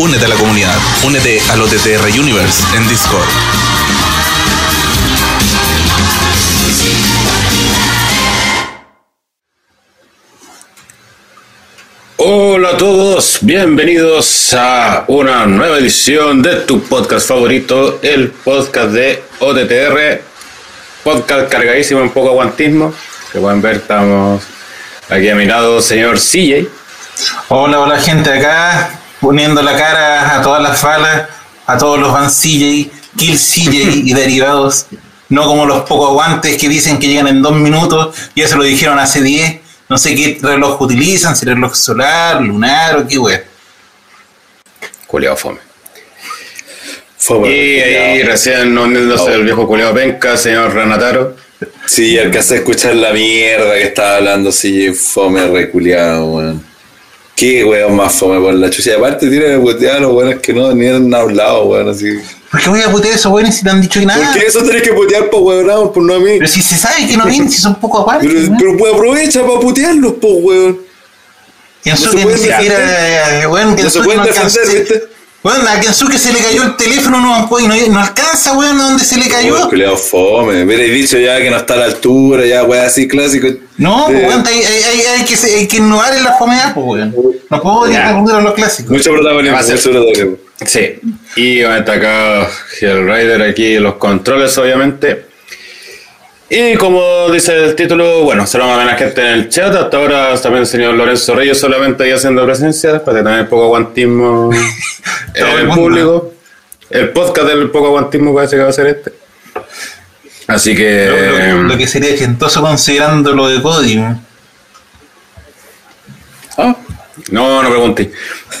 Únete a la comunidad. Únete al OTTR Universe en Discord. Hola a todos, bienvenidos a una nueva edición de tu podcast favorito, el podcast de OTTR, podcast cargadísimo en poco aguantismo, que pueden ver, estamos aquí a mi lado, señor CJ. Hola, hola gente acá, poniendo la cara a todas las falas, a todos los van CJ, kill CJ y derivados, no como los poco aguantes que dicen que llegan en dos minutos, ya se lo dijeron hace diez no sé qué reloj utilizan, si reloj solar, lunar o qué wea. Culeado fome. y ahí recién uniéndose el viejo culeado penca, señor Renataro. Sí, alcancé a escuchar la mierda que estaba hablando, sí, fome reculeado, weón. Qué weón más fome por la chucha. Y aparte tiene que putear a los weones que no ni han hablado, weón, así. ¿Por qué voy a putear a esos weones si no han dicho nada? ¿Por qué eso tenés que putear por weón, por no a mí? Pero si se sabe que no vienen, si son poco aparte. Pero, pero pues aprovecha para putearlos, po, weón. Kensuke no se ni pueden siquiera, eh, weón, No se pueden defender, ¿viste? Weón, a Kensuke se le cayó el teléfono no, y no, no alcanza, weón, a dónde se le cayó. Culiao fome. Me hubierais dicho ya que no está a la altura, ya weón así clásico. No, Eh, pues, weón, hay, hay, hay, hay que, hay que innovar en la fomedad, pues, weón. No puedo Ya. recurrir a los clásicos. Mucho protagonismo, a mucho protagonismo. Sí, y está acá el Rider aquí los controles, obviamente. Y como dice el título, bueno, saludamos a la gente en el chat. Hasta ahora también el señor Lorenzo Reyes solamente ahí haciendo presencia, después de tener poco aguantismo en el público. El podcast del poco aguantismo parece que va a ser este. Así que. Lo, lo- lo que sería gentoso considerando lo de Cody. Ah, No, no pregunté.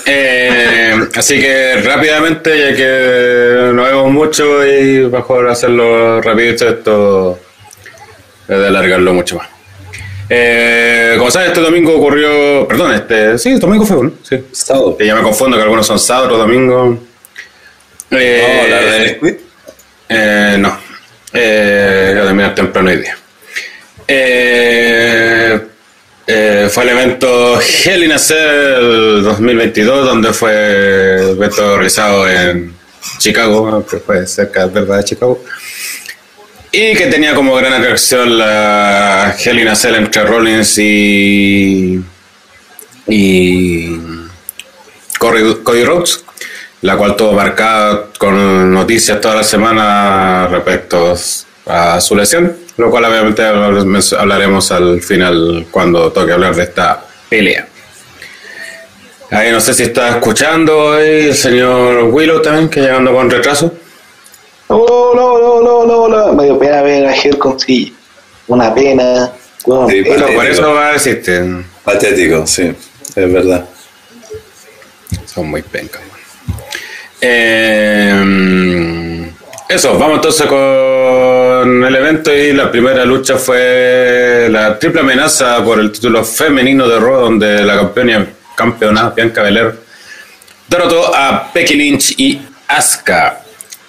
Eh, así que rápidamente, ya que no vemos mucho y mejor hacerlo rapidito esto es de alargarlo mucho más. Eh, como sabes, este domingo ocurrió, perdón, este, sí, domingo fue, ¿no? Sí. Sábado. Ya me confundo que algunos son sábado, otros domingo. Eh, Vamos a hablar de Squid. eh, no. Eh, voy a terminar temprano hoy día. Eh, eh, fue el evento Hell in a Cell 2022, donde fue el evento realizado en Chicago, que fue cerca ¿verdad? de Chicago. Y que tenía como gran atracción la Hell in a Cell entre Rollins y. y. Cody, Rhodes, la cual tuvo marcada con noticias toda la semana respecto a su lesión, lo cual obviamente hablaremos al final cuando toque hablar de esta pelea. Ahí no sé si está escuchando el señor Willow también, que llegando con retraso. Hola, hola, hola, hola, hola. Me dio pena ver a Helcom, sí. Una pena. Bueno, Sí. Bueno, por eso va a decirte, Patético, sí, es verdad. son muy pencas. Eh, eso, vamos entonces con el evento y la primera lucha fue la triple amenaza por el título femenino de Raw, donde la campeona, campeona Bianca Belair derrotó a Becky Lynch y Asuka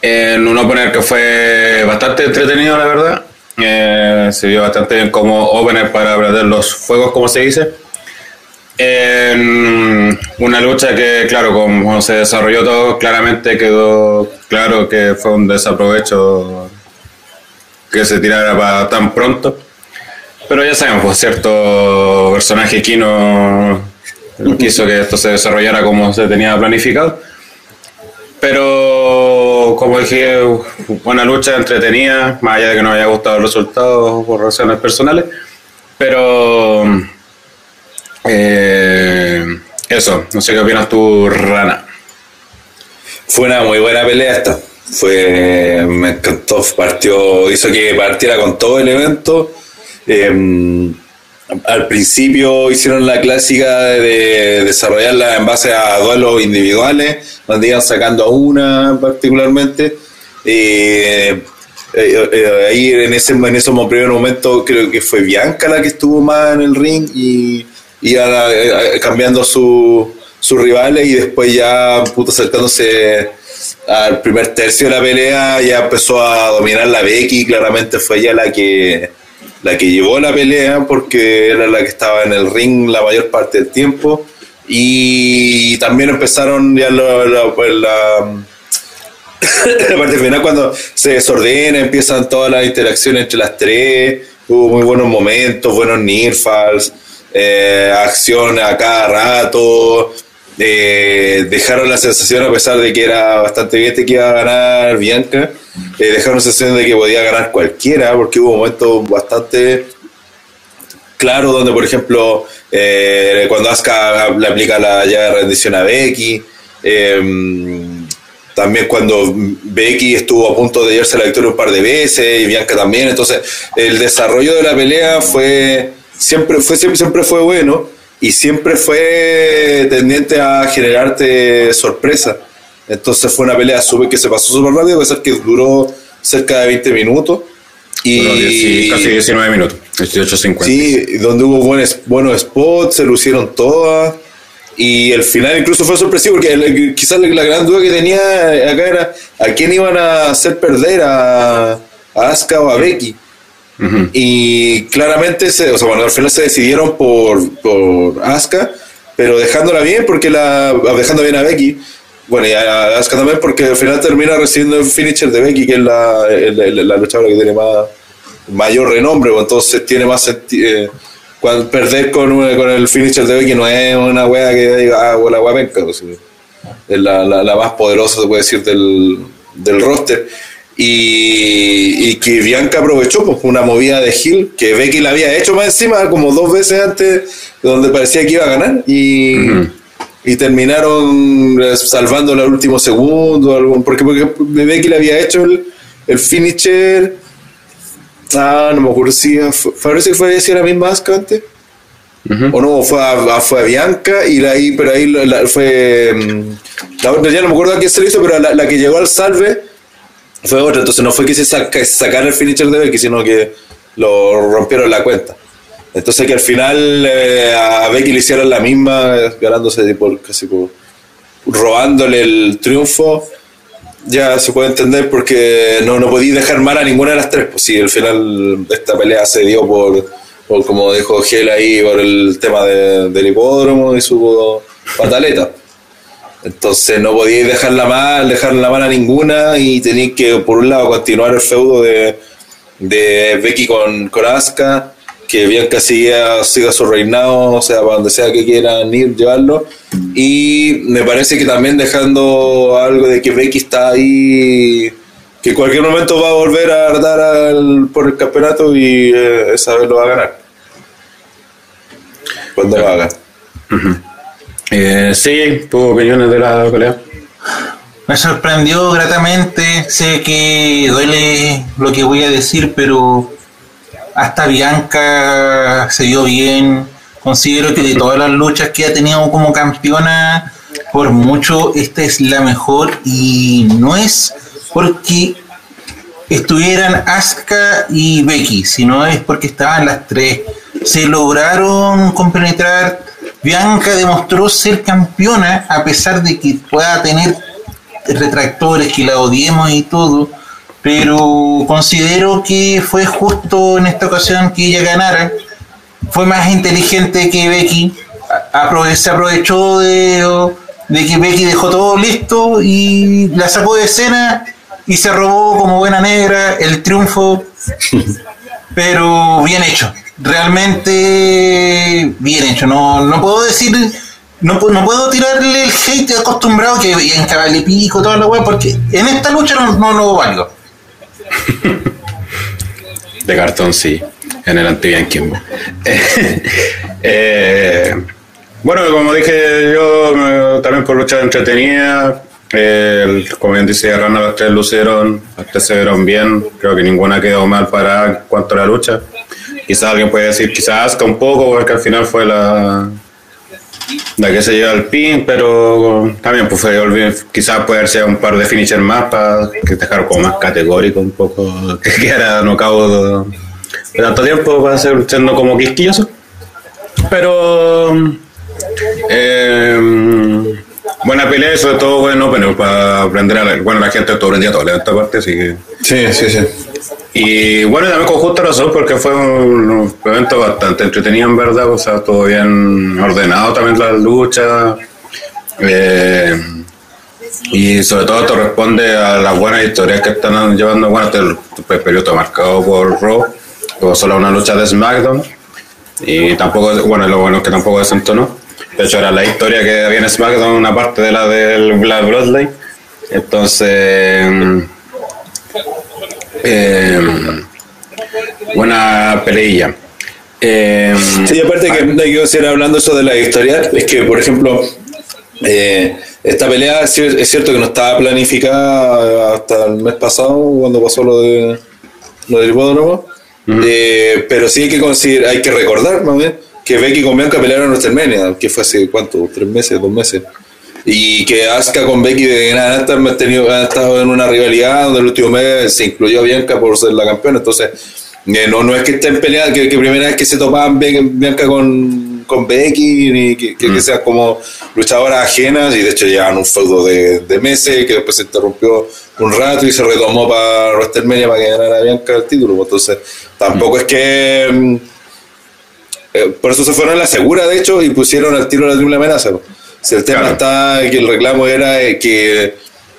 en un opener que fue bastante entretenido, la verdad. Eh, se vio bastante bien como opener para prender los fuegos, como se dice. En una lucha que, claro, como se desarrolló todo, claramente quedó claro que fue un desaprovecho que se tirara para tan pronto. Pero ya sabemos, pues cierto personaje aquí no quiso que esto se desarrollara como se tenía planificado. Pero, como dije, buena lucha, entretenida, más allá de que no haya gustado el resultado por razones personales. Pero, eh, eso, no sé qué opinas tú, Rana. Fue una muy buena pelea esta. Fue, me encantó, partió, hizo que partiera con todo el evento. Eh, al principio hicieron la clásica de desarrollarla en base a duelos individuales, donde iban sacando a una particularmente. Eh, eh, eh, ahí en ese en esos primeros momentos creo que fue Bianca la que estuvo más en el ring y iba eh, cambiando su- sus rivales y después ya puto acercándose al primer tercio de la pelea ya empezó a dominar la Becky claramente fue ella la que la que llevó la pelea porque era la que estaba en el ring la mayor parte del tiempo. Y también empezaron ya lo- lo- pues, la, la parte final cuando se desordena, empiezan todas las interacciones entre las tres, hubo muy buenos momentos, buenos nearfalls, eh, acción a cada rato, eh, dejaron la sensación a pesar de que era bastante evidente que iba a ganar Bianca, eh, dejaron la sensación de que podía ganar cualquiera, porque hubo momentos bastante claro, donde por ejemplo, eh, cuando Asuka le aplica la llave de rendición a Becky, eh, también cuando Becky estuvo a punto de llevarse la victoria un par de veces y Bianca también, entonces el desarrollo de la pelea fue siempre fue siempre, siempre fue bueno y siempre fue tendiente a generarte sorpresa. Entonces fue una pelea súper que se pasó súper rápido, a pesar que duró cerca de 20 minutos. Y dieci- casi 19 minutos, 18.50. Sí, donde hubo buenos, buenos spots, se lucieron todas. Y el final incluso fue sorpresivo, porque el- quizás la, la gran duda que tenía acá era a quién iban a hacer perder, a, a Asuka o a Becky. Y claramente, se, o sea, bueno, al final se decidieron por, por Asuka, pero dejándola bien, porque la, dejando bien a Becky. Bueno, y a Asuka también, porque al final termina recibiendo el finisher de Becky, que es la, la luchadora que tiene más, mayor renombre, pues, entonces tiene más sentido. cuando perder con, una- con el finisher de Becky no es una wea que diga, ah, la wea penca, pues, es la, la, la más poderosa, se puede decir, del, del roster. Y, y que Bianca aprovechó pues, una movida de Hill que Becky la había hecho más encima, como dos veces antes, donde parecía que iba a ganar. Y, y terminaron eh, salvando el último segundo, algo, porque, porque Becky le había hecho el, el finisher. Ah, no me acuerdo si fue- parece que fue si era la misma Asuka antes. O no, fue a, a- fue a Bianca y la, ahí, pero ahí la- la- fue. mm, La ya no me acuerdo a quién se lo hizo, pero la, la que llegó al salve fue otra. Entonces no fue que se saca, sacara el finisher de Becky, sino que lo rompieron la cuenta. Entonces que al final eh, a Becky le hicieron la misma, ganándose por casi por. robándole el triunfo. Ya se puede entender porque no, no podía dejar mal a ninguna de las tres. Pues sí, al final esta pelea se dio por, por como dijo Gel ahí, por el tema de- del hipódromo y su pataleta. Entonces no podíais dejarla mal, dejarla mal a ninguna y tenéis que, por un lado, continuar el feudo de, de Becky con, con Asuka, que Bianca siga, siga su reinado, o sea, para donde sea que quieran ir, llevarlo. Y me parece que también dejando algo de que Becky está ahí, que en cualquier momento va a volver a dar al- por el campeonato y eh, esa vez lo va a ganar. Cuando lo haga. Eh, sí, tus opiniones de la pelea. Me sorprendió gratamente, sé que duele lo que voy a decir, pero hasta Bianca se dio bien. Considero que de todas las luchas que ha tenido como campeona, por mucho esta es la mejor y no es porque estuvieran Asuka y Becky, sino es porque estaban las tres. Se lograron compenetrar. Bianca demostró ser campeona a pesar de que pueda tener retractores, que la odiemos y todo, pero considero que fue justo en esta ocasión que ella ganara. Fue más inteligente que Becky, aprove- se aprovechó de, de que Becky dejó todo listo y la sacó de escena y se robó como buena negra el triunfo, pero bien hecho, realmente bien hecho. No, no puedo decir, no, no puedo tirarle el hate acostumbrado que en cabale pico, toda la weá, porque en esta lucha no, no lo valgo. De cartón, sí. En el anti-Bianquismo. Eh, bueno, como dije yo, también por lucha entretenida. El, como bien dice Rana, las tres lucieron, las tres se vieron bien. Creo que ninguna quedó mal para cuanto a la lucha. Quizás alguien puede decir, quizás Asuka un poco, porque al final fue la, la que se lleva el pin, pero también pues quizás puede ser un par de finishers más para que dejar como más categórico un poco, que quedara no cabo de tanto tiempo para ser siendo como quisquilloso. Pero eh, buena pelea y sobre todo buen opener para aprender a la, bueno, la gente todo el día toda esta parte, así que... Sí, sí, sí. Y bueno, también con justa razón porque fue un, evento bastante entretenido en verdad, o sea, todo bien ordenado también la lucha. Eh, y sobre todo esto responde a las buenas historias que están llevando, bueno, este periodo marcado por Raw, tuvo solo una lucha de SmackDown, y tampoco, bueno, lo bueno es que tampoco desentonó. De hecho, era la historia que había en SmackDown, una parte de la del Black Bloodline. Entonces, eh, buena peleilla. Eh, Sí, aparte que hay que seguir hablando eso de la historia, es que, por ejemplo, eh, esta pelea es cierto que no estaba planificada hasta el mes pasado, cuando pasó lo, de, lo del hipódromo, eh, pero sí hay que, considerar, hay que recordar más bien que Becky con Bianca pelearon en WrestleMania, que fue hace, ¿cuánto? ¿Tres meses? ¿Dos meses? Y que Asuka con Becky de adelante han, tenido, han estado en una rivalidad donde el último mes se incluyó a Bianca por ser la campeona, entonces eh, no, no es que estén peleando, que, que primera vez que se topaban Bianca con, con Becky, ni que, que, que sean como luchadoras ajenas, y de hecho llevan un feudo de, de meses que después se interrumpió un rato y se retomó para WrestleMania para que ganara Bianca el título, entonces tampoco es que... eh, por eso se fueron a la segura, de hecho, y pusieron al tiro la triple amenaza. Si el tema Claro. está que el reclamo era eh, que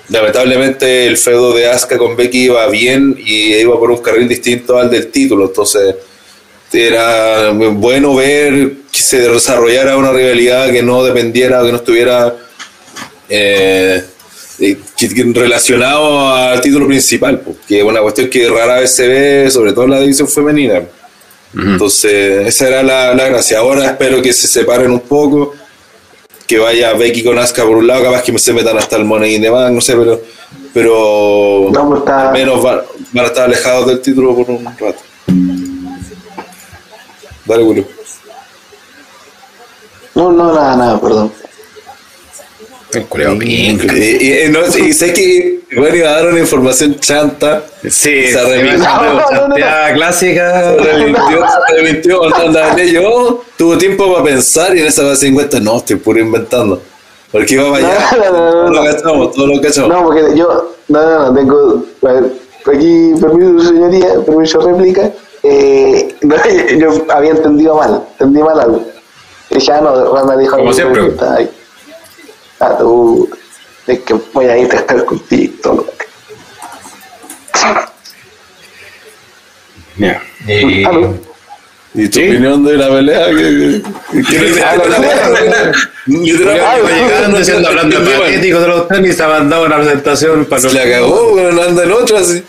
lamentablemente el feudo de Asuka con Becky iba bien y iba por un carril distinto al del título, entonces era bueno ver que se desarrollara una rivalidad que no dependiera, que no estuviera eh, que- que relacionado al título principal, porque es una cuestión que rara vez se ve, sobre todo en la división femenina. Entonces, esa era la, la gracia. Ahora espero que se separen un poco, que vaya Becky con Asuka por un lado, capaz que se metan hasta el Money in the Bank, no sé, pero, pero No, pues está- al menos van, van a estar alejados del título por un rato. Dale, Julio. No, no, nada, nada, perdón. Y, y- y no, y sé que bueno, iba a dar una información chanta. Sí, se arrepintió. No, no, no, no. Chanteada clásica. Se arrepintió, se hablé yo tuvo tiempo para pensar y en esa base 50 no, estoy puro inventando. Porque iba para allá. No, no, no, no, Todos no. lo cachamos, todos lo cachamos. No, porque yo, no, no, no, tengo, a ver, aquí, permiso, señoría, permiso, réplica. Eh, no, yo había entendido mal, entendí mal algo. Y ya no, Randa dijo Como siempre. que está ahí. Ah, tú, es que voy a ir a estar contigo. todo lo que- Ya. Eh, Aló. ¿Y tu Sí. opinión de la pelea? ¿Qué, qué, qué- qué- Ah, no, no, no, Julián Literalmente, iba llegando diciendo, hablando de patético de los tenis, se ha mandado una presentación para Se la cagó, bueno, anda en otra así.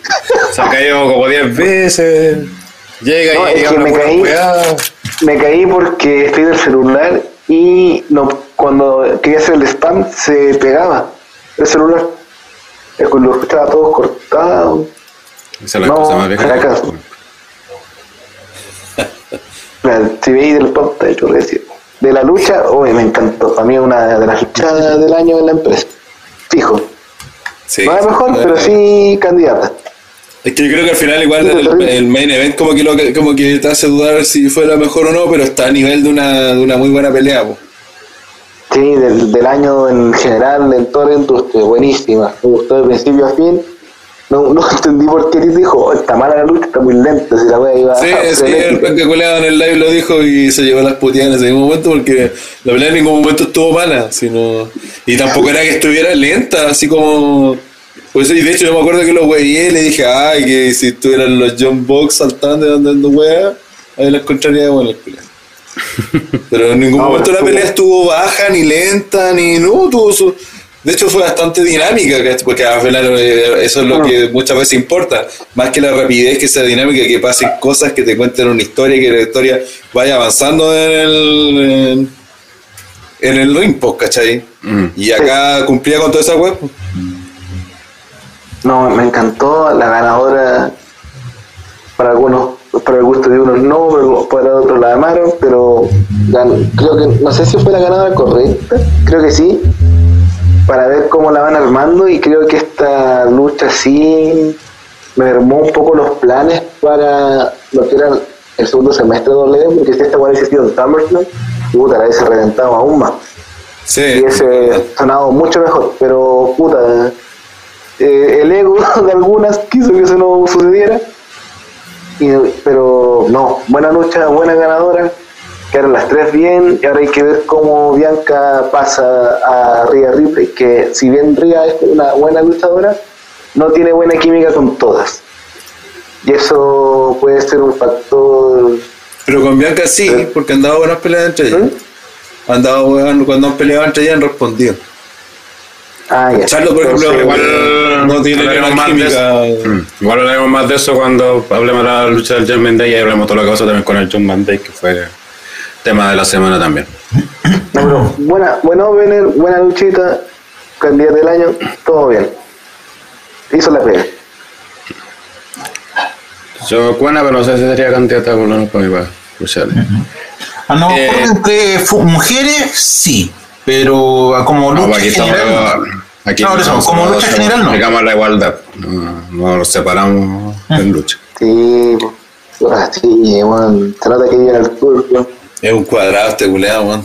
Se ha caído como 10 veces. Llega No, y es llega que me caí. Me caí porque estoy del celular y no, cuando quería hacer el spam se pegaba el celular. Lo escuchaba todo cortado. Esa es la No, cosa más vieja. Si veis del he hecho decir. De la lucha, hoy me encantó. A mí es una de las luchas del año en la empresa. Fijo. Sí, no es mejor, pero sí candidata. Es que yo creo que al final igual el, el main event como que, lo, como que te hace dudar si fuera mejor o no, pero está a nivel de una, de una muy buena pelea. po. Sí, del, del año en general, en toda la industria, buenísima. Me gustó de principio a fin. No, no entendí por qué dijo, "Oh, está mala la lucha, está muy lenta, si la wea iba Sí, sí, el frenética". Franco Coleado en el live lo dijo y se llevó las puteadas en ese mismo momento porque la pelea en ningún momento estuvo mala, sino y tampoco era que estuviera lenta, así como pues y de hecho yo me acuerdo que lo weé y le dije, ay, que si estuvieran los John Box saltando y andando wea, ahí la encontraría buena la pelea. Pero en ningún No, momento la pelea estuvo baja, ni lenta, ni no, tuvo su... De hecho fue bastante dinámica, porque al final eh, eso es lo Ah. que muchas veces importa, más que la rapidez, que sea dinámica, que pasen cosas, que te cuenten una historia, que la historia vaya avanzando en el, en, en el ring, pues, ¿cachai? Mm. Y acá cumplía con toda esa web. No, me encantó la ganadora. Para algunos, para el gusto de unos no, pero para otros la amaron, pero creo que, no sé si fue la ganadora correcta, creo que sí, para ver cómo la van armando y creo que esta lucha sí mermó un poco los planes para lo que era el segundo semestre de W, porque si esta hubiese sido en SummerSlam, puta, la hubiese reventado aún más. Sí. hubiese sonado mucho mejor, pero puta, eh, el ego de algunas quiso que eso no sucediera, y, pero no, buena lucha, buena ganadora, quedaron las tres bien, y ahora hay que ver cómo Bianca pasa a Rhea Ripley, que si bien Rhea es una buena luchadora, no tiene buena química con todas. Y eso puede ser un factor Pero con Bianca sí, porque han dado buenas peleas entre ellas. ¿Mm? Han dado, cuando han peleado entre ellas han respondido. Ah, ya. Charlo, por ejemplo, Entonces, Igual no tiene hablaremos más de química. eso. Mm. Igual hablaremos más de eso cuando hablemos de la lucha del John Day y hablemos todo lo que pasó también con el John Day, que fue tema de la semana también. No, pero buena, buen opener, buena luchita, candidato del año, todo bien. Hizo la pega. Yo, buena, pero no sé si sería candidata por lo menos para mí para luchar. A lo Eh, mejor entre mujeres, sí. Pero como No, lucha aquí estamos. general. no. Aquí No, eso, como lucha general, no. Aplicamos la igualdad. No, no nos separamos en lucha. Sí, pues, ah, sí, bueno, nota que viene el turco. Es un cuadrado este culeado, man.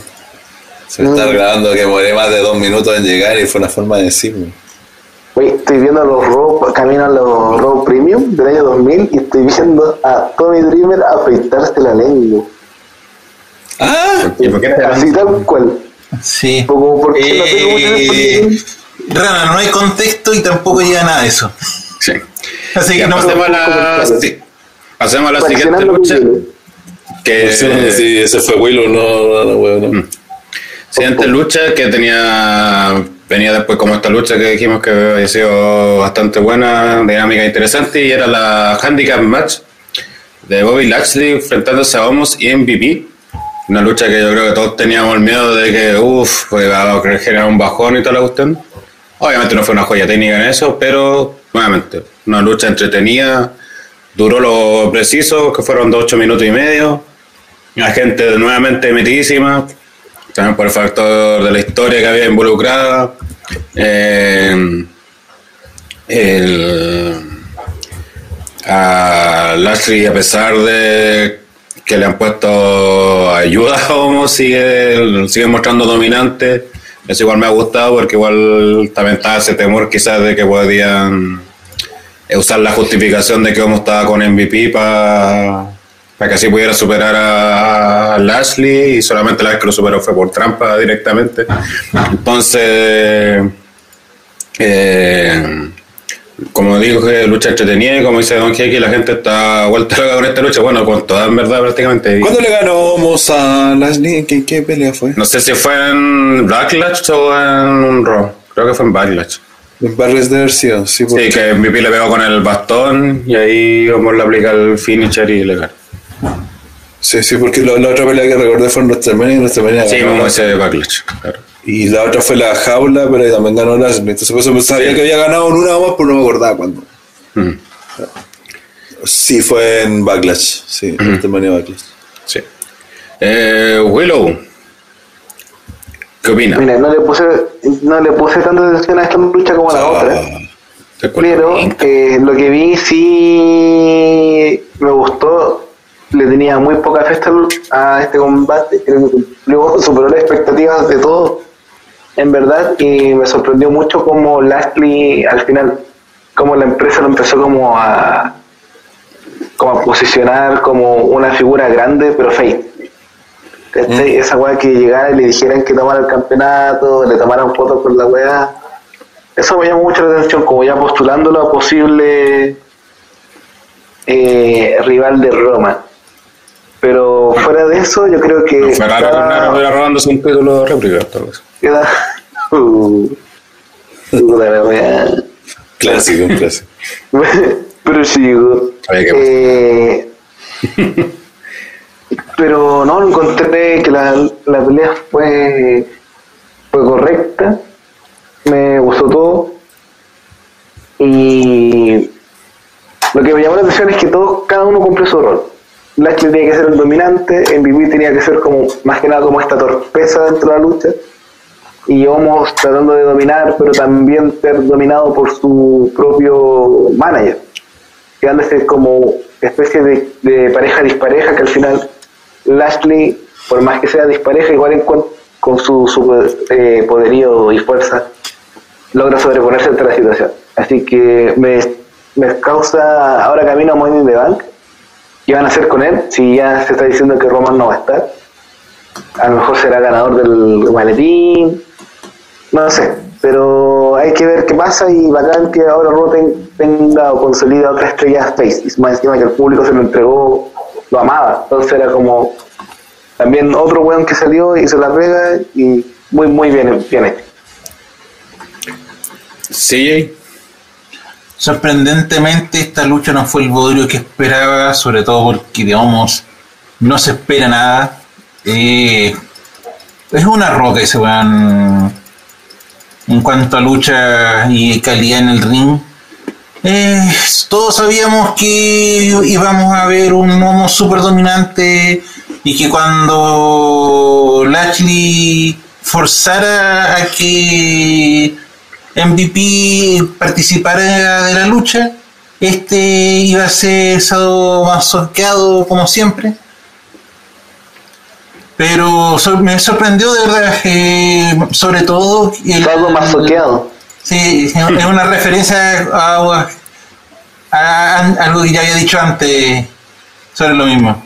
Se me está Mm. grabando que moré más de dos minutos en llegar y fue una forma de decirlo. Oye, estoy viendo los Raw, camino a los Raw Premium del año 2000 y estoy viendo a Tommy Dreamer afeitarse la lengua. ¡Ah! ¿Y por qué te Así tal cual. Sí. Como porque Eh. Rana, no hay contexto y tampoco lleva nada de eso. Sí. Así que Ya, no. pasemos a la, sí. pasemos a la siguiente lucha. Que, Sí, sí, ese fue Willow, no, no, no, no. Siguiente lucha que tenía venía después como esta lucha que dijimos que había sido bastante buena, dinámica e interesante y era la handicap match de Bobby Lashley enfrentándose a Homos y MVP. Una lucha que yo creo que todos teníamos el miedo de que uff, iba a generar un bajón y toda la cuestión. Obviamente no fue una joya técnica en eso, pero nuevamente, una lucha entretenida, duró lo preciso, que fueron de ocho minutos y medio. La gente nuevamente metidísima, también por el factor de la historia que había involucrada. Eh, el, a Lashley, a pesar de que le han puesto ayuda a Homo, sigue, sigue mostrando dominante. Eso igual me ha gustado porque igual también estaba ese temor quizás de que podían eh, usar la justificación de que Homo estaba con MVP para que así pudiera superar a Lashley y solamente la vez que lo superó fue por trampa directamente. Entonces, eh, como digo, que lucha entretenida y como dice Don Jeque, la gente está vuelta loca con esta lucha. Bueno, con toda en verdad prácticamente. ¿Cuándo le ganó Homos a Lashley? ¿Qué, qué pelea fue? No sé si fue en Backlash o en Raw. Creo que fue en Backlash. En Barres de haber sido, sí, porque Sí, que MVP le pegó con el bastón y ahí Homos le aplica el finisher y le gana. sí, sí, porque la, la otra pelea que recordé fue en WrestleMania y WrestleMania Sí, como ese Backlash. Claro. Y la otra fue la jaula, pero ahí también ganó Lashley. Entonces por eso sabía Sí. que había ganado en una más, pero no me acordaba cuándo. Mm, Sí, fue en Backlash. Sí, en WrestleMania Backlash. sí. Eh, Willow. ¿Qué opina? Mira, no le puse, no le puse tanta atención a esta lucha como a la otra. Te escucho. Pero eh, lo que vi sí me gustó. Le tenía muy poca fe a este combate. Creo que cumplió, superó las expectativas de todos. En verdad, y me sorprendió mucho como Lashley al final, como la empresa lo empezó como a, como a posicionar como una figura grande pero fake. ¿Cachai? Esa weá que llegara y le dijeran que tomara el campeonato, le tomaran fotos con la weá. Eso me llamó mucho la atención, como ya postulándolo a posible eh, rival de Roma. Pero fuera de eso, yo creo que. No fue raro que cada- estuviera robándose un título de réplica. tal vez. queda- Uh, weá. Clásico, un clásico. pero sigo. Había que Eh, pero no, encontré que la, la pelea fue, fue correcta. Me gustó todo. Y lo que me llamó la atención es que todos, cada uno cumplió su rol. Lashley tenía que ser el dominante, MVP tenía que ser como, más que nada como esta torpeza dentro de la lucha y Homos tratando de dominar, pero también ser dominado por su propio manager, quedándose como especie de, pareja dispareja que al final Lashley, por más que sea dispareja, igual encuent- con su super eh, poderío y fuerza, logra sobreponerse ante la situación. Así que me, me causa ahora camino a Money in the Bank. ¿Qué van a hacer con él? Si ya se está diciendo que Roman no va a estar. A lo mejor será ganador del maletín. No sé. Pero hay que ver qué pasa y bacán que ahora ten- tenga o consolida otra estrella face. Y más encima que el público se lo entregó, lo amaba. Entonces era como también otro weón que salió y se la pega y muy, muy bien, bien. CJ. Sorprendentemente esta lucha no fue el bodrio que esperaba, sobre todo porque de Homos no se espera nada. Eh, es una roca ese weón en cuanto a lucha y calidad en el ring. Eh, todos sabíamos que íbamos a ver un Momo super dominante y que cuando Lashley forzara a que MVP participara de la lucha, este iba a ser masoqueado como siempre. Pero me sorprendió de verdad, eh, sobre todo el, Todo masoqueado. Sí, es una referencia a, a algo que ya había dicho antes sobre lo mismo.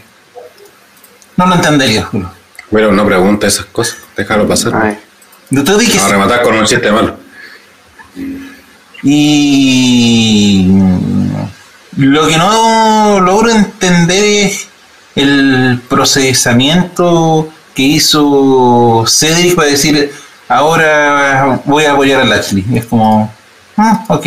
No lo entendería, juro. Pero no pregunta esas cosas. Déjalo pasar. Ay. Yo te dije No, rematar con un chiste malo. Y lo que no logro entender es el procesamiento que hizo Cedric para decir ahora voy a apoyar a Lashley. Es como, ah, ok.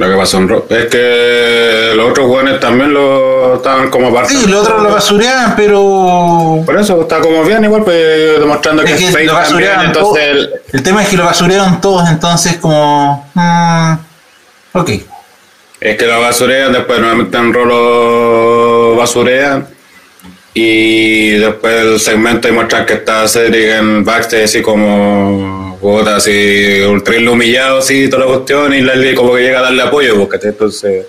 Lo que pasó en es que los otros jóvenes también lo estaban como parte. Sí, los otros lo basureaban, pero Por eso está como bien, igual, pues demostrando que Es lo también. Entonces, el- El tema es que lo basurearon todos, entonces como... mm, ok. es que lo basurean, después nuevamente en Raw lo basurean. Y después el segmento y muestran que está Cedric en backstage así como puta, así ultra humillado así toda la cuestión y Leslie como que llega a darle apoyo ¿cachai? entonces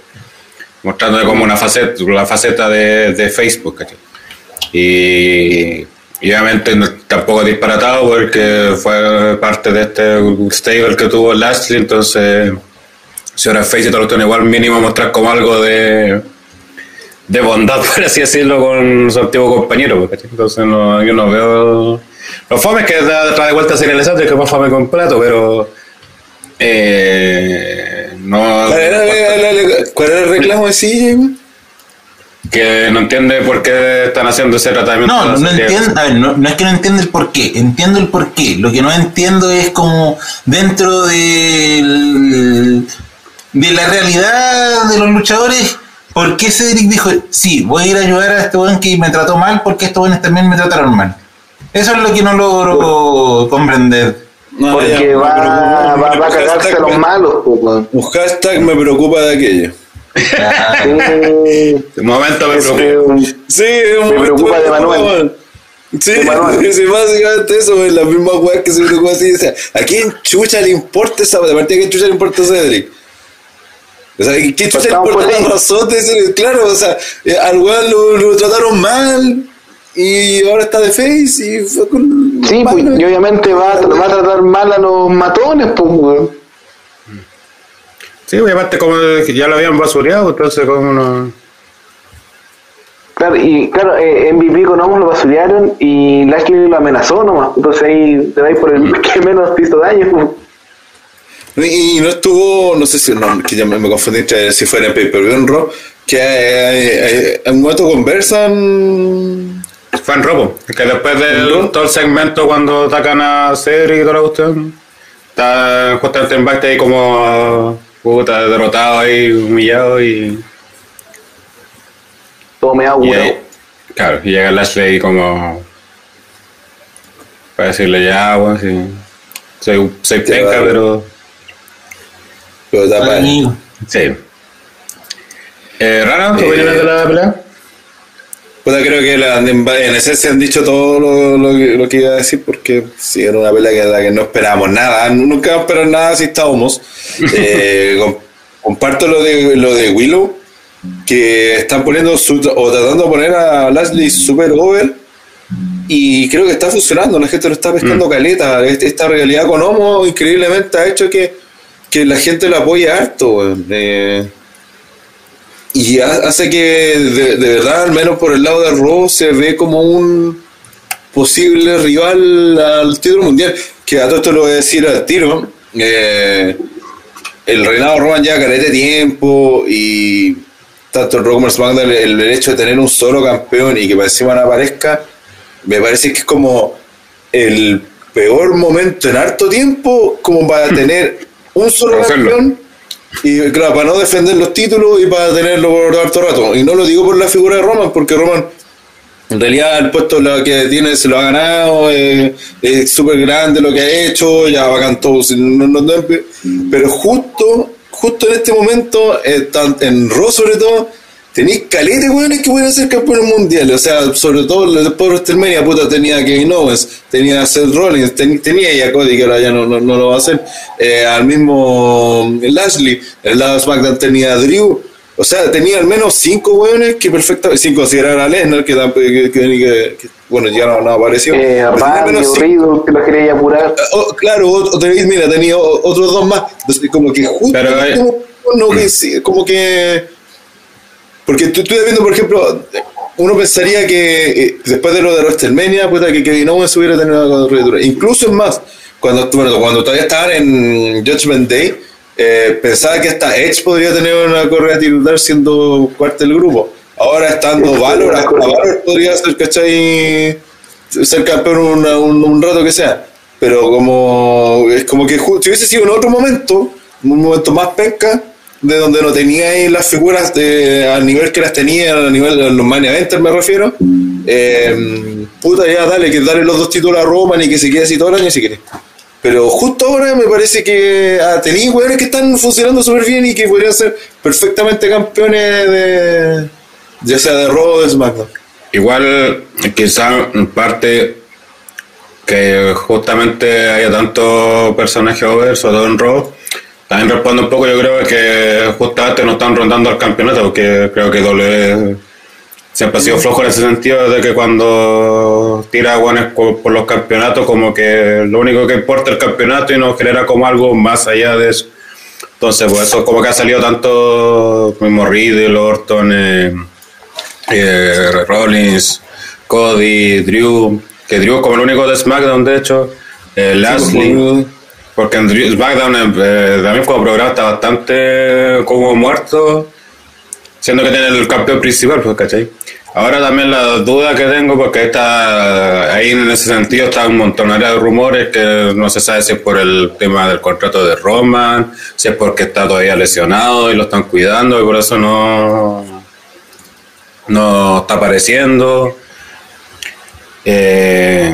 mostrando como una faceta la faceta de, Facebook ¿cachai? y, obviamente tampoco disparatado porque fue parte de este stable que tuvo Lashley entonces si ahora face y todo lo igual mínimo mostrar como algo de de bondad, por así decirlo, con su antiguo compañero. pues, ¿cachai? Entonces no, yo no veo... Los fomes que da, trae de vuelta a ser el que es más fome completo, pero... Eh, no... ¿Cuál era, el- cuál era el reclamo de CJ? Que no entiende por qué están haciendo ese tratamiento. No, no entiendo, a ver, no, no es que no entiendo el por qué, entiendo el por qué. Lo que no entiendo es como dentro del, de la realidad de los luchadores, ¿por qué Cedric dijo, sí, voy a ir a ayudar a este buen que me trató mal porque estos buenos también me trataron mal? Eso es lo que no logro comprender. No, Porque ya, va, me preocupa- va, va a cagarse a los me- malos, pues. Un hashtag me preocupa de aquello. Sí, De momento me preocupa. Sí, es un Me momento preocupa de Manuel. Sí, sí, básicamente eso, es la misma weá que se preocupa así. O sea, ¿a quién chucha le importa esa De partida, ¿a quién chucha le importa a Cedric? O sea, ¿a quién chucha le Estamos importa la razón de ser? Claro, o sea, eh, al weón lo, lo trataron mal y ahora está de face y fue con. Sí, pues, y obviamente va, a- va a tratar mal a los matones, pues, weón. Sí, y aparte como ya lo habían basureado, entonces como no... Claro, y claro, eh, MVP con Homos lo basurearon y Lashley lo amenazó nomás. Entonces ahí te vais por el que menos te hizo daño. pues. Y no estuvo, no sé si, no, que ya me, me confundí entre si fuera en en Raw, que eh, eh, en un momento conversan. Fue en robo. Que después ¿En de todo el segmento cuando atacan a Cedric y toda la cuestión, está justamente en backstage como puta, derrotado ahí, humillado y, Todo me y claro, y llega Lashley como para decirle ya, bueno, sí, soy, soy penca, pero Pero amigo. sí. Eh, Rana, ¿qué Eh, opinas de la pelea? Puta, creo que la- en, en esencia han dicho todo lo, lo que, lo que iba a decir porque sí, era una pelea que, la que no esperábamos nada, nunca esperamos nada si estábamos. Eh, com- comparto lo de, lo de Willow, que están poniendo su- o tratando de poner a Lashley super over y creo que está funcionando, la gente lo está pescando caleta. Este- Esta realidad con Homo increíblemente ha hecho que, que la gente lo apoye harto. Eh, y ha- hace que de, de verdad, al menos por el lado de Raw, se ve como un posible rival al título mundial. Que a todo esto lo voy a decir al tiro. Eh, el reinado Roman ya carete de tiempo y tanto el Raw como el el, hecho de tener un solo campeón y que para encima no aparezca, me parece que es como el peor momento en harto tiempo como para tener un solo campeón y claro, para no defender los títulos y para tenerlo por harto rato. Y no lo digo por la figura de Roman, porque Roman en realidad el puesto lo que tiene se lo ha ganado, eh, es súper grande lo que ha hecho, ya bacán todo, no- pero justo, justo en este momento, eh, en Raw sobre todo, tenéis caletes weones que pueden ser campeones mundiales, o sea, sobre todo después de WrestleMania, puta, tenía a Kevin Owens, tenía a Seth Rollins, ten- tenía ya a Cody, que ahora ya no, no, no lo va a hacer, eh, al mismo Lashley, el lado de SmackDown tenía a Drew, o sea, tenía al menos cinco hueones que perfectamente, sin considerar a Lesnar, que, que, que- que- que, bueno, ya no, no apareció. Eh, Riddle, que lo quería apurar. Oh, claro, o- o tenéis, mira, tenía otros dos más. Entonces, como que justo Pero, en eh, no que sí, como que. Porque tú estuve viendo, por ejemplo, uno pensaría que eh, después de lo de WrestleMania, puta, que Kevin Owens hubiera tenido una candidatura. Incluso es más, cuando, bueno, cuando todavía estaban en Judgment Day, eh, pensaba que hasta Edge podría tener una correa titular siendo parte del grupo. Ahora estando Valor, hasta Valor podría ser, ¿cachai? Ser campeón una- un, un rato que sea. Pero como es como que si hubiese sido en otro momento, un momento más penca, de donde no tenía ahí las figuras de, al nivel que las tenía, a nivel de los Mania Eventers me refiero, eh, puta ya dale, que dale los dos títulos a Roman y que se quede así todo el año si quiere. Pero justo ahora me parece que ah, tenéis jugadores que están funcionando súper bien y que podrían ser perfectamente campeones de ya sea de Raw o de SmackDown. Igual, quizá en parte que justamente haya tantos personajes over, sobre todo en Raw, también responde un poco, yo creo que justamente no están rondando al campeonato, porque creo que W siempre ha sido flojo en ese sentido de que cuando tira guanes por los campeonatos, como que lo único que importa es el campeonato y no genera como algo más allá de eso. Entonces, pues eso como que ha salido tanto mismo Riddle, Orton, eh, eh, Rollins, Cody, Drew, que Drew es como el único de SmackDown, de hecho, eh, Lashley, porque en Drew- SmackDown eh, también como programa está bastante como muerto, siendo que tiene el campeón principal, pues, ¿cachai? Ahora también la duda que tengo, porque está ahí en ese sentido está un montón de rumores que no se sabe si es por el tema del contrato de Roman, si es porque está todavía lesionado y lo están cuidando y por eso no, no está apareciendo. Eh,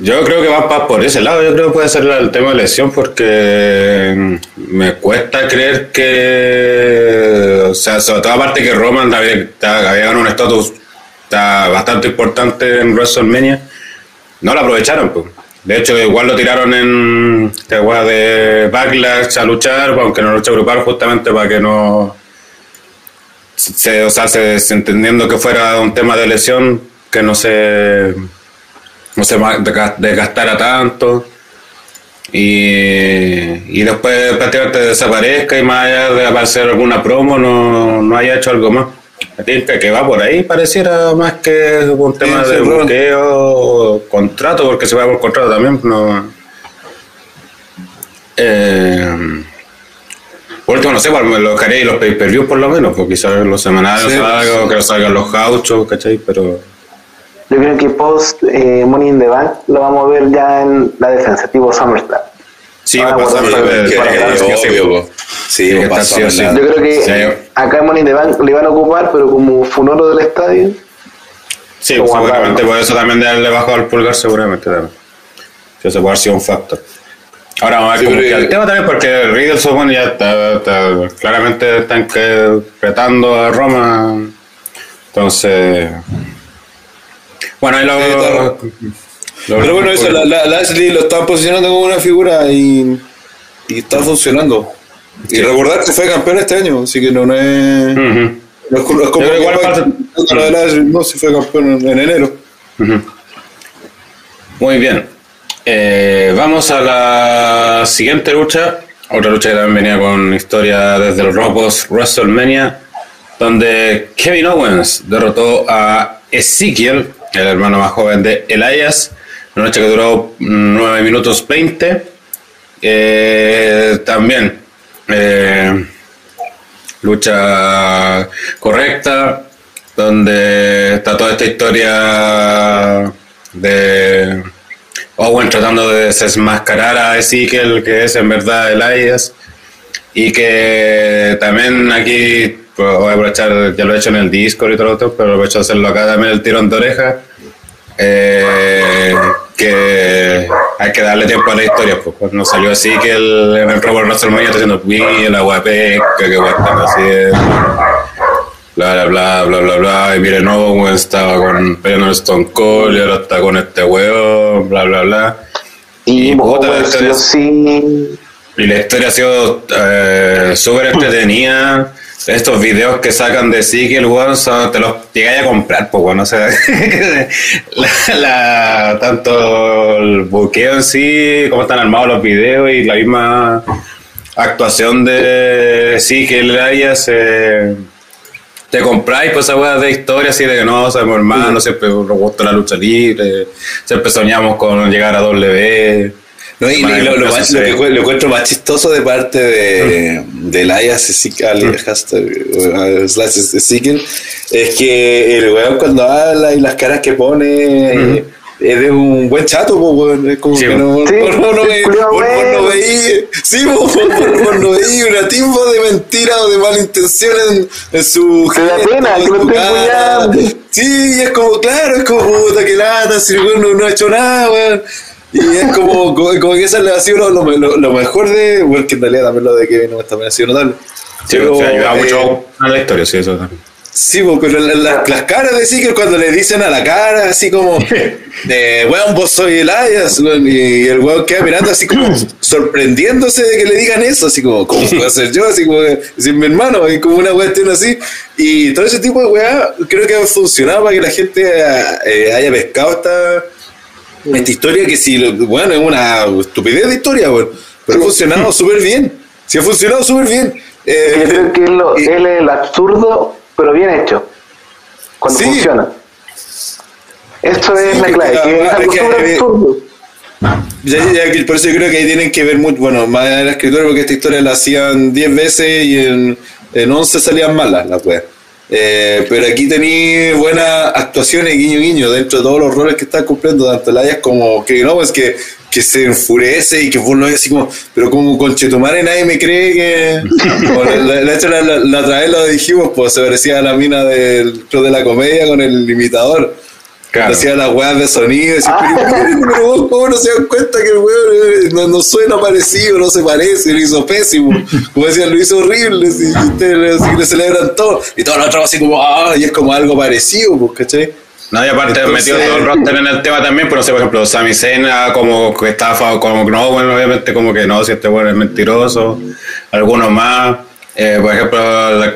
yo creo que va por ese lado, yo creo que puede ser el tema de lesión porque me cuesta creer que, o sea, sobre todo aparte que Roman había, ganado un estatus bastante importante en WrestleMania, no lo aprovecharon. Pues. De hecho, igual lo tiraron en esta weá de Backlash a luchar, aunque no lucha grupal justamente para que no se, o sea, se, se entendiendo que fuera un tema de lesión, que no se no se desgastara tanto y, y después prácticamente desaparezca y más allá de aparecer alguna promo no, no haya hecho algo más. Así que, que va por ahí pareciera más que un tema Sí, de bloqueo o contrato, porque se va por contrato también. No. Eh, por último, no sé, los haréis los pay-per-view por lo menos, porque quizás los semanales Sí, salgan, sí. que salgan los gauchos, ¿cachai? Pero Yo creo que post eh, Money in the Bank lo vamos a ver ya en la defensa, tipo SummerSlam. sí, va a pasar. Sí, Yo creo que Sí. acá en Money in the Bank le van a ocupar, pero como funoro del estadio. Sí, seguramente por eso también de haberle bajado el pulgar, seguramente también. Que eso puede haber sido un factor. Ahora vamos a ver Sí, cómo pero- queda el tema también, porque Riddle bueno, ya está, está- claramente están que, retando a Roma. Entonces. Bueno, ahí lo. Lo- Pero bueno, eso, la, la, Lashley lo están posicionando como una figura y, y está funcionando. Y recordar que fue campeón este año, así que no, no es. No es como, no es como igual la de no, si fue campeón en, en enero. Muy bien. Eh, vamos a la siguiente lucha. Otra lucha que también venía con historia desde los Robos WrestleMania, donde Kevin Owens derrotó a Ezekiel, el hermano más joven de Elias, una lucha que duró 9 minutos 20. Eh, también eh, lucha correcta, donde está toda esta historia de Owen tratando de desmascarar a Ezekiel, que es en verdad Elias, y que también aquí pues, voy a aprovechar, ya lo he hecho en el Discord y todo lo otro, pero aprovecho de hacerlo acá también el tirón de oreja. eh, que hay que darle tiempo a la historia, pues cuando salió Ezekiel en el Robot WrestleMania está haciendo Wii, la guapeca, que guapan así es bla bla bla bla bla bla y miren Owens estaba con peleando en Stone Cold y ahora está con este huevo bla bla bla Y Y puta, o es- sí. y la historia ha sido eh, súper entretenida estos videos que sacan de sí que el weón te los llegáis a comprar pues bueno o sea la, la- tanto el buqueo en sí cómo están armados los videos y la misma actuación de sí que el eh, te compráis pues esa weá de historia así de que no, somos hermanos, siempre nos gusta la lucha libre, siempre soñamos con llegar a W. No, y, lo, lo más- lo que lo encuentro más chistoso de parte de, de Ezekiel, hashtag, uh, slash Ezekiel, es que el weón cuando habla y las caras que pone es de un buen chato, po, weón. Es como Sí, que no, veí, sí, no veí una timba de mentira o de mala intención en, en su. Sí, es como, claro, es como, puta, que lata, si el weón no, no ha hecho nada, weón. Y es como, como, como que esa ha sido lo, lo, lo mejor de, bueno, que en realidad también lo de Kevin Owens también ha sido notable. Sí, Pero, o sea, ayuda eh, mucho a la historia, sí, eso también. Sí, po, pero la- la- las caras de Seeker cuando le dicen a la cara, así como, de, weón, vos soy Elias, weón, y el weón queda mirando así como sorprendiéndose de que le digan eso, así como, ¿cómo puedo ser yo? Así como, decir mi hermano, y como una cuestión así. Y todo ese tipo de weá creo que ha funcionado para que la gente eh, haya pescado esta, esta historia que si, bueno, es una estupidez de historia, pero ha funcionado súper bien. Sí, ha funcionado súper bien. Eh, Yo creo que es lo- y- él es el absurdo, pero bien hecho. Cuando Sí. funciona. Eso es Sí, la que- clave, que es algo es que- súper absurdo. Ya, ya, que por eso yo creo que ahí tienen que ver mucho, bueno, más en la escritura, porque esta historia la hacían 10 veces y en, en 11 salían malas las weas. Eh, pero aquí tenéis buenas actuaciones, guiño guiño, dentro de todos los roles que están cumpliendo, tanto Elias como Kevin Owens, que, que se enfurece y que vos lo ves así como, pero como con Chetumare nadie me cree que. Bueno, la, la, la, la- la otra vez lo dijimos, pues se parecía a la mina del club de la comedia con el imitador. Claro. Hacía las weas de sonido decía, pero, pero vos cómo no se dan cuenta que el weón eh, no, no suena parecido, no se parece, lo hizo pésimo. Como decían, lo hizo horrible, y ustedes así le celebran todo. Y todos los otros así como, ah, y es como algo parecido, pues, ¿cachai? No, y aparte Entonces- metió todo el roster en el tema también, pero no sé, por ejemplo, Sami Zayn ah, como que estaba como no, bueno, obviamente como que no, si este bueno es mentiroso, algunos más. Eh, por ejemplo,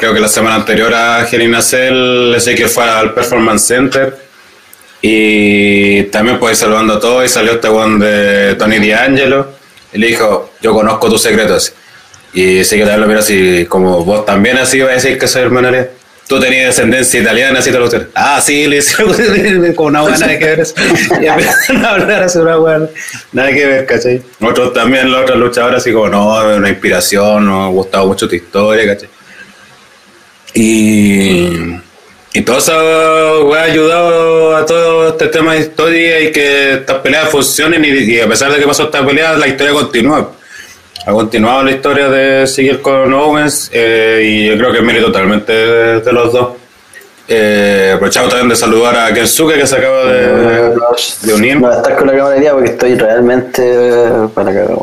creo que la semana anterior a Hell in a Cell, sé que fue al Performance Center y también pues saludando a todos y salió este one de Tony D'Angelo y le dijo, yo conozco tus secretos. Y sí que también lo mira así, como vos también así vas a decir que soy hermano de- Tú tenías descendencia italiana, así te lo dice. Ah, sí, le dice como una buena nada que ver. eso. Y empezaron a hablar así una buena, nada que ver, ¿cachai? Otros también, los otros luchadores, así como, no, una inspiración, nos ha gustado mucho tu historia, ¿cachai? Y, y todo eso ha ayudado a todo este tema de historia y que estas peleas funcionen y, y a pesar de que pasó esta pelea, la historia continúa. Ha continuado la historia de seguir con Owens eh, y yo creo que es mérito totalmente de, de los dos. Eh, aprovechamos también de saludar a Kensuke que se acaba de, de unir. No, estás con la cámara de día porque estoy realmente eh, para cagar,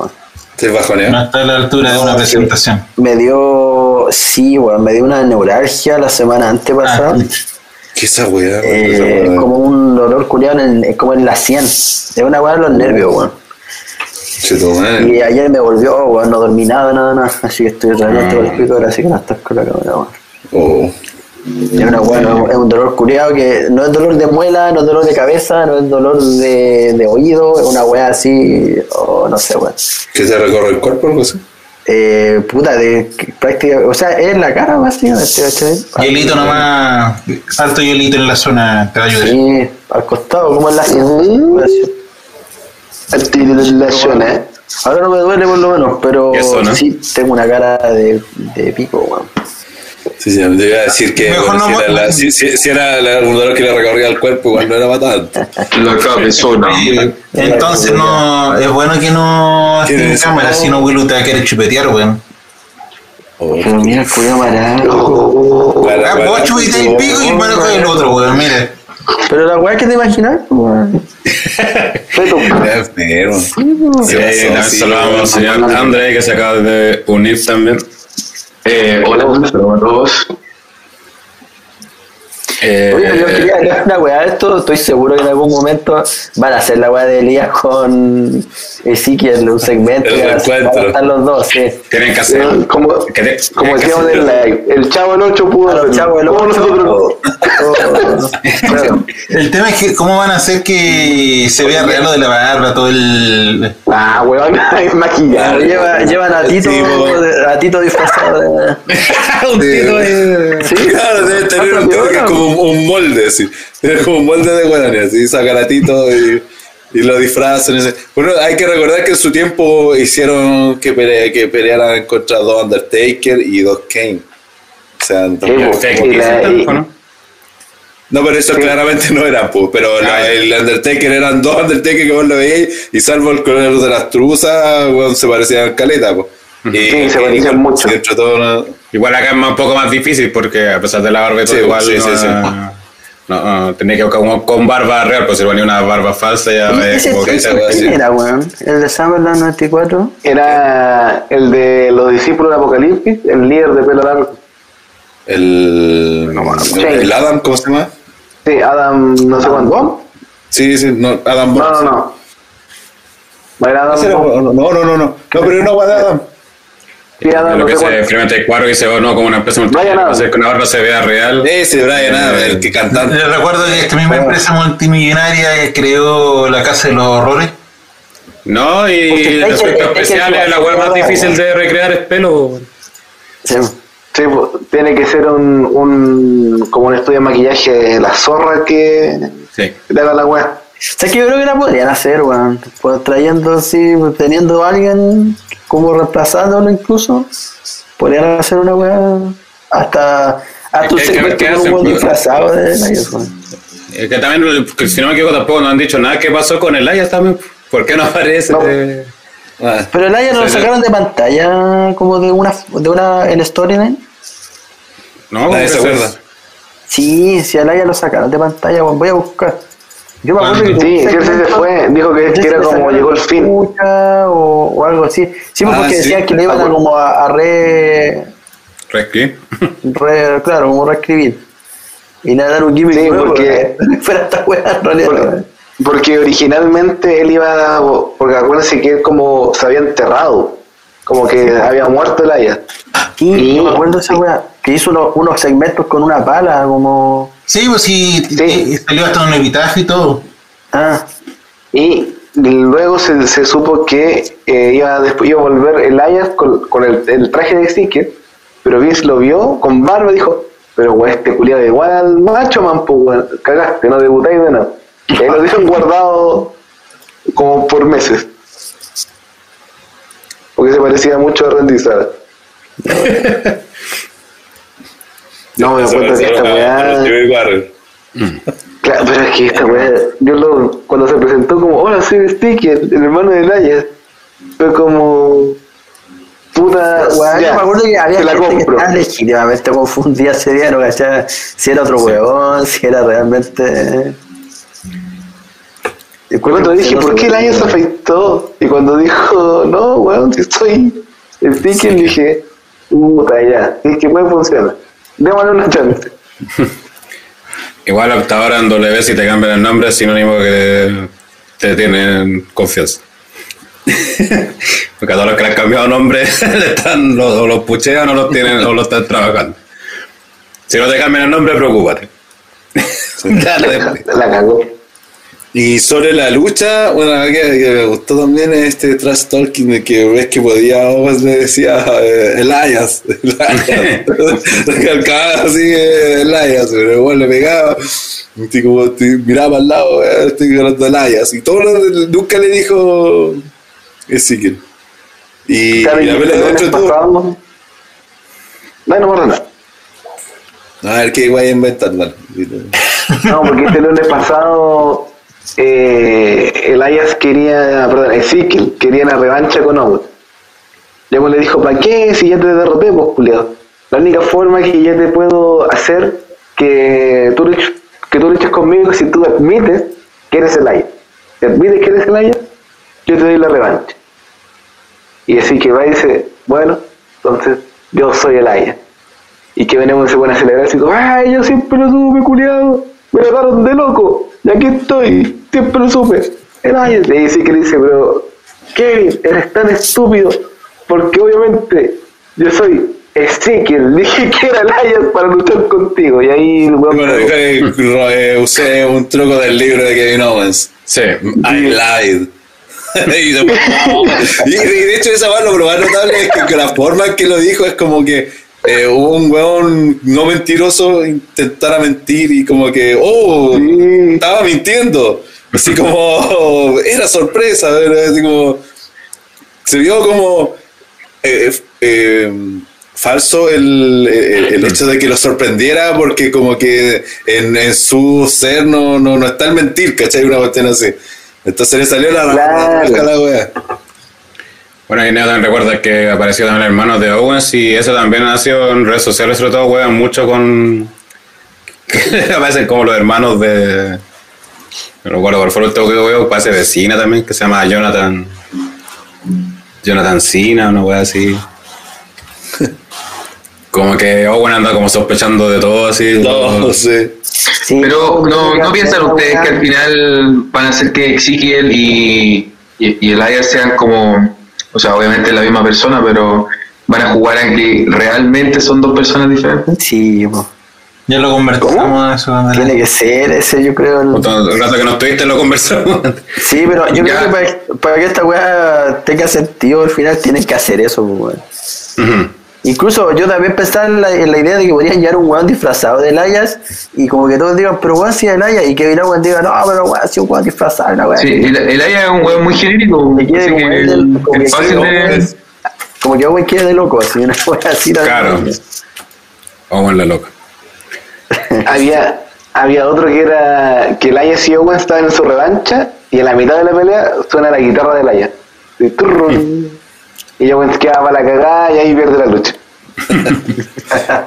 bajonea. No está a la altura de una presentación. Me dio, sí, weón, me dio una neuralgia la semana antepasada. Ah, ¿Qué esa weá? Eh, como un dolor culiado en, como en la sien. Es una weá en los nervios, weón. Y ayer me volvió, weón, no dormí nada, nada, nada. Así que estoy realmente Ah. con el pico ahora, así que no estás con la cámara, weón. Oh. Es una weá, no- es un dolor culiado que no es dolor de muela, no es dolor de cabeza, no es dolor de, de oído, es una weá así, o no sé, weón. Que se recorre el cuerpo o algo así. Eh, puta, de que prácticamente, o sea, es en la cara básicamente, ¿cachai? Hielito nomás, alto hielito en la zona te va a ayudar. Sí, al costado, como en la Mm. Articulación, ¿eh? Ahora no me duele por lo menos, pero ¿Qué zona? sí tengo una cara de, de pico, weón. Sí, sí, te iba a decir que Mejor bueno, no si, era la- si- si- si era la- que le recorría el cuerpo, igual no era para tanto. La cabezona. Entonces no, es bueno que no esté en ¿Quieres? cámara, si no Willow te va a querer chupetear, weón. Oh, Pero mira el culiao marado. guarda, Ah, vos el pico y el mano con el otro, weón, mira. Pero la weá que te imaginas, weón. Feto. Está enfermo. Sí, Sí, sí, saludamos al señor André que se acaba de unir también. Eh, hola, saludos a todos. Eh, Oye, yo quería una weá de esto, estoy seguro que en algún momento van a hacer la weá de Elías con Ezequiel, un segmento, El que van a- estar los dos, sí. tienen que hacer. Eh, Como, como tienen que decíamos en el live, el chavo del 8 pudo hacerlo. chavos del ¿Cómo ocho, nosotros no? El tema es que cómo van a hacer que se vea real lo de la barba, todo el... Ah, weón, hay maquillaje. Lleva- llevan a Tito, a Tito disfrazado de... un tito ahí. Sí, Claro, debe tener un, Otra que es piola. como un, un molde, así. Tiene como un molde de hueones, así, sacan a Tito y, y lo disfrazan. Bueno, hay que recordar que en su tiempo hicieron que, pele- que pelearan contra dos Undertaker y dos Kane. O sea, ¿no? no, pero eso claramente no eran, pues. Pero la- Ah, el Undertaker eran dos Undertaker que vos lo veíais y salvo el color de las truzas, weón, se parecían al caleta, pues. Y- Sí, se parecían y- mucho. todo, no- Igual acá es un poco más difícil porque a pesar de la barba y todo, Sí, igual sí, no, sí, sí. no, no, tenía que buscar como con barba real, pues si ponía una barba falsa ya ¿Y ves ese como que quién era, weón? ¿El de Summerland 94? Era el de los discípulos de Apocalipsis, el líder de pelo largo. el, el Adam, ¿cómo se llama? Sí, Adam, no sé cuánto. Sí, sí, no, Adam No, Bones. no, no. No era Adam. Ese era- Bomb. No, no, no, no. No, pero de Adam. Sí, Adam, lo no que sé se experimenta el cuadro y se ve no como una empresa Adams. hacer que una barba se vea real. Ese Brian Adam, el que cantante. Les recuerdo que esta misma empresa multimillonaria creó la Casa de los Horrores. No, y Porque los que- efectos que especiales, la hueá más difícil de recrear es pelo. Sí. Sí, tiene que ser un, un como un estudio de maquillaje de la zorra que Sí. que te haga la weá. O sea, que yo creo que la podrían hacer, weón. Pues trayendo así, pues, teniendo a alguien como reemplazándolo incluso, podrían hacer una weá hasta hasta un Es que- segmento ¿qué con un pues? disfrazado de ellos, weón. Es que también, que si no me equivoco, tampoco no han dicho nada que pasó con el Ayas también. ¿Por qué no aparece? No. Ah, Pero el Aya no lo sacaron de pantalla como de una de una en Storyline. No, nadie se porque acuerda. Sí, si al Aya lo sacaron de pantalla, weón, voy a buscar. Yo me acuerdo que Sí, sí, sí, se fue. Dijo que, era como llegó el fin. escucha O, o algo así. Sí, pues, Ah, porque sí. decían que le iban Ah, a bueno. como a, a re, Rescri. re- claro, como reescribir. Y nada, dar un gimmick Sí, nuevo, porque- fuera esta weá en realidad. Porque, originalmente él iba, porque acuérdense que él como se había enterrado, como que había muerto el Aya. Y- yo me acuerdo de esa weá. Que hizo unos, unos segmentos con una pala, como. Sí, pues sí, Sí. eh, salió hasta un epitafio y todo. Ah, Y luego se, se supo que eh, iba, después iba a volver el Aya con, con el, el traje de Sticker, pero Vince lo vio con barba y dijo, pero weón, este culiado igual al macho man, pues weón, cagaste, no debutáis de nada. Y ahí lo dejan guardado como por meses. Porque se parecía mucho a Randy Savage. No, me Eso acuerdo que esta weá. Warren. Claro, pero es que esta weá, yo lo, cuando se presentó como, hola, soy Sticky, el, el hermano de Naya, fue como, puta, ya, yo me acuerdo que había la gente que compro. estaba legítimamente confundida ese día, no cachaba si era otro weón, si era realmente. Y Cuando dije, ¿por qué el año se afeitó? Y cuando dijo, no, weón, si estoy Sticky, dije, puta, ya, es que puede funcionar. Démosle una chance. Igual hasta ahora en W si te cambian el nombre es sinónimo que te tienen confianza. Porque a todos los que le han cambiado nombre le están, los, o los puchean o los tienen o los están trabajando. Si no te cambian el nombre, preocúpate. Claro, después. La cagó. Y sobre la lucha, bueno, que, que me gustó también este trash talking de que ves que podía, pues le decía eh, Elias, Elias. recalcaba así eh, Elias, pero igual le pegaba, y como te miraba el lado, eh, estoy hablando de Elias, y todo lo- nunca le dijo Ezequiel. Y, ¿Sabes y la pelea de todo? No, no borra nada. a ver qué voy a inventar, dale. No, porque este lunes pasado eh, Elias quería, perdón, Ezekiel quería una revancha con Owen. Y Owen le dijo, ¿para qué? Si ya te derroté, pues, culiao. La única forma que ya te puedo hacer que tú, que tú luches conmigo es si tú admites que eres Elias. Si admites que eres Elias, yo te doy la revancha. Y así que va y dice, bueno, entonces yo soy Elias. Y que venimos a celebrar así como, ¡ay, yo siempre lo supe, culiado! Me agarraron de loco, y aquí estoy, siempre lo supe. El Elias le dice que le dice, pero Kevin, eres tan estúpido, porque obviamente yo soy Ezequiel, dije que era Elias para luchar contigo, y ahí el weón- Bueno, eh, usé un truco del libro de Kevin Owens. Sí. I lied. y, de, y de hecho esa va lo más notable es que, que la forma en que lo dijo es como que eh, hubo un weón no mentiroso intentara mentir y como que, oh, Sí. estaba mintiendo. Así como, era sorpresa, era así como, se vio como eh, eh, falso el, el- el hecho de que lo sorprendiera porque como que en, en su ser no, no, no está el mentir, ¿cachai? Una cuestión así. Entonces le salió la Claro. raja la wea. Bueno, y también recuerda que apareció también el hermano de Owens y eso también ha sido en redes sociales, sobre todo, juegan mucho con. aparecen como los hermanos de. No recuerdo fue el último que veo, parece vecina también, que se llama Jonathan. Jonathan Cena, una wea así. Como que Owen anda como sospechando de todo así. No, no sé. Sí, Pero no, no piensan ustedes que al final van a hacer que Ezekiel y, y, y Elias sean como, o sea, obviamente la misma persona, pero van a jugar a que realmente son dos personas diferentes. Sí, po. Ya lo conversamos eso. con el- tiene que ser ese, yo creo. el- rato que no estuviste lo conversamos. Sí, pero yo Ya. creo que para, para que esta weá tenga sentido al final tienen que hacer eso, weón. Ujú. Incluso yo también pensaba en la, en la idea de que podrían llevar un weón disfrazado de Elias y como que todos digan, pero weón si es Elias y que Owen diga, no, pero weón si es un weón disfrazado, la weá. Sí, el- es un huevo muy genérico, Que como que del- como que de... Como que Owen quiere de loco, así una weá así. la- Claro. Owen la loca. había, había otro que era que Elias y Owen estaban en su revancha y en la mitad de la pelea suena la guitarra de Elias. Y, turrun. y Owen queda para la cagada y ahí pierde la lucha.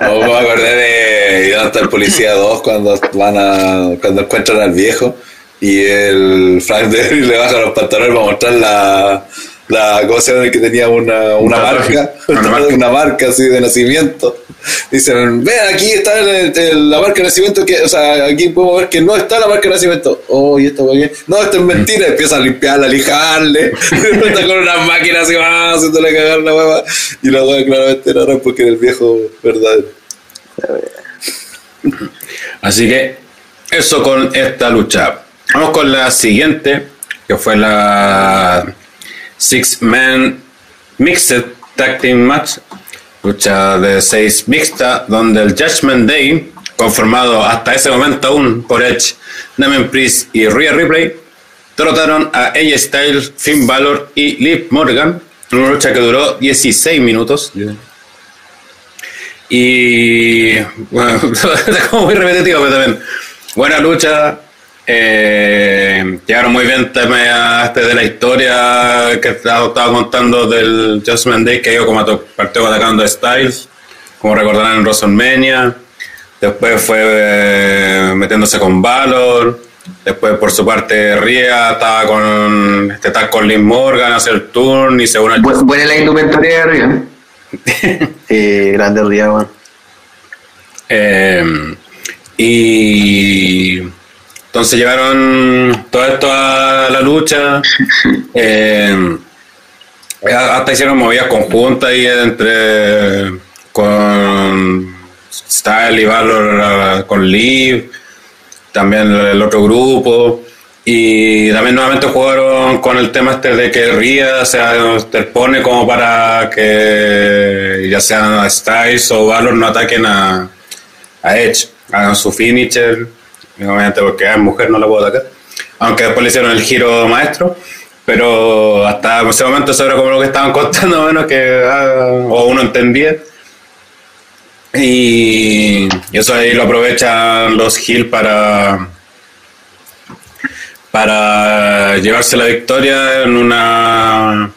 No, me acordé de ¿dónde está el policía 2 cuando van a cuando encuentran al viejo y el Frank Derry le baja los pantalones para mostrar la la cosa de que tenía una, una marca, Una marca. una así de nacimiento. Dicen, ven aquí está el- el- la marca de nacimiento que, o sea, aquí podemos ver que no está la marca de nacimiento. Oh, y esto va bien. No, esto es mentira. Empieza a limpiarla, a lijarle. está con unas máquinas así, ah, haciéndole cagar la hueva. Y la hueva claramente era porque era el viejo verdadero. Así que eso con esta lucha. Vamos con la siguiente, que fue la Six Man Mixed Tag Team Match. Lucha de seis mixta, donde el Judgment Day, conformado hasta ese momento aún por Edge, Damien Priest y Rhea Ripley, derrotaron a AJ Styles, Finn Balor y Liv Morgan una lucha que duró 16 minutos. Y bueno, es como muy repetitivo, pero también buena lucha. Eh, llegaron muy bien tema este de la historia que estaba, estaba contando del Judgment Day, que yo como partió atacando a Styles, como recordarán en WrestleMania. Después fue eh, metiéndose con Valor. Después, por su parte, Ria estaba con este tag con Liv Morgan, hace el turn y se une al Bu- Buena la indumentaria de. Eh, grande Ría, weón. Eh, y entonces llevaron todo esto a la lucha. Eh, hasta hicieron movidas conjuntas ahí entre con Style y Valor ah, con Liv, también el otro grupo. Y también nuevamente jugaron con el tema este de que Ria se interpone como para que ya sean Styles o Valor no ataquen a, a Edge, hagan su finisher, obviamente porque es mujer no la puedo atacar. Aunque después le hicieron el giro maestro, pero hasta ese momento eso era como lo que estaban contando, menos que ah, o uno entendía. Y, eso ahí lo aprovechan los Hill para para llevarse la victoria en una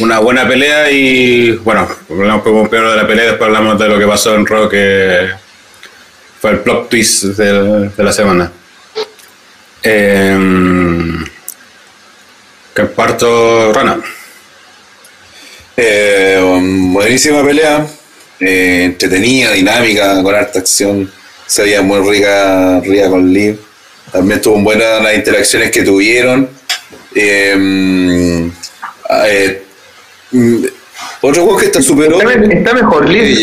una buena pelea y bueno, hablamos primero de la pelea, después hablamos de lo que pasó en que fue el plot twist de, de la semana. Eh, que parto Rana. Eh, buenísima pelea, eh, entretenida, dinámica, con harta acción. Se veía muy rica, rica con Liv. También tuvo buenas las interacciones que tuvieron. Eh, eh, mm, otro juego que está super Está, me- está mejor. Liv,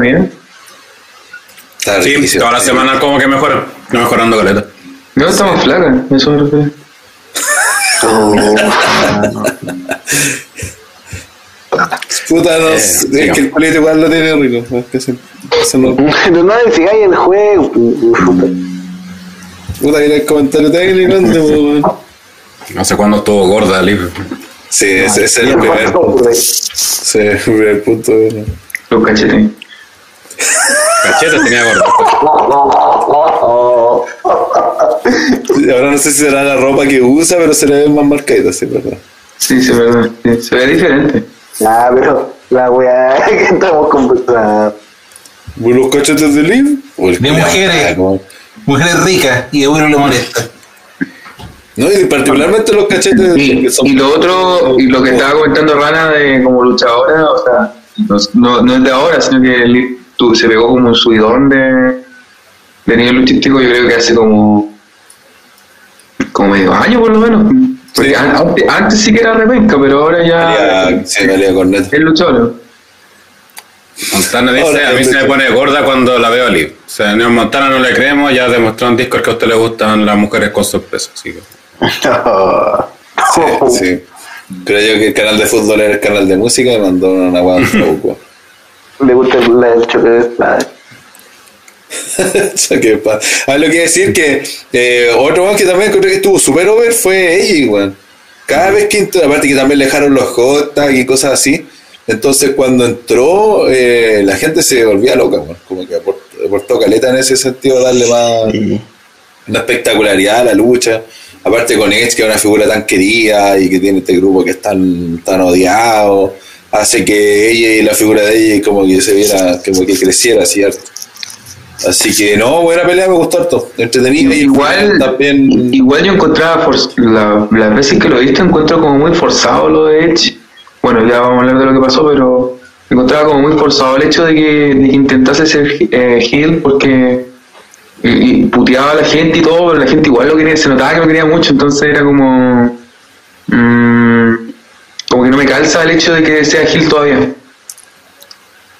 bien. Está Sí, riquísimo. toda la semana como que mejora, mejorando caleta. No, está más flaca, eso me refiero. Puta, no, Eh, es digamos. que el culete igual lo tiene rico. es que eso- eso no- Pero no sigáis el juego. Puta, que el comentario técnico. No sé cuándo estuvo gorda Liv. Sí, ese, ese es el primer, sí, el primer punto. ¿no? Los cachetes. Cachete tenía gorda. Ahora no sé si será la ropa que usa, pero se le ve más marcadita, sí, ¿verdad? Sí, sí, verdad. Sí, se ve diferente. Ah, pero la weá que estamos conversando. ¿Los cachetes de Liv? De mujeres. flaco. Mujeres ricas y de uno le molesta. No, y particularmente los cachetes Y, que son. y lo otro, y lo que estaba comentando Rana de como luchadora, o sea, no, no, no es de ahora, sino que Liv tu- se pegó como un subidón de, de nivel luchístico, yo creo que hace como como medio año por lo menos. Porque Sí. an- antes, antes sí que era repenca, pero ahora ya Pelea- pelea con es luchador. Montana dice, a mí se me pone gorda cuando la veo a Liv. O sea, a Montana no le creemos, ya demostró en Discord que a usted le gustan las mujeres con sorpresa. Así que Sí, sí. Creo yo que el canal de fútbol era el canal de música y mandó una guada. Le gusta el, choque de espada. que pa- Ah, lo que iba a decir que eh, otro weón que también encontré que estuvo super over fue ella, weón. Cada vez que entró, aparte que también le dejaron los hot y cosas así. Entonces cuando entró, eh, la gente se volvía loca, weón. Como que aport- aportó caleta en ese sentido, darle más una espectacularidad a la lucha. Aparte con Edge, que es una figura tan querida y que tiene este grupo que es tan, tan odiado, hace que ella y la figura de ella como que se viera, como que creciera, ¿cierto? Así que no, buena pelea, me gustó harto. Entretenida y Igual, también. igual yo encontraba, for- la- las veces que lo he visto, encuentro como muy forzado lo de Edge. Bueno, ya vamos a hablar de lo que pasó, pero encontraba como muy forzado el hecho de que, de que intentase ser eh, heel porque y, y puteaba a la gente y todo, pero la gente igual lo quería, se notaba que lo quería mucho, entonces era como. mm, como que no me calza el hecho de que sea heel todavía.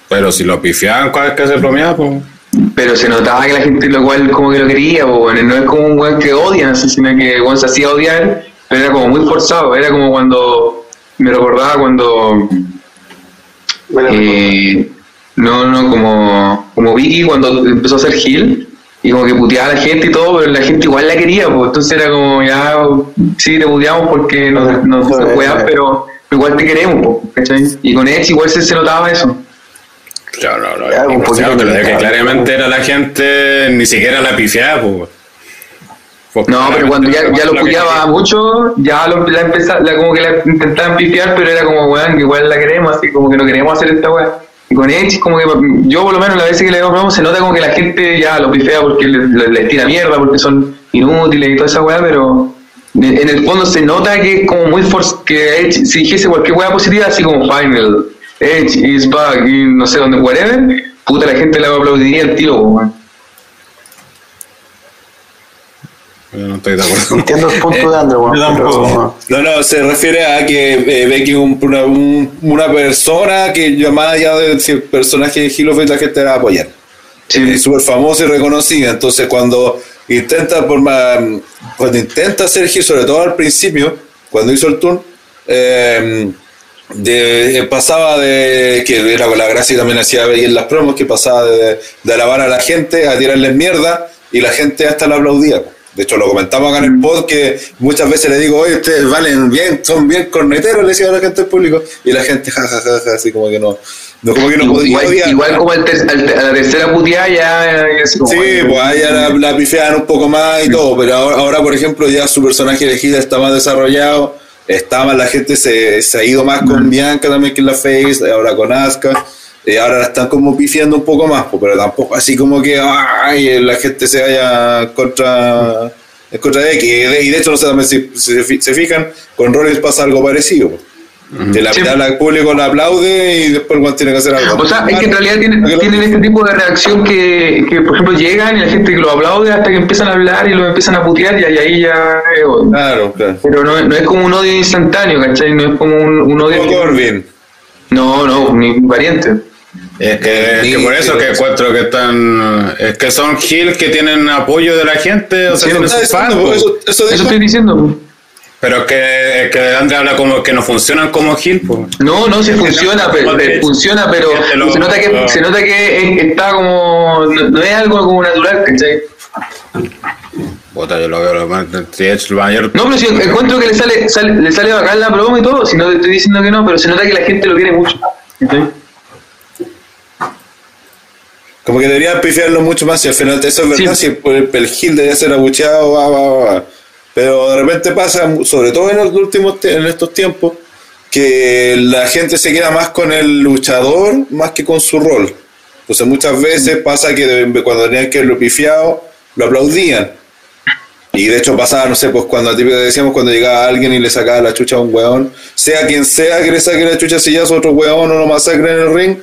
Pero si lo pifiaban, ¿cuál es que se bromeaba? Pues? Pero se notaba que la gente lo cual como que lo quería, bueno, no es como un weón que odian, sino que el weón se hacía odiar, pero era como muy forzado, era como cuando, me recordaba cuando, eh, no, no, como, como Vicky cuando empezó a ser Gil, y como que puteaba a la gente y todo, pero la gente igual la quería, pues entonces era como, ya, sí, te puteamos porque nos, nos nos weas, pero igual te queremos, po, ¿cachai? Y con Edge igual se, se notaba eso. Claro, no, no. Ya, un o sea, poquito pero de que claramente era la gente, ni siquiera la pifiaba, pues. No, pero cuando ya, ya lo puteaba mucho, ya lo, la empezaba, la, como que la intentaban pifiar, pero era como, weón, que igual la queremos, así como que no queremos hacer esta weá. Y con Edge, como que yo por lo menos la veces que le vemos se nota como que la gente ya lo pifea porque le- le- les tira mierda, porque son inútiles y toda esa weá, pero en el fondo se nota que es como muy force, que Edge, si dijese cualquier weá positiva, así como Final, Edge is back, y no sé dónde, whatever, puta la gente le aplaudiría el tiro, weón. Yo no estoy de acuerdo. Entiendo el punto de Andrew, tampoco. pero- No, no, se refiere a que eh, ve que un- una, un- una persona que yo más allá de personaje de Hilo la gente la va a apoyar. Sí. es súper famosa y reconocida. Entonces, cuando intenta, por más, cuando intenta hacer Gil, sobre todo al principio, cuando hizo el tour, eh, de, eh, pasaba de que era con la gracia y también hacía ahí en las promos, que pasaba de, de alabar a la gente a tirarles mierda y la gente hasta la aplaudía. De hecho, lo comentamos acá en el pod que muchas veces le digo, oye, ustedes valen bien, son bien corneteros, le decía a la gente del público, y la gente, jajajaja, así como que no, no como que no podía igual, odiar. igual como al ter- al- a la tercera puteada ya, como, Sí, pues ahí ya la, la pifean un poco más y todo, pero ahora, ahora, por ejemplo, ya su personaje elegido está más desarrollado, está más, la gente se, se ha ido más con Bianca también que en la Face, ahora con Asuka, y ahora la están como pifiando un poco más, pues, pero tampoco así como que ay, la gente se vaya contra, contra X, y de, hecho, no sé, también si, si se fi- se fijan, con Rollins pasa algo parecido. La Sí. del público la aplaude y después el tiene que hacer algo. O sea, es que en realidad tienen, tienen este tipo de reacción que, que, por ejemplo, llegan y la gente que lo aplaude hasta que empiezan a hablar y lo empiezan a putear y ahí, ahí ya... eh, bueno. Claro, claro. Pero no, no es como un odio instantáneo, ¿cachai? No es como un, un odio... Como Corbin. No, no, ni variante. Es que, es que por eso que encuentro que están. Es que son Gil que tienen apoyo de la gente, o sea, Sí, tienen sus eso, fans, no, po. eso, eso Eso estoy diciendo. Pero es que, es que André habla como que no funcionan como Gil, pues. No, no, sí funciona, pero, funciona, pero lo- se nota que, lo- se nota que es- está como... No, no es algo como natural, ¿cachai? Puta, yo lo veo lo más. de hecho, el mayor. No, pero si encuentro que le sale, sale, le sale bacán la promo y todo, si no te estoy diciendo que no, pero se nota que la gente lo quiere mucho. ¿cachai? Como que deberían pifiarlo mucho más y al final eso es verdad, Sí. si el, el Gil debería ser abucheado, va, va, va. Pero de repente pasa, sobre todo en los últimos en estos tiempos, que la gente se queda más con el luchador más que con su rol. Entonces muchas veces pasa que cuando tenían que lo pifiado, lo aplaudían. Y de hecho pasaba, no sé, pues cuando decíamos cuando llegaba alguien y le sacaba la chucha a un weón, sea quien sea que le saque la chucha si ya es otro weón o lo masacre en el ring,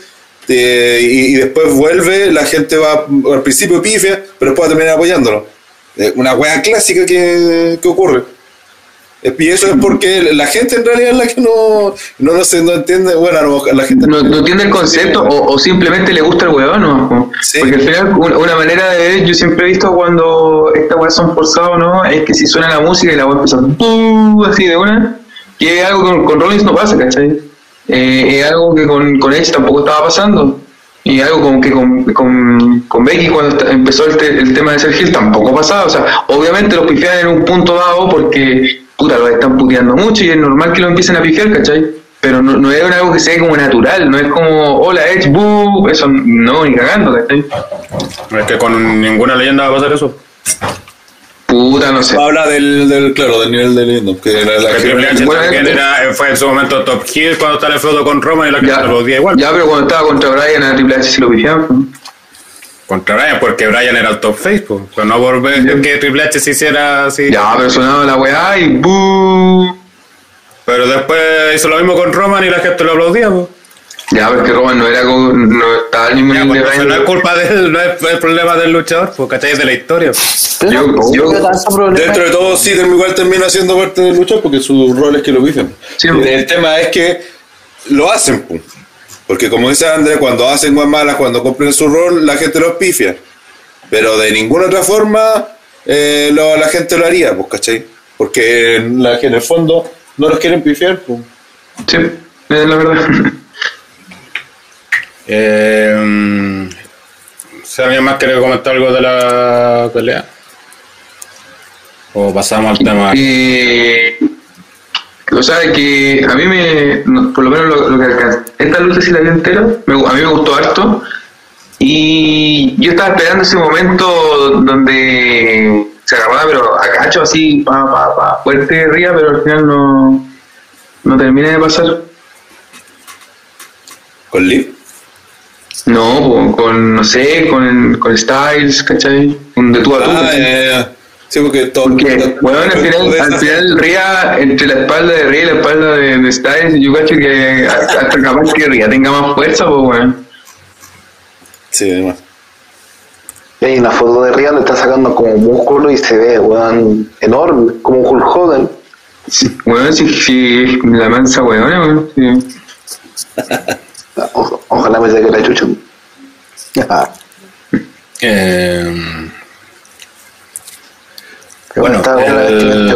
eh, y, y después vuelve, la gente va al principio pifia, pero después va a terminar apoyándolo. Eh, una wea clásica que, que ocurre. Eh, Y eso es porque la gente en realidad es la que no, no, lo sé, no entiende, bueno, mejor la gente No, no entiende el concepto o, o simplemente le gusta el huevón, ¿no? Sí. Porque al final, una, manera de ver, yo siempre he visto cuando estas weas son forzadas, ¿no? Es que si suena la música y la wea empieza así de una, que es algo con, con Rollins no pasa, ¿cachai? Eh, es algo que con, con Edge tampoco estaba pasando. Y algo como que con, con, con Becky cuando empezó el, te- el tema de ser Hill tampoco pasaba. O sea, obviamente los pifian en un punto dado porque, puta, los están puteando mucho y es normal que lo empiecen a pifiar, ¿cachai? Pero no, no es algo que sea como natural, no es como, hola Edge, boo, eso no, ni cagando, ¿cachai? Es que con ninguna leyenda va a pasar eso. Puta, no sé. habla del, del claro, del nivel de leyenda, que la, la Que Triple H Bueno, también eh, era, fue en su momento top heel cuando estaba en el feudo con Roman y la gente Ya, lo odia igual. ya, pero cuando estaba contra Brian a Triple H sí lo pifiaban. Contra Bryan, porque Bryan era el top face, pues. Pero no por ver que Triple H se hiciera así. Ya, pero sonaba la weá y boo. Pero después hizo lo mismo con Roman y la gente lo aplaudía, pues. Ya, pero es que Roman no era como, no estaba al mismo Ya, nivel pues, de entonces no es culpa de él, no es el problema del luchador, pues, ¿cachai? Es de la historia. Yo-. Dentro de todo, sí, term- igual termina siendo parte del luchador porque su rol es que lo pifian. Sí. el tema es que lo hacen, pu. porque como dice Andrés, cuando hacen guas malas, cuando cumplen su rol, la gente los pifia. Pero de ninguna otra forma eh, lo- la gente lo haría, pues, ¿cachai? Porque en, la- en el fondo no los quieren pifiar, pues. Sí, es la verdad. Eh, si alguien más quiere comentar algo de la pelea. O pasamos al tema. Eh, o sea, que a mí me, no, por lo menos lo, lo que alcanza, esta lucha sí la vi entera, me a mí me gustó harto. Y yo estaba esperando ese momento donde se agarraba, pero a cacho así, pa, pa, pa, fuerte arriba, pero al final no, no termina de pasar. Con Lee. No, con, no sé, con, con Styles, ¿cachai? Un de tú a tú. Ah, ¿cachai? ya, ya. Sí, porque todo. Porque, bueno, al final, al final Ría, entre la espalda de Ría y la espalda de, de Styles, yo cacho que hasta capaz que Ría tenga más fuerza, pues, weón. Sí, además. Y hay una foto de Rihanna, está sacando como músculo y se ve, weón, enorme, como un Hulk Hogan. Weón, si, si la mansa weona, weón. sí. O- ojalá me saque la chucha. Eh, Pero Bueno, el-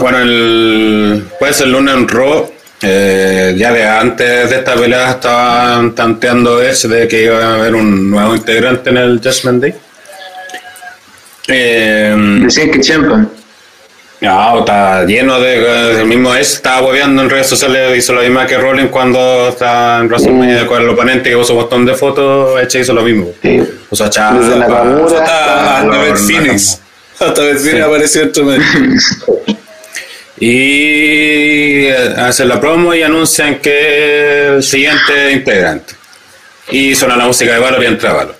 bueno, el, pues el lunes en Raw, eh, ya de antes de esta pelea estaban tanteando eso de que iba a haber un nuevo integrante en el Judgment Day. Eh, Decían que Champion. No, está lleno de. El mismo es, estaba hueveando en redes sociales, hizo lo mismo que Rollins cuando estaba en WrestleMania con el oponente que puso un montón de fotos, Eche hizo lo mismo. Sí. Puso a Desde Nakamura Hasta, hasta no, Phoenix. Hasta Beth Phoenix apareció dentro de Y eh, hacen la promo y anuncian que el siguiente integrante. Y suena la música de Valor y entra Valor.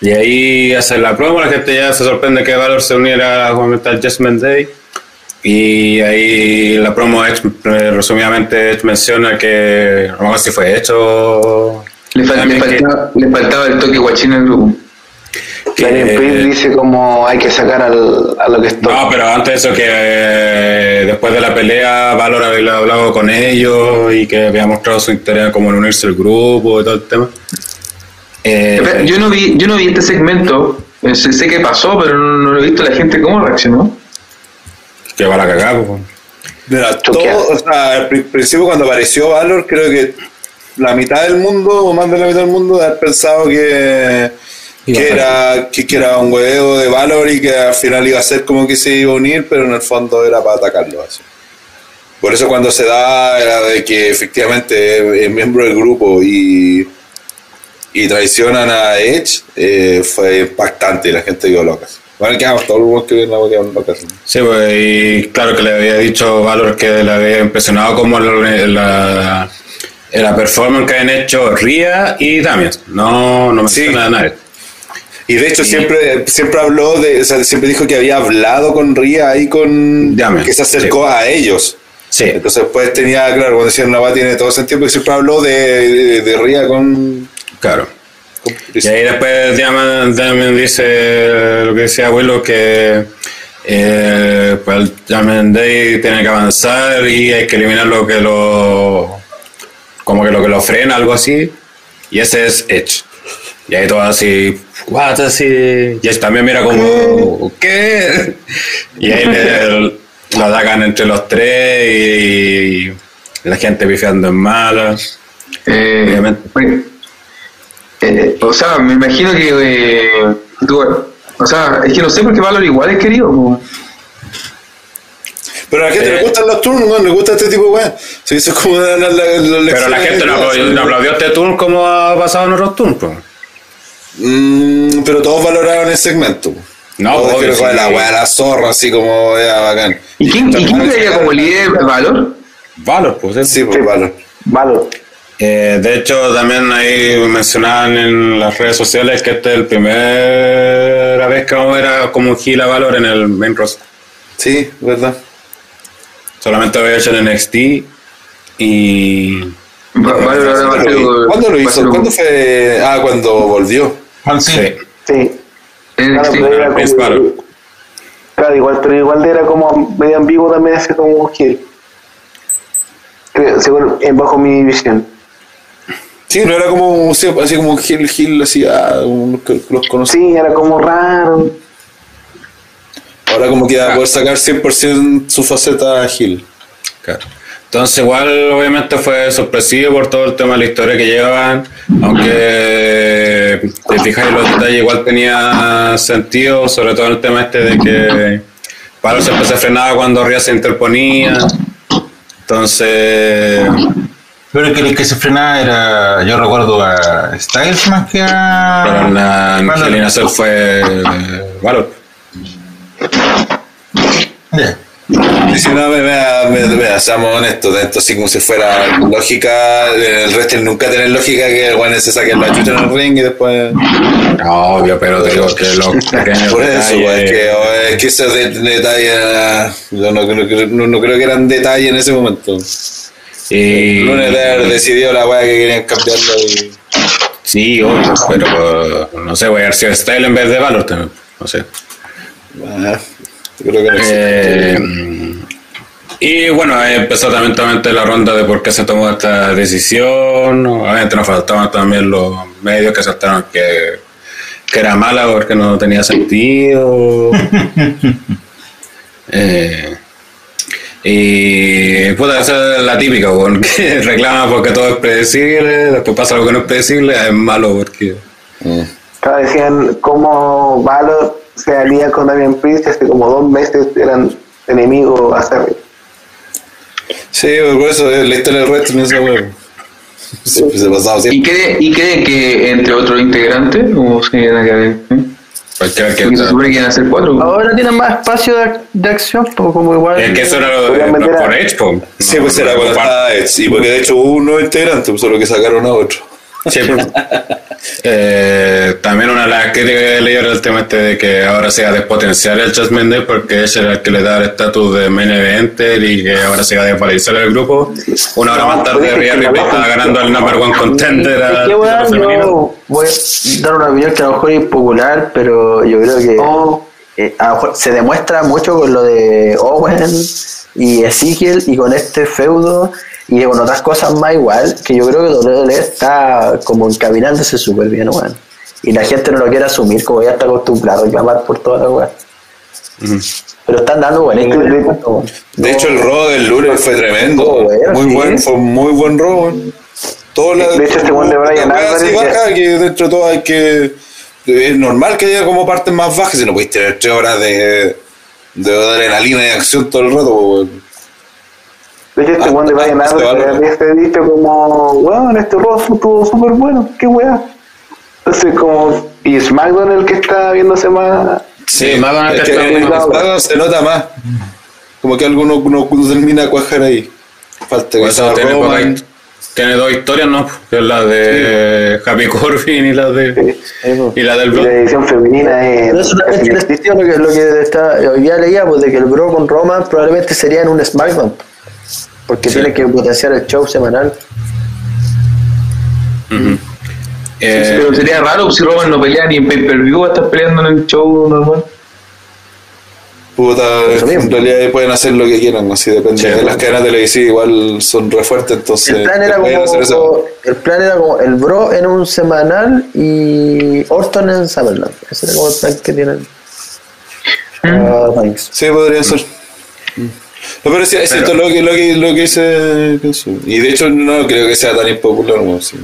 Y ahí hacen la promo, la gente ya se sorprende que Valor se uniera a comentar Judgment Day. Y ahí la promo ex- eh, resumidamente menciona que no sé si fue hecho. Le, fal- le que- faltaba, le faltaba el toque guachín al grupo. Que- Priest dice como hay que sacar al, a lo que estoy. No, pero antes de eso que eh, después de la pelea Valor había hablado con ellos y que había mostrado su interés como en unirse al grupo y todo el tema. Eh, Yo no vi, yo no vi este segmento. Sé, sé que pasó, pero no, no lo he visto la gente cómo reaccionó. Que va a la cagada, pues. Todo, o sea, al pri- principio cuando apareció Valor, creo que la mitad del mundo, o más de la mitad del mundo, de haber pensado que, que, era, que, que era un huevo de Valor y que al final iba a ser como que se iba a unir, pero en el fondo era para atacarlo. Así. Por eso cuando se da era de que efectivamente es miembro del grupo y, y traicionan a Edge, eh, fue impactante y la gente quedó loca. Bueno, quedamos todos los que vieron la quedaron locas. Sí, pues, y claro que le había dicho Valor que le había impresionado como la, la, la performance que habían hecho Ria y Damian. No, no Sí. menciona a nadie. Y de hecho siempre, siempre habló de, o sea, siempre dijo que había hablado con Ria ahí con Llame, que se acercó a ellos. Sí, Entonces pues tenía, claro, cuando decían la va tiene todo sentido, porque siempre habló de, de, de Ria con, claro. Y ahí después Diamond, Diamond dice lo que decía abuelo que eh, pues el Diamond Day tiene que avanzar y hay que eliminar lo que lo como que lo que lo frena, algo así. Y ese es Edge. Y ahí todo así, what así. Y Edge también mira como, ¿qué? Y ahí le, lo atacan entre los tres y, la gente pifiando en malas. Eh, Obviamente. Eh, o sea, me imagino que eh, tú- o sea, es que no sé por qué Valor igual es querido. po. Pero a la gente Eh. le gustan los turnos, ¿no? le gusta este tipo de weá. Sí, eso es como la, la, la- la Pero la gente no aplaudió, aplaudió este turno como ha pasado en otros turnos. pues. Mm, pero todos valoraron el segmento. No, Todos obvio, sí. la weá, la zorra, así como era bacán. ¿Y quién, ¿y quién creía como líder Valor? Valor, pues. ¿eh? Sí, pues valor. Malo. Eh, de hecho, también ahí mencionaban en las redes sociales que esta es la primera vez que vamos a ver a- como un Gila Valor en el main roster. Sí, verdad. Solamente había hecho en NXT y. ¿Cuándo lo hizo? ¿Cuándo fue? Ah, cuando volvió. Juan, sí. Sí. Claro, NXT. pero era Vince como, Balor. claro, igual, pero igual era como medio ambiguo también ese como un Gil. Según, bajo mi visión. Sí, no era como sí, así como un Gil Gil, así, ah, un- los conocí. Sí, era como raro. Ahora como que va a poder sacar 100% su faceta Gil. Claro. Entonces igual obviamente fue sorpresivo por todo el tema de la historia que llevan, aunque te fijas en los detalles igual tenía sentido, sobre todo el tema este de que Palo siempre se frenaba cuando Ria se interponía, entonces Pero el que, el que se frenaba era, yo recuerdo a Styles más que a... para la. Angelina Cell fue Valor. Ya. Y si no, me, me, me, me- seamos honestos, esto así como si fuera lógica, el wrestling nunca tiene lógica que el guane se saque la chucha en el ring y después... No, obvio, pero te digo que los pequeños Por eso, detalles- pues, es que, es que esos de- detalles, ah, yo no, creo que- no, no creo que eran detalles en ese momento. Y El lunes de haber decidido la weá que querían cambiarlo y... Sí, obvio, pero no sé, voy a ver si Style en vez de Valor también, no sé. ah, yo creo que no Eh, y bueno, ahí empezó también, también la ronda de por qué se tomó esta decisión. Obviamente nos faltaban también los medios que saltaron que que era mala porque no tenía sentido. Eh, y puta, esa es la típica, que reclama porque todo es predecible, después pasa algo que no es predecible, es malo porque... Claro, decían cómo Valor se alía con Damian Priest hace como dos meses eran enemigos acérrimos. Sí, por eso eh, la historia del resto no esa. Siempre se ha pasado ¿Y siempre. cree, ¿Y cree que entre otros integrantes? ¿O se viene a ver? ¿eh? Cualquiera que... Porque se supone que iban a ser cuatro. Ahora tienen más espacio de, de acción, pues, como igual. Es que eso era lo meter a- por Edge, po. Sí, No, pues era no, estaba Edge. Y porque de hecho hubo un nuevo integrante, pues solo que sacaron a otro. Sí, pues. Eh, también una de las críticas que leí era el tema este de que ahora se va a despotenciar el Jasmine Day porque ese era el que le da el estatus de main eventer y que ahora se va a desvalorizar el grupo. Una hora más tarde Rhea Ripley estaba ganando el number one contender Es al que, yo voy a dar una opinión que a lo mejor es impopular, pero yo creo que Oh. eh, a lo mejor se demuestra mucho con lo de Owen y Ezekiel y con este feudo y con otras cosas más igual, que yo creo que WWE está como encaminándose súper bien, weón. Y la gente no lo quiere asumir, como ya está acostumbrado a reclamar por toda la weón. Pero están dando buen. De hecho, el robo del lunes fue tremendo. Oh, bueno, muy sí. buen, fue un muy buen robo. weón. Todo la, De hecho, este weón de Brian Álvarez baja, que dentro de todo hay que. Es normal que haya como partes más bajas, si no podéis tener tres horas de, de adrenalina y acción todo el rato. weón. De hecho, este one de Brian ah, este Adams valor. había este dicho como, weón, este robo estuvo súper bueno, qué weá. Entonces, como, y SmackDown el que está viéndose más. Sí, a Es que estar en más- SmackDown se nota más. Como que algo no, no- no termina de cuajar ahí. Falta que sea tiene, Roman. tiene dos historias, ¿no? Que es la de Happy Corbin y la de y la del Y la Bro. edición femenina es. Eso también tiene sentido lo que, lo que está, hoy día leía, pues de que el Bro con Roman probablemente sería en un SmackDown. Porque tiene que potenciar el show semanal. Eh, Pero sería raro si Roman no pelea ni en pay-per-view, va a estar peleando en el show normal. Puta, en realidad pueden hacer lo que quieran, así depende. Sí, de las bueno. cadenas televisivas igual son re fuertes, entonces El plan era como, el plan era como el Bro en un semanal y Orton en Summerland. Ese era como el plan que tienen. ah, Banks. Sí, podría ser. No, pero sí, es cierto lo que, lo que, lo que dice. Y de hecho no creo que sea tan impopular como sí.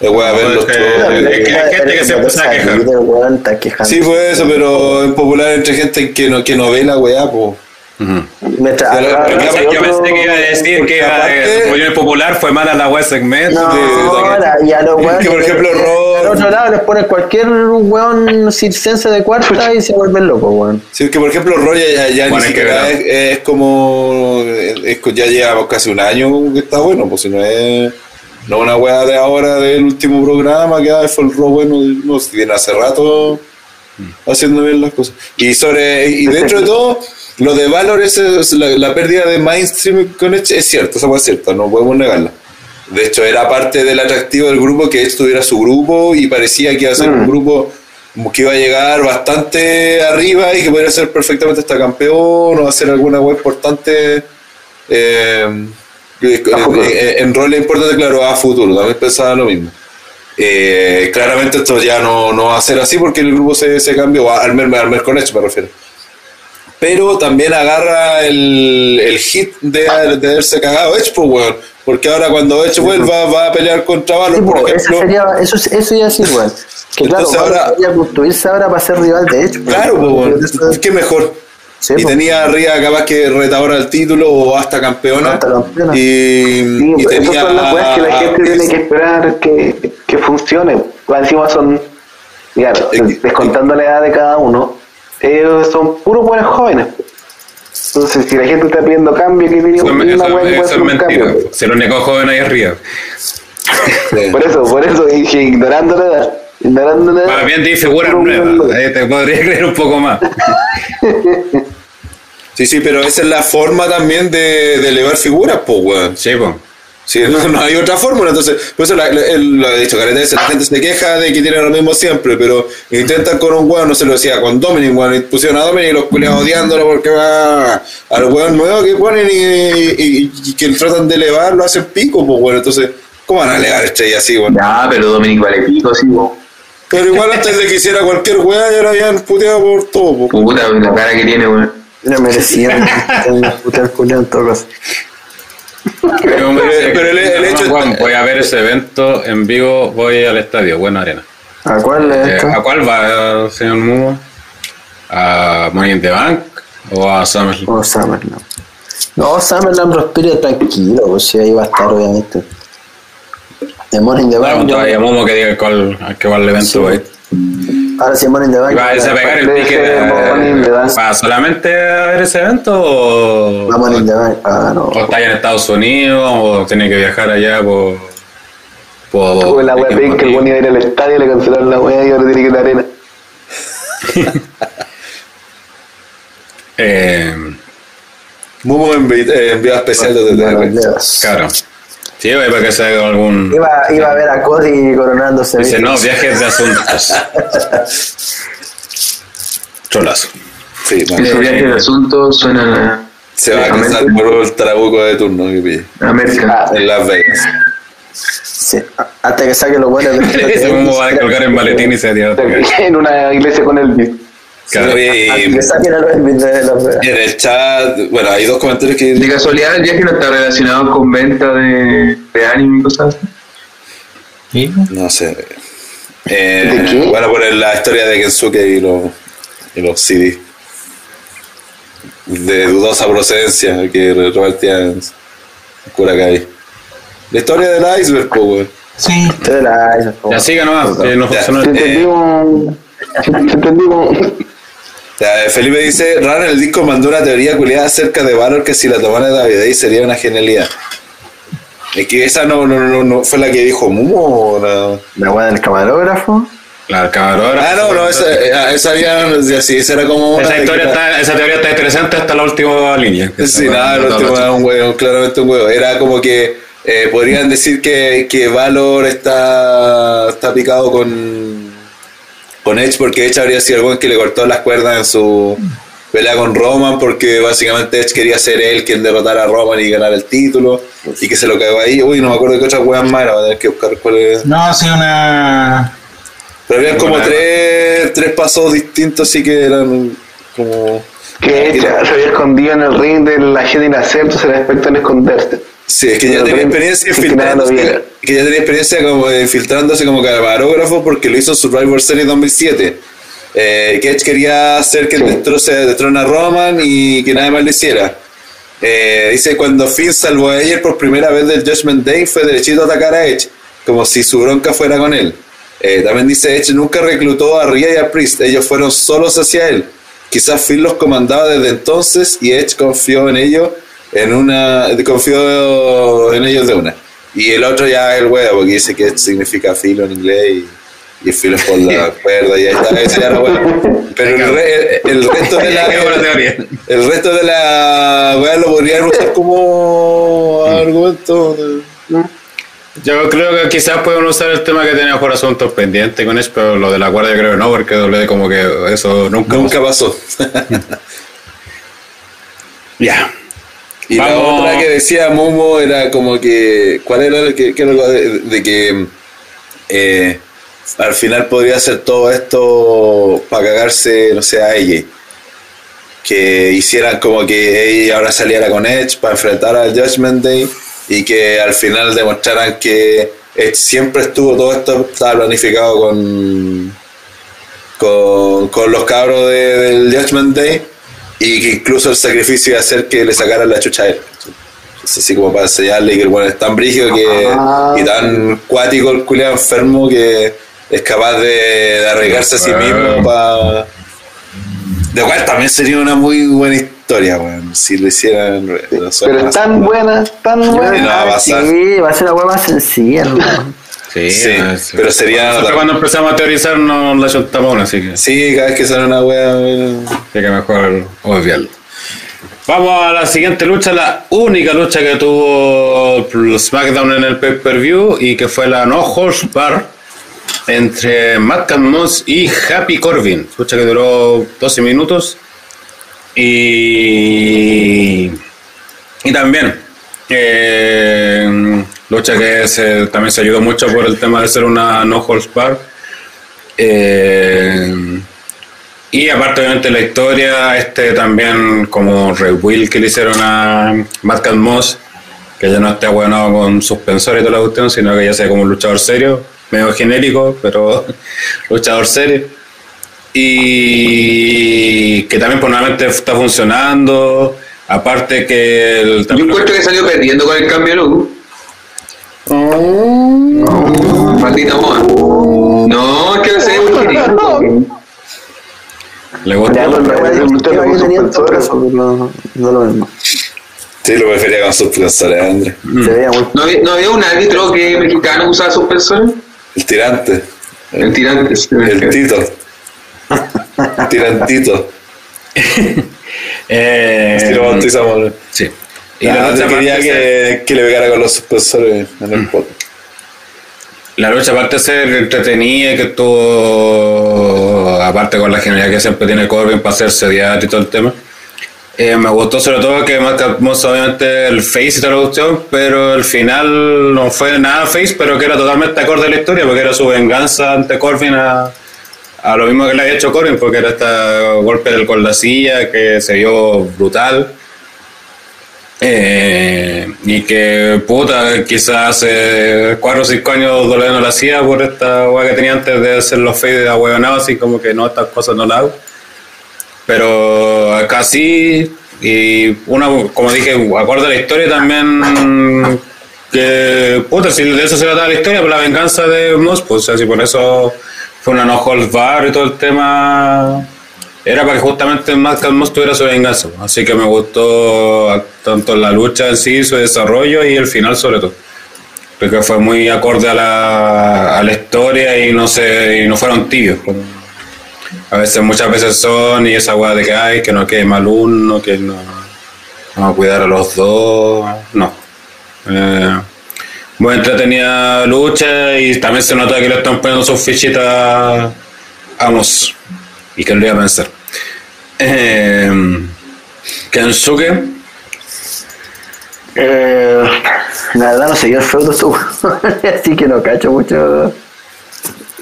Es ver los es es gente que se empieza a quejar. Sí, pues eso, pero es popular entre gente que no, que no ve la weá, pues. Mientras, Pero- pero Yo que- pensé- yo pensé que iba a decir que iba a Aparte- opinión popular fue mala la web segmento. No, sí, ahora, y a los que, weones por ejemplo, que- Ro- Al otro lado les ponen cualquier weón circense de cuarta y se vuelven locos, weón. Sí, que por ejemplo Roy ya, ya ni Bueno, que siquiera es, es como es ya lleva casi un año que está bueno, pues si no es no una weá de ahora del último programa que ah, fue el Raw bueno, no, si viene hace rato haciendo bien las cosas. Y sobre y dentro de todo lo de Valor es, es la, la pérdida de mainstream con Edge es cierto, esa es cierta, no podemos negarla. De hecho, era parte del atractivo del grupo que Edge tuviera su grupo y parecía que iba a ser un grupo como que iba a llegar bastante arriba y que podría ser perfectamente hasta campeón o hacer alguna web importante eh, eh, eh, en roles importantes, claro, a futuro. También pensaba lo mismo. Eh, claramente esto ya no, no va a ser así porque el grupo se, se cambió, al menos al menos con Edge me refiero. Pero también agarra el, el hit de, de haberse cagado Edge, pues, weón. Porque ahora cuando Edge vuelva va a pelear contra Valor, Sí, por po, eso ejemplo. sería, eso, eso iba a decir, weón. Que claro, Entonces Valor ahora- debería construirse ahora para ser rival de hecho. Claro, pues, weón. ¿Qué mejor? Sí, y tenía arriba capaz que retadora al título o hasta campeona. Hasta campeona. Y, Sí, y esas tenía. son las weas que la gente tiene que esperar que, que funcione. Encima son, claro, que- descontando la edad de cada uno, ellos son puros buenos jóvenes. Entonces, si la gente está pidiendo cambio, que tiene una que puede eso ser es un mentira. cambio. Si el único joven ahí arriba. Por eso, por eso dije, ignorando la edad. Ignorando la edad. Más bien di figuras nuevas. Ahí te podría creer un poco más. Sí, sí, pero esa es la forma también de, de elevar figuras, pues, weón. Sí, pues. Sí, no, no hay otra fórmula, entonces, por eso la, lo he dicho, Careta, la gente se queja de que tiene lo mismo siempre, pero intentan con un weón, no se lo decía, con Dominic, weón, y pusieron a Dominic y los culiados odiándolo porque va al weón nuevo que ponen y, y- y que tratan de elevar, lo hacen pico, pues, weón, entonces, ¿cómo van a elevar estrellas así, weón? Ya, pero Dominic vale pico, sí, po. Pero igual antes de que hiciera cualquier weá ya lo habían puteado por todo. po. Puta, la cara que tiene, weón. Era merecido. Puta el culiao en todo caso. Pero, pero el- el hecho Juan, voy a ver ese evento en vivo, voy al estadio, Buena Arena. ¿A cuál es Eh? ¿A cuál va, eh, señor Mumo? ¿A Money in the Bank o a SummerSlam? O Summerland. No, Summerland respire tranquilo, pues si ahí va a estar, obviamente. De Morning the Claro, Bank. yo- todavía Momo que diga cuál, a qué va el evento, güey. Ahora si es Morning the Bank. ¿Va a irse a pegar el in eh, Bank. para solamente a ver ese evento o, Va Morning the Bank. Ah, no. o está allá en Estados Unidos o tiene que viajar allá por... por Tuve la wea que el buen iba a ir al estadio, le cancelaron la wea y ahora tiene que ir a la arena. eh, Mumo envi- enviado especial de. Dios. claro. Sí, se haga algún... Iba, iba a ver a Cody coronándose. Dice, ¿viste? no, viajes de asuntos. Cholazo. Sí, man. Ese viaje de asunto suena a Se va a a casar por el trabuco de turno que. América. En Las Vegas. Sí, a- hasta que saque los buenos de Ese Momo va a colgar en maletín y se va a tirar otra vez. En una iglesia con Elvis. Claro. Y en el chat, bueno, hay dos comentarios que De casualidad, el viaje no está relacionado con venta de, de anime y cosas así. No sé. Eh, ¿De qué? Bueno, por la historia de Kensuke y los, y los CD. De dudosa procedencia que repartían Curacabi. La historia del iceberg, weón. Sí. Usted de la- esa Ya siga nomás, que no funcionó Te entendimos. Te entendimos. Ya, eh, Felipe dice, Raro en el disco mandó una teoría culiada acerca de Valor que si la tomara David ahí sería una genialidad. Es que esa no, no, no, no fue la que dijo Mumo o la- La weá del camarógrafo. La cabradora. Ah, no, no, esa, eh, ah, esa había, ya, sí, esa era como una Esa, historia está, esa teoría está interesante hasta la última línea. Sí, nada, último toda era la un huevo, claramente un huevo. Era como que eh, podrían decir que, que Valor está, está picado con, con Edge porque Edge habría sido el buen que le cortó las cuerdas en su pelea con Roman porque básicamente Edge quería ser él quien derrotara a Roman y ganar el título y que se lo cagó ahí. Uy, no me acuerdo de qué otras huevas más era, voy a tener que buscar cuál es. No, ha sido una. Pero habían como tres, tres pasos distintos, así que eran como... Que se había escondido en el ring de la gente inacierto, se era experto en esconderse. Sí, es que ya tenía experiencia filtrándose, que ya tenía experiencia como eh, filtrándose como camarógrafo porque lo hizo en Survivor Series 2007. Eh, que Edge quería hacer que Sí. destroce, destrone a Roman y que nadie más lo hiciera. Eh, dice, cuando Finn salvó a Ayer por primera vez del Judgment Day fue derechito a atacar a Edge, como si su bronca fuera con él. Eh, también dice, Edge nunca reclutó a Rhea y a Priest, ellos fueron solos hacia él. Quizás Finn los comandaba desde entonces y Edge confió en ellos en una confió en ellos de una. Y el otro ya el huevo, porque dice que significa filo en inglés y, y filo es por la cuerda y ahí está, ya huevo. Pero el, re- el resto de la teoría. el resto de la weá lo podrían usar como argumento. de- Yo creo que quizás pueden usar el tema que tenía por asuntos pendientes con eso, pero lo de la guardia creo que no, porque doble como que eso nunca. Nunca pasó. Ya. Y la Vamos. otra que decía Momo era como que. ¿Cuál era el que, que era algo de, de que eh, al final podría hacer todo esto para cagarse, no sé, a ella? Que hicieran como que ella ahora saliera con Edge para enfrentar al Judgment Day y que al final demostraran que Edge siempre estuvo, todo esto estaba planificado con, con, con los cabros de- del Judgment Day y que incluso el sacrificio iba a hacer que le sacaran la chucha a él. Es así como para enseñarle que el bueno es tan brígido que, Ah. y tan cuático el culiado enfermo que es capaz de, de arriesgarse a sí mismo para... De cual también sería una muy buena historia, weón, si lo hicieran... Pero tan buena, tan no buena. va a pasar. Sí, va a ser la weá más sencilla. Sí, Sí, no, sí. pero sería- Nosotros cuando empezamos a teorizar nos la chuntamos una, así que, Sí, cada vez que sale una wea... así que mejor obviarlo. Vamos a la siguiente lucha, la única lucha que tuvo SmackDown en el pay-per-view y que fue la No Horse Bar entre Matt Moss y Happy Corbin. Lucha que duró 12 minutos y, y también eh, lucha que se, también se ayudó mucho por el tema de ser una No Holds Bar. Eh, y aparte, obviamente, la historia, este también como rebuild que le hicieron a Matt Moss, que ya no esté ahueonado con suspensor y toda la cuestión, sino que ya sea como un luchador serio, medio genérico, pero luchador serio. Y que también, pues, está funcionando. Aparte que el, Yo encuentro que salió perdiendo con el cambio de look. Maldita moda. No, es que muy genérico. le gusta. No, no lo mismo. Sí, lo prefería con sus profesores, Andrés. Se veía muy ¿No había, no había un árbitro que mexicano usaba suspensores? El tirante. El tirante. El Tito. Tirantito. Eh, Así lo bautizamos. sí. Y la, la lucha quería que, que le pegara con los suspensores en el pot. la lucha, aparte de ser entretenida, que tuvo, aparte con la genialidad que siempre tiene Corbin para hacerse diario y todo el tema, eh, me gustó sobre todo que más obviamente el face y toda la cuestión, pero el final no fue nada face, pero que era totalmente acorde a la historia, porque era su venganza ante Corbin a, a lo mismo que le había hecho Corbin, porque era este golpe del con la silla que se vio brutal. Eh, y que puta, quizás hace 4 o 5 años Doleno no lo hacía por esta weá que tenía antes de hacer los fades de ahueonado, así como que no, estas cosas no las hago. Pero acá sí, y una, como dije, acorde a la historia también, que puta, si de eso se trata la historia, por la venganza de Moss, pues así por eso fue una no hold bar y todo el tema era para que justamente Matt Moss tuviera su venganza. Así que me gustó tanto la lucha en sí, su desarrollo y el final sobre todo. Porque fue muy acorde a la, a la historia y no se, y no fueron tibios. como A veces, muchas veces son, y esa weá de que hay, que no quede mal uno, que no vamos a cuidar a los dos. No. Eh, muy entretenida lucha y también se nota que le están poniendo sus fichitas a Moss. Y que lo iba a pensar. Eh, Kensuke, Eh, la verdad no seguí el feudo tú, así que no cacho mucho.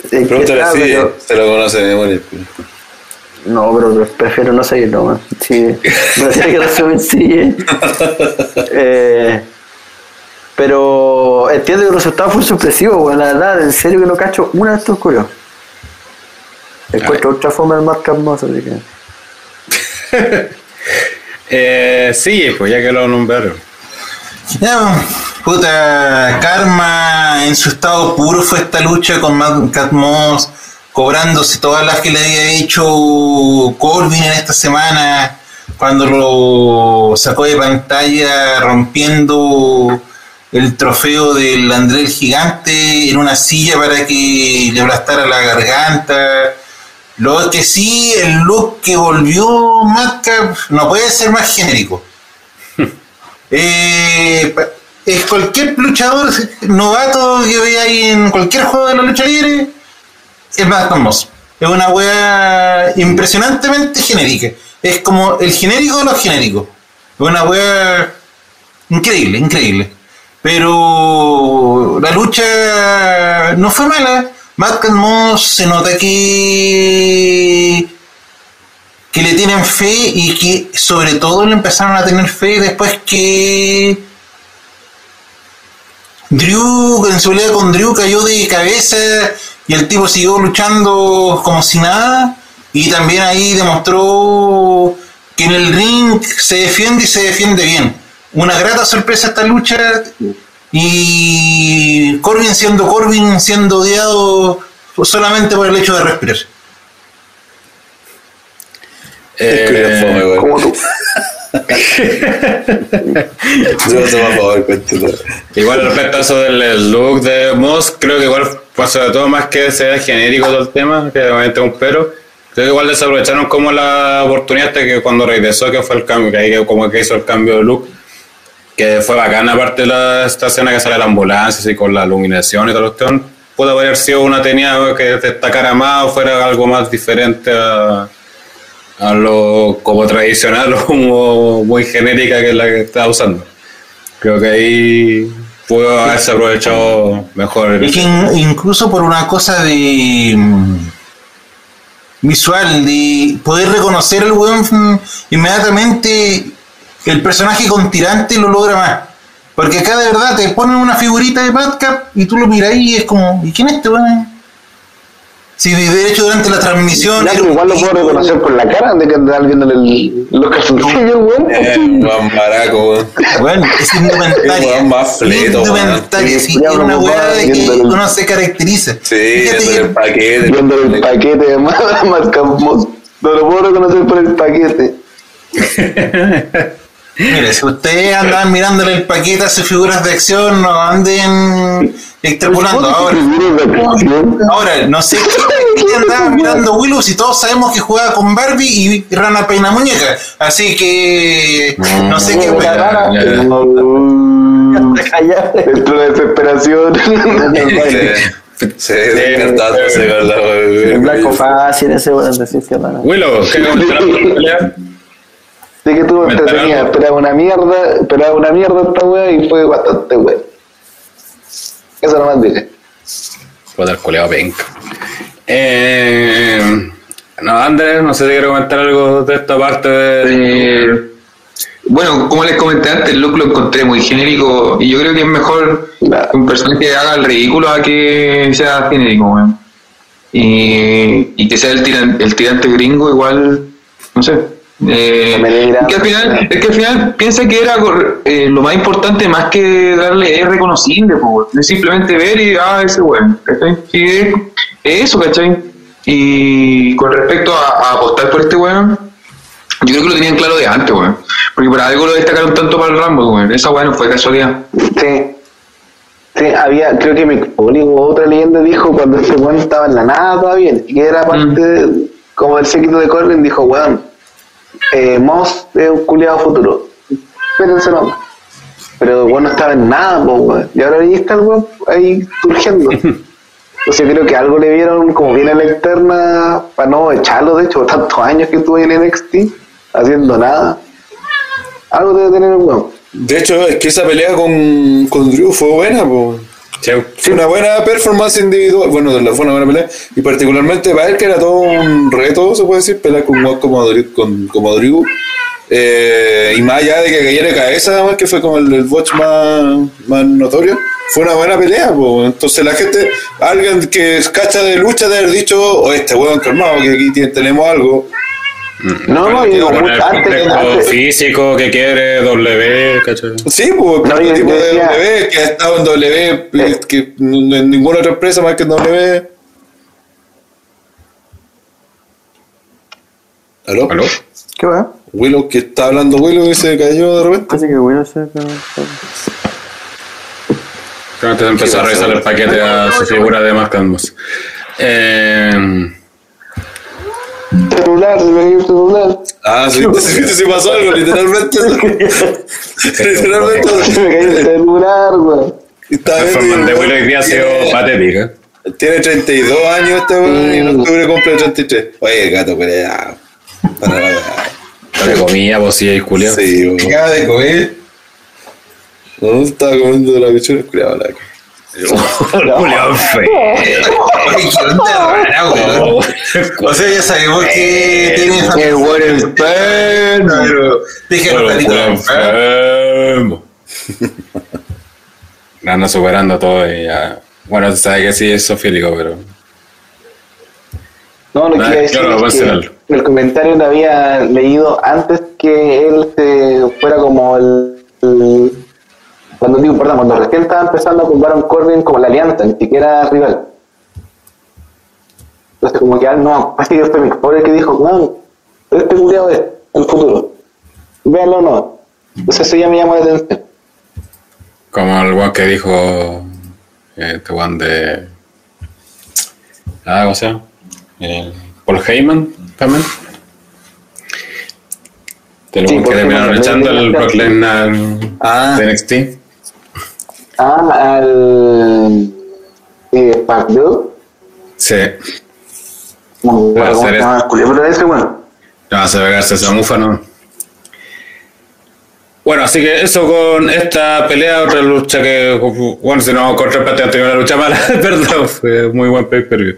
Pregúntale si pero- se lo conoce de memoria. No, pero prefiero no seguirlo, man. Sí, prefiero que resumen. Eh, pero entiendo que el resultado fue sorpresivo, weón. La verdad, en serio que no cacho una de estos curios. Encuentro otra forma del más hermoso, así que. eh, sí, pues ya que lo nombraron. Ya, puta, Karma en su estado puro fue esta lucha con Matt Cat Moss, cobrándose todas las que le había hecho Corbin en esta semana, cuando lo sacó de pantalla rompiendo el trofeo del André el Gigante en una silla para que le aplastara la garganta. Lo que sí, el look que volvió Madcap no puede ser más genérico. Eh, es cualquier luchador novato que vea ahí en cualquier juego de la lucha libre es más famoso. Es una wea impresionantemente genérica. Es como el genérico de los genéricos. Es una wea increíble, increíble. Pero la lucha no fue mala. Matt Cat Moss se nota que que le tienen fe y que sobre todo le empezaron a tener fe después que Drew, en su pelea con Drew cayó de cabeza y el tipo siguió luchando como si nada y también ahí demostró que en el ring se defiende y se defiende bien. Una grata sorpresa esta lucha y Corbin siendo Corbin, siendo odiado solamente por el hecho de respirar. Fome, Eh, güey. Tú. Igual respecto a eso del el look de Moss, creo que igual pasó de todo más que sea genérico todo el tema, que obviamente es un pero. Creo que igual desaprovecharon como la oportunidad hasta que cuando regresó, que fue el cambio, que ahí como que hizo el cambio de look, que fue bacana aparte de la, esta escena que sale la ambulancia, así con la iluminación y lo que pudo haber sido una tenía que destacara más o fuera algo más diferente a, lo como tradicional o como muy genérica que es la que está usando. Creo que ahí pudo haberse aprovechado mejor. el- incluso por una cosa de, mm, visual, de poder reconocer al weón mm, inmediatamente el personaje con tirante lo logra más. Porque acá de verdad te ponen una figurita de Madcap y tú lo miras y es como, ¿y quién es este weón? Si de hecho durante la transmisión. Igual lo puedo reconocer por la cara de que andaba viendo el, los calzoncillos, weón. Eh, Juan Baraco, weón. Bueno, es El indumentaria. weón más fleto, indumentaria, sí, es una weá de que viendo el- uno se caracteriza. Sí, que- el paquete. Viendo el paquete de Madcap. No lo puedo reconocer por el paquete. Mire, si ustedes andaban mirándole el paquete a sus figuras de acción, no anden extrapolando. Ahora, ahora no sé qué, qué andaba mirando Willow si todos sabemos que juega con Barbie y Rana Peina Muñeca. Así que no sé qué. Dentro de desesperación. Se, la El blanco fácil ese weón, decir que. Willow, ¿qué comentar la pelea? Sí que estuvo Me esperaba una mierda, esperaba una mierda esta wea y fue bastante wea. Eso nomás dije. El culeado penca. Eh, no, Andrés, no sé si quiero comentar algo de esta parte de... Eh, bueno, como les comenté antes, el look lo encontré muy genérico y yo creo que es mejor un personaje que haga el ridículo a que sea genérico, weón. Y, y que sea el, tiran- el tirante gringo igual, no sé. Eh, que al final, es que al final piensa que era eh, lo más importante más que darle es reconocible, po, es simplemente ver y ah, ese weón, ¿cachai? Sí, es, es eso, ¿cachai? Y con respecto a, a apostar por este weón, yo creo que lo tenían claro de antes, weón. Porque por algo lo destacaron tanto para el Rambo, weón. Esa weón no fue casualidad. Sí. Sí, había, creo que Mick o otra leyenda dijo cuando este weón estaba en la nada todavía, y que era parte de- como del séquito de Corbin, dijo, weón, eh, Moss es un culiado futuro. Espérense nomás. Pero el weón no estaba en nada, po, weón. Y ahora ahí está el weón ahí surgiendo. Entonces yo creo que algo le vieron como bien a la externa para no echarlo, de hecho, tantos años que estuvo en NXT haciendo nada. Algo debe tener el weón. De hecho, es que esa pelea con, con Drew fue buena, po. Fue una buena performance individual. Bueno, fue una buena pelea. Y particularmente para él, que era todo un reto, se puede decir, pelear con como, con, como Drew. Eh, y más allá de que cayera cabeza, además, que fue como el, el botch más, más notorio, fue una buena pelea. po. Entonces, la gente, alguien que cacha de lucha, de haber dicho, o este huevón calmado, que aquí tenemos algo. No, no, digo, Con mucho el antes, físico que quiere W, ¿cachai? Sí, pues, No, yo- tipo yo de W, que ha estado en W, Eh. que no- en ninguna otra empresa más que en W. ¿Aló? ¿Aló? ¿Qué weón? Willow, que está hablando Willow y se cayó de repente. Parece que weón se que antes de empezar a revisar el paquete a su figura de más calmos. Eh, celular, se me cayó el celular. Ah, sí, sí, sí, pasó algo, literalmente. literalmente. Se me cayó el celular, weón. Está la forma de. Willow hoy día ha sido patética. Tiene 32 años este weón y en octubre cumple 33. Oye, gato, pero ya. Para la. Entre comillas, vos sí, culiao. Sí, weón. Acaba de comer. No estaba comiendo la pichura, cuidado, la Feo. Oye, qué onda rara, weón. O sea, ya sabemos que tiene esa el enfermo, pero déjenlo enfermo. Anda superando todo y ya. Bueno, se sabe que sí es sofílico, pero. No, lo que iba a decir claro, es que el comentario lo había leído antes que él se fuera como el, el- cuando digo, perdón, cuando recién estaba empezando con Baron Corbin como la alianza, ni siquiera rival. Entonces como que ah, no, así que fue Mick Foley que dijo, no, este culiado es el futuro. Véanlo o no. Entonces eso ya me llamó la atención. Como el weón que dijo. eh, Este weón de. Ah, ¿cómo se llama? El Paul Heyman también. Del Sí, weón que terminaron echando el Brock. Lesnar de NXT. Ah, al... Eh. Sí. No, Va a ¿cómo ser ese bueno. No, se pegarse esa mufa, ¿no? Bueno, así que eso con esta pelea, otra lucha que, bueno, si no, contra el pateo tenía una lucha mala, perdón, fue muy buen pay per view.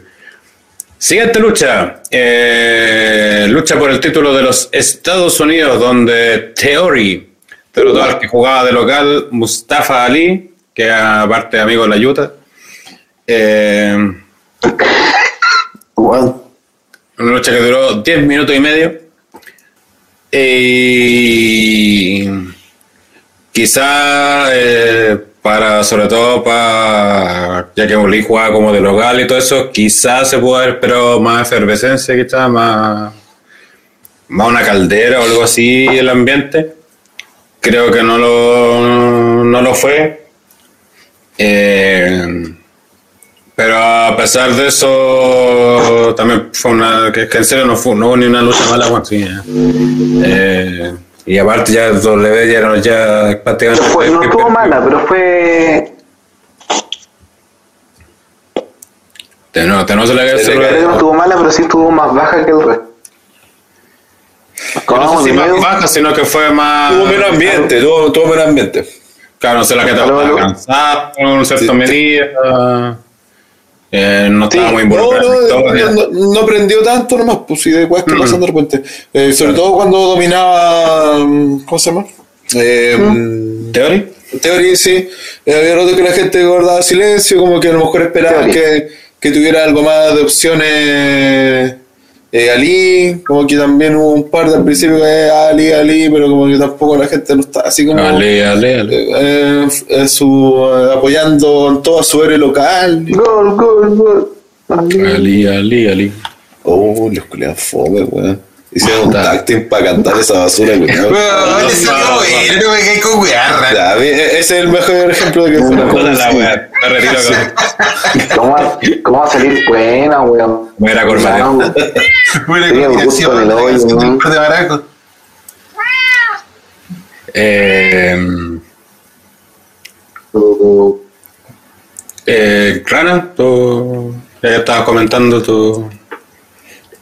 Siguiente lucha. Eh, lucha por el título de los Estados Unidos, donde Theory derrotó al que jugaba de local Mustafa Ali, que aparte de amigo de la Utah. Eh. Una lucha que duró 10 minutos y medio. Y quizá eh, para, sobre todo para, ya que Oli jugaba como de local y todo eso, quizás se pudo haber esperado más efervescencia, quizás más, más una caldera o algo así el ambiente. Creo que no lo, no lo fue. Eh, pero a pesar de eso, también fue una. que, que en serio no, fue, no hubo ni una lucha mala, bueno, sí. ya. Eh, y aparte, ya W ya, no- ya prácticamente. No, fue, no estuvo mala, pero fue. Te no, te no se le cae el Creo que no estuvo mala, pero sí estuvo más baja que el resto. No Como sé si más baja, sino que fue más. Tuvo menos ambiente, tuvo, tuvo menos ambiente. Claro, no sé, la Aló, estaba aló. cansada con ciertas medidas. eh, no estaba Sí. muy No, en la historia. no, no, no prendió tanto nomás, pues sí, de cosas que Mm. pasan de repente. Eh, sobre todo cuando dominaba. mm, ¿Cómo se llama? Eh, mm. En teoría, sí. Eh, había rato que la gente guardaba silencio, como que a lo mejor esperaban que, que tuviera algo más de opciones eh, Ali, como que también hubo un par de al principio que eh, Ali, Ali, pero como que tampoco la gente no está así como Ale, ale, ale. eh, eh, su, eh, apoyando en todo su héroe local. Gol, gol, gol. Ali, ali, ali. Oh, los culiados fome, weón. Hicieron team para cantar esa basura, ese no, no. güey, no me cae con wearra. Ya, a mí, e- ese es el mejor ejemplo de que fue una cosa la me retiro con. ¿Cómo va, ¿Cómo va a salir buena, weón? Buena par de maracos. Eh, eh, Rana, tú ya estabas comentando tu.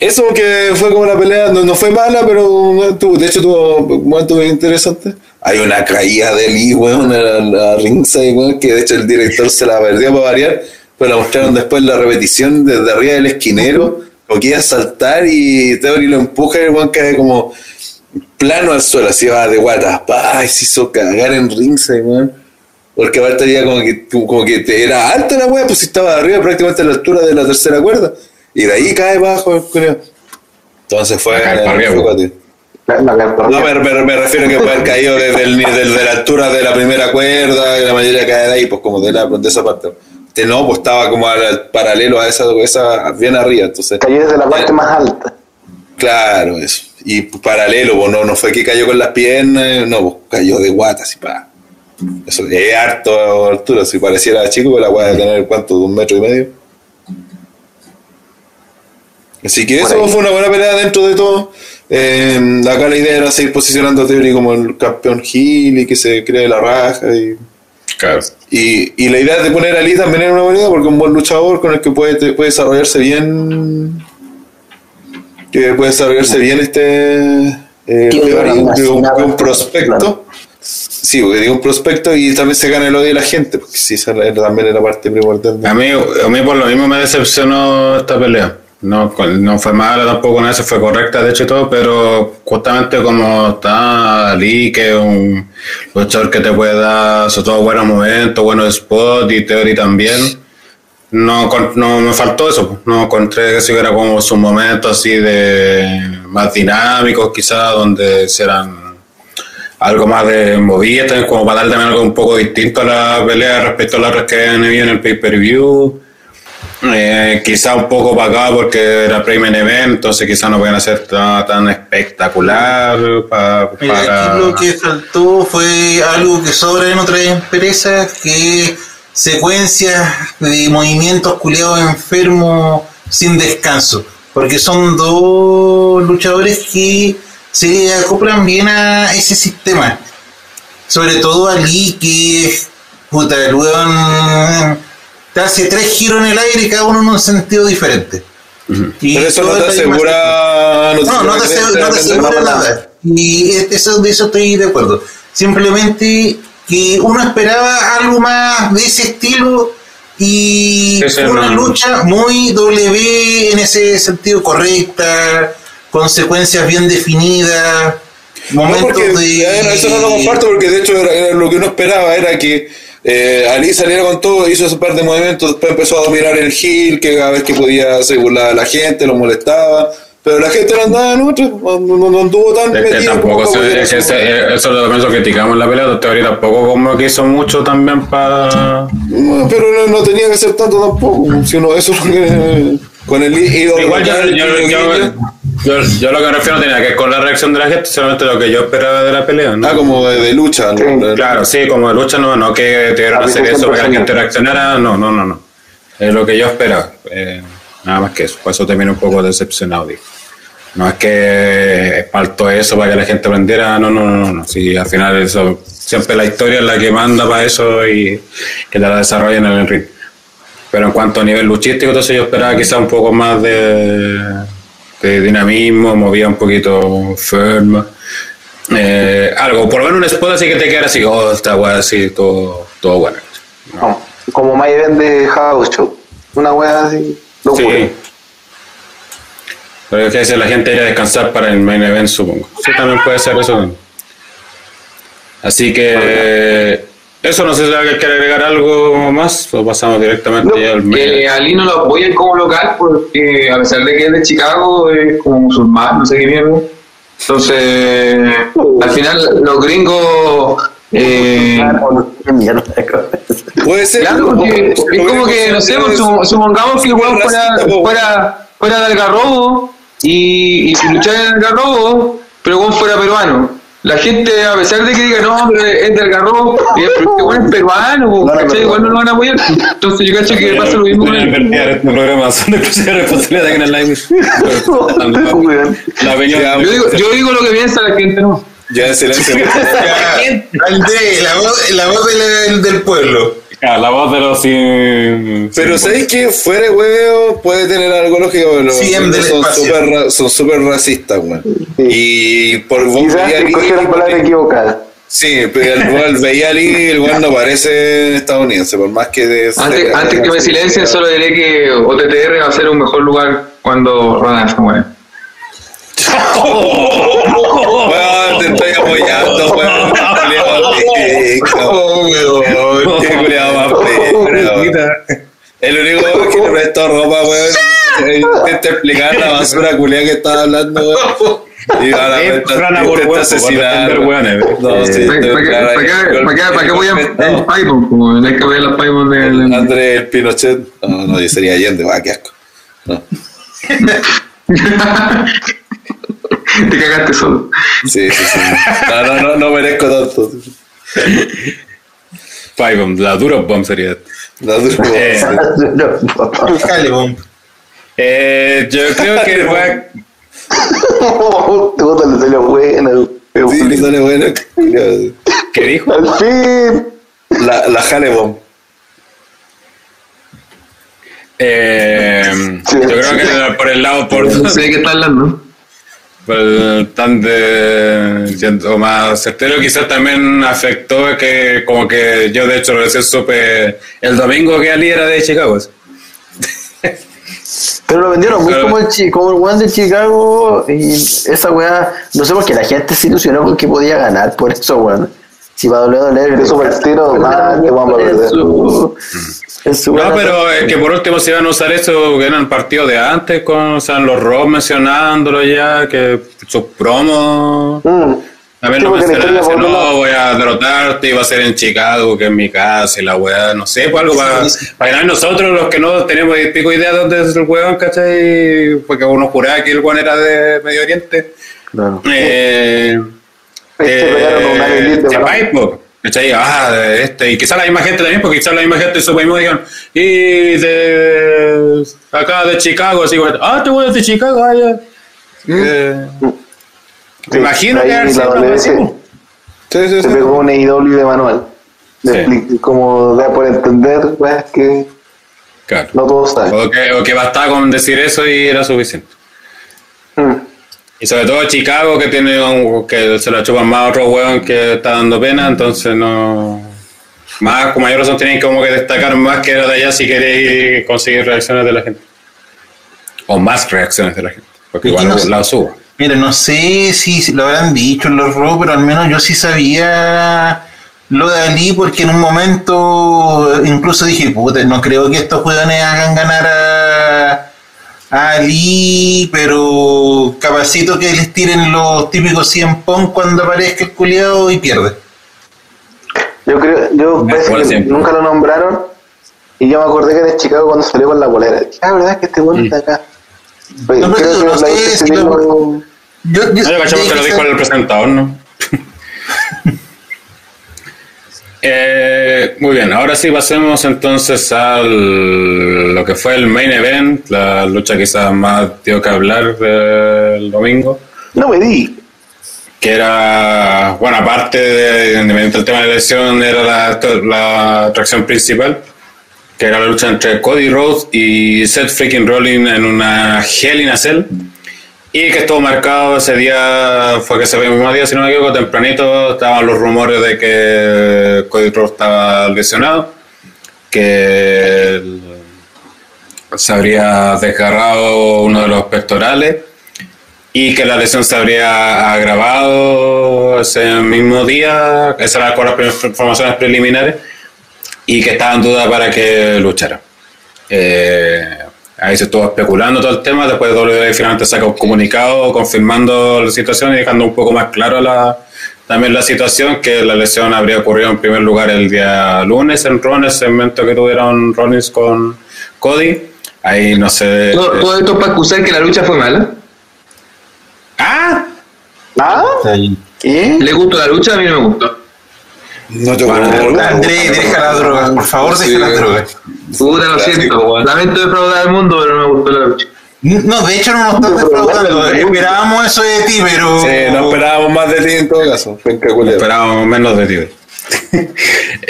Eso que fue como la pelea, no, no fue mala, pero de hecho tuvo momentos muy interesantes. Hay una caída de Lee, weón, a la, la ringside, weón, que de hecho el director se la perdió para variar, pero la mostraron después la repetición desde arriba del esquinero, iba a saltar y Theory lo empuja y el weón cae como plano al suelo, así va de guatas, pa, y se hizo cagar en ringside, weón. Porque aparte había como que, como que te- era alta la weá, pues si estaba arriba prácticamente a la altura de la tercera cuerda. Y de ahí cae bajo el culiao. Entonces fue. La, la, la, no, me, me- me refiero a que puede haber caído desde, el, desde la altura de la primera cuerda y la mayoría cae de ahí, pues como de, la, de esa parte. Este no, pues estaba como al, paralelo a esa, esa, bien arriba. Entonces, cayó desde la parte más alta. claro, eso. Y paralelo, pues no, no fue que cayó con las piernas, no, pues cayó de guata, así pa. Eso es harto altura, si pareciera chico, pero la voy a tener cuánto, de un metro y medio. Así que eso ahí. fue una buena pelea dentro de todo. Eh, acá la idea era seguir posicionando a Theory como el campeón heel y que se cree la raja. Y, Claro. y, y la idea de poner a Lee también era una buena idea porque es un buen luchador con el que puede, puede desarrollarse bien. Que puede desarrollarse bien este. Eh, Theory, un, un prospecto. claro. Sí, porque digo un prospecto y también se gana el odio de la gente, porque sí, esa también era parte primordial. A mí, a mí por lo mismo me decepcionó esta pelea. No, no fue mala tampoco, no, fue correcta de hecho todo, pero justamente como está Ali, que es un luchador que te puede dar sobre todo buenos momentos, buenos spots y Theory también, no, no me faltó eso, pues. no encontré que si hubiera como sus momentos así de más dinámicos quizás, donde hicieran algo más de movida, también como para dar también algo un poco distinto a la pelea respecto a las que han en el pay-per-view. Eh, quizá un poco acá porque era pre-main event, entonces quizá no pueden hacer tan, tan espectacular pa- Mira, para... aquí lo que faltó fue algo que sobra en otras empresas, que secuencias de movimientos culiados enfermos sin descanso. Porque son dos luchadores que se acoplan bien a ese sistema. Sobre todo Ali, que puta, el weón te hace tres giros en el aire y cada uno en un sentido diferente. Y Pero eso no te asegura. no, no te, asegura no te asegura nada. Y es- eso, de eso estoy de acuerdo. Simplemente que uno esperaba algo más de ese estilo Y una no- lucha muy W en ese sentido correcta, consecuencias bien definidas, No, momentos porque, de... ver, eso no lo comparto porque de hecho era, era lo que uno esperaba era que eh, Ali saliera con todo, hizo ese par de movimientos, después empezó a dominar el heel, que cada vez que podía se burlaba a la gente, lo molestaba, pero la gente no andaba en otra, no, no, no anduvo tan Es que metido tampoco como se, para es que eh, eso es lo que criticamos en la pelea, teoría tampoco como que hizo mucho también para... No, pero no, no tenía que ser tanto tampoco, si uno eso es lo que con el ídolo Igual yo. Yo- yo lo que me refiero no tenía que ver con la reacción de la gente, solamente lo que yo esperaba de la pelea, ¿no? Ah, como de, de lucha, ¿no? Sí. Claro, sí, como de lucha, no, no que tuvieran que hacer eso para que la gente reaccionara, no, no, no, no. Es lo que yo esperaba. eh, nada más que eso. Por eso terminé un poco decepcionado, digo. No es que faltó eso para que la gente aprendiera, no, no, no, no. no. Sí, al final eso, siempre la historia es la que manda para eso y que la desarrollen en el ring. Pero en cuanto a nivel luchístico, entonces yo esperaba quizá un poco más de, de dinamismo, movía un poquito firme. Eh, algo, por lo menos un spot así que te queda así, oh, esta weá así, todo, todo bueno. No, como My Event de House Show. Una wea así. locura. Sí. Pero es que la gente iría a descansar para el main event, supongo. Sí, también puede ser eso. Así que eso, no sé si alguien quiere agregar algo más o pasamos directamente No, al event. Ali no lo apoyan como local porque a pesar de que es de Chicago es como musulmán, no sé qué mierda. Entonces, al final los gringos... Eh, mierda. Puede ser. Claro, porque es como que, no sé, pues, sup- supongamos que weón fuera, fuera, fuera de algarrobo y, y luchara en algarrobo, pero weón fuera peruano. La gente, a pesar de que diga, no, pero es de diga, pero este weón es peruano, No, ¿cachai? Igual no lo van a apoyar. Entonces yo cacho que pasa lo mismo este programa son de responsabilidad en el live. La. Yo digo, yo digo lo que piensa la gente, ¿no? Ya en silencio. André, la voz, la voz del, del pueblo. Ah, La voz de los sin. Pero sin- ¿sabéis que fuera de huevo puede tener algo lógico? Los Sí, son súper racistas, weón. Y por vos escogieron la palabra equivocada. Sí, pero el weón veía ali, el weón no parece estadounidense, por más que de Antes, antes que me silencien, solo diré que OTTR va a ser un mejor lugar cuando Rodan se muere. Weón, te estoy apoyando, weón. Culeado rico. Weón, Qué culiado más El único que le prestó ropa, weón. Intenta explicar la basura culiada que estaba hablando, weón. Y ahora Frana por intenta huevo, asesinar. No, sí, ¿Para qué- para qué- el- Paimon? Como hay que apoyar las Paimon del... André el Pinochet. No, no, yo sería Allende, va, qué asco. No. Te cagaste solo. Sí, sí, sí. No, no, no, no merezco tanto. Bomb, la duro bomb sería. La duro. Eh, Jale, bomb. eh, yo creo que va- Te gusta le salió buena. Sí, le sale bueno. ¿Qué dijo? Al fin. La, la Halebomb. Eh, Sí, yo creo sí. que por el lado por, No sé de qué está hablando. Tan de siendo más certero. Quizás también afectó que como que yo de hecho recién supe el domingo que Ali era de Chicago. Pero lo vendieron muy como el, como el one de Chicago y esa weá, no sé por qué la gente se ilusionó porque podía ganar por eso, weón. Si va a WWE, De super tiro, nada, que vamos a perder. su, en su No, pero es que por último si iban a usar eso que eran partidos de antes, con o sea, los Ross mencionándolo ya, que sus promos Mm. Sí, así, por otro no, lado- voy a derrotarte va a ser en Chicago, que es mi casa y la weá, no sé, pues algo para, para ganar nosotros los que no tenemos ni pico idea de dónde es el weón, ¿cachai? Porque uno juraba que el weón era de Medio Oriente. Claro. Eh, Este pegaron una eh. Ah, de este, y quizá la misma gente también, porque quizá la misma gente supo mismo digan, y de acá de Chicago, así, ah, te voy de Chicago, ah, ya. Eh, Sí, imagino que haber sido. Sí, sí, Se pegó un AEW de manual. De Sí. expli- Como da por entender, pues que Claro. no todos saben. O que, o que bastaba con decir eso y era suficiente. Mm. Y sobre todo Chicago, que tiene un, que se la chupan más a otro weón que está dando pena, entonces no. más con mayor razón tienen como que destacar más que de allá si queréis conseguir reacciones de la gente. O más reacciones de la gente. Porque igual no la subo. Mira, no sé si lo habrán dicho en los Raw, pero al menos yo sí sabía lo de Ali porque en un momento incluso dije, puta, no creo que estos jugadores hagan ganar a Ali, pero capacito que les tiren los típicos 100 pon cuando aparezca el culiado y pierde. Yo creo, yo parece que siempre. nunca lo nombraron y yo me acordé que era de Chicago cuando salió con la bolera. Ah, ¿verdad que este bueno está acá? No, pero creo tú que no sé si lo- Yo, yo- No, yo que lo dijo el presentador, ¿no? Eh, muy bien, ahora sí pasemos entonces a lo que fue el main event, la lucha quizás más dio que hablar del domingo, No me di. que era, bueno, aparte de, independiente del tema de la elección, era la, la atracción principal, que era la lucha entre Cody Rhodes y Seth freaking Rollins en una Hell in a Cell. Y que estuvo marcado ese día, fue que ese mismo día, si no me equivoco, tempranito, estaban los rumores de que Cody estaba lesionado, que se habría desgarrado uno de los pectorales y que la lesión se habría agravado ese mismo día, esas eran con las informaciones preliminares, y que estaba en duda para que luchara. Eh, ahí se estuvo especulando todo el tema, después WWE finalmente saca un comunicado confirmando la situación y dejando un poco más claro la, también la situación, que la lesión habría ocurrido en primer lugar el día lunes en en el segmento que tuvieron Rollins con Cody. Ahí no sé... Todo, todo esto para acusar que la lucha fue mala. ¡Ah! ¿Ah? ¿Qué? ¿Le gustó la lucha? A mí no me gustó. No te Bueno, acuerdo. André, deja la droga, por favor, Sí. deja la droga. Puta, lo siento. weón. Lamento defraudar al mundo, pero no me gustó la lucha. No, de hecho no nos estás defraudando. Esperábamos eso de ti, pero. Sí, no esperábamos más de ti en todo caso. Esperábamos menos de ti.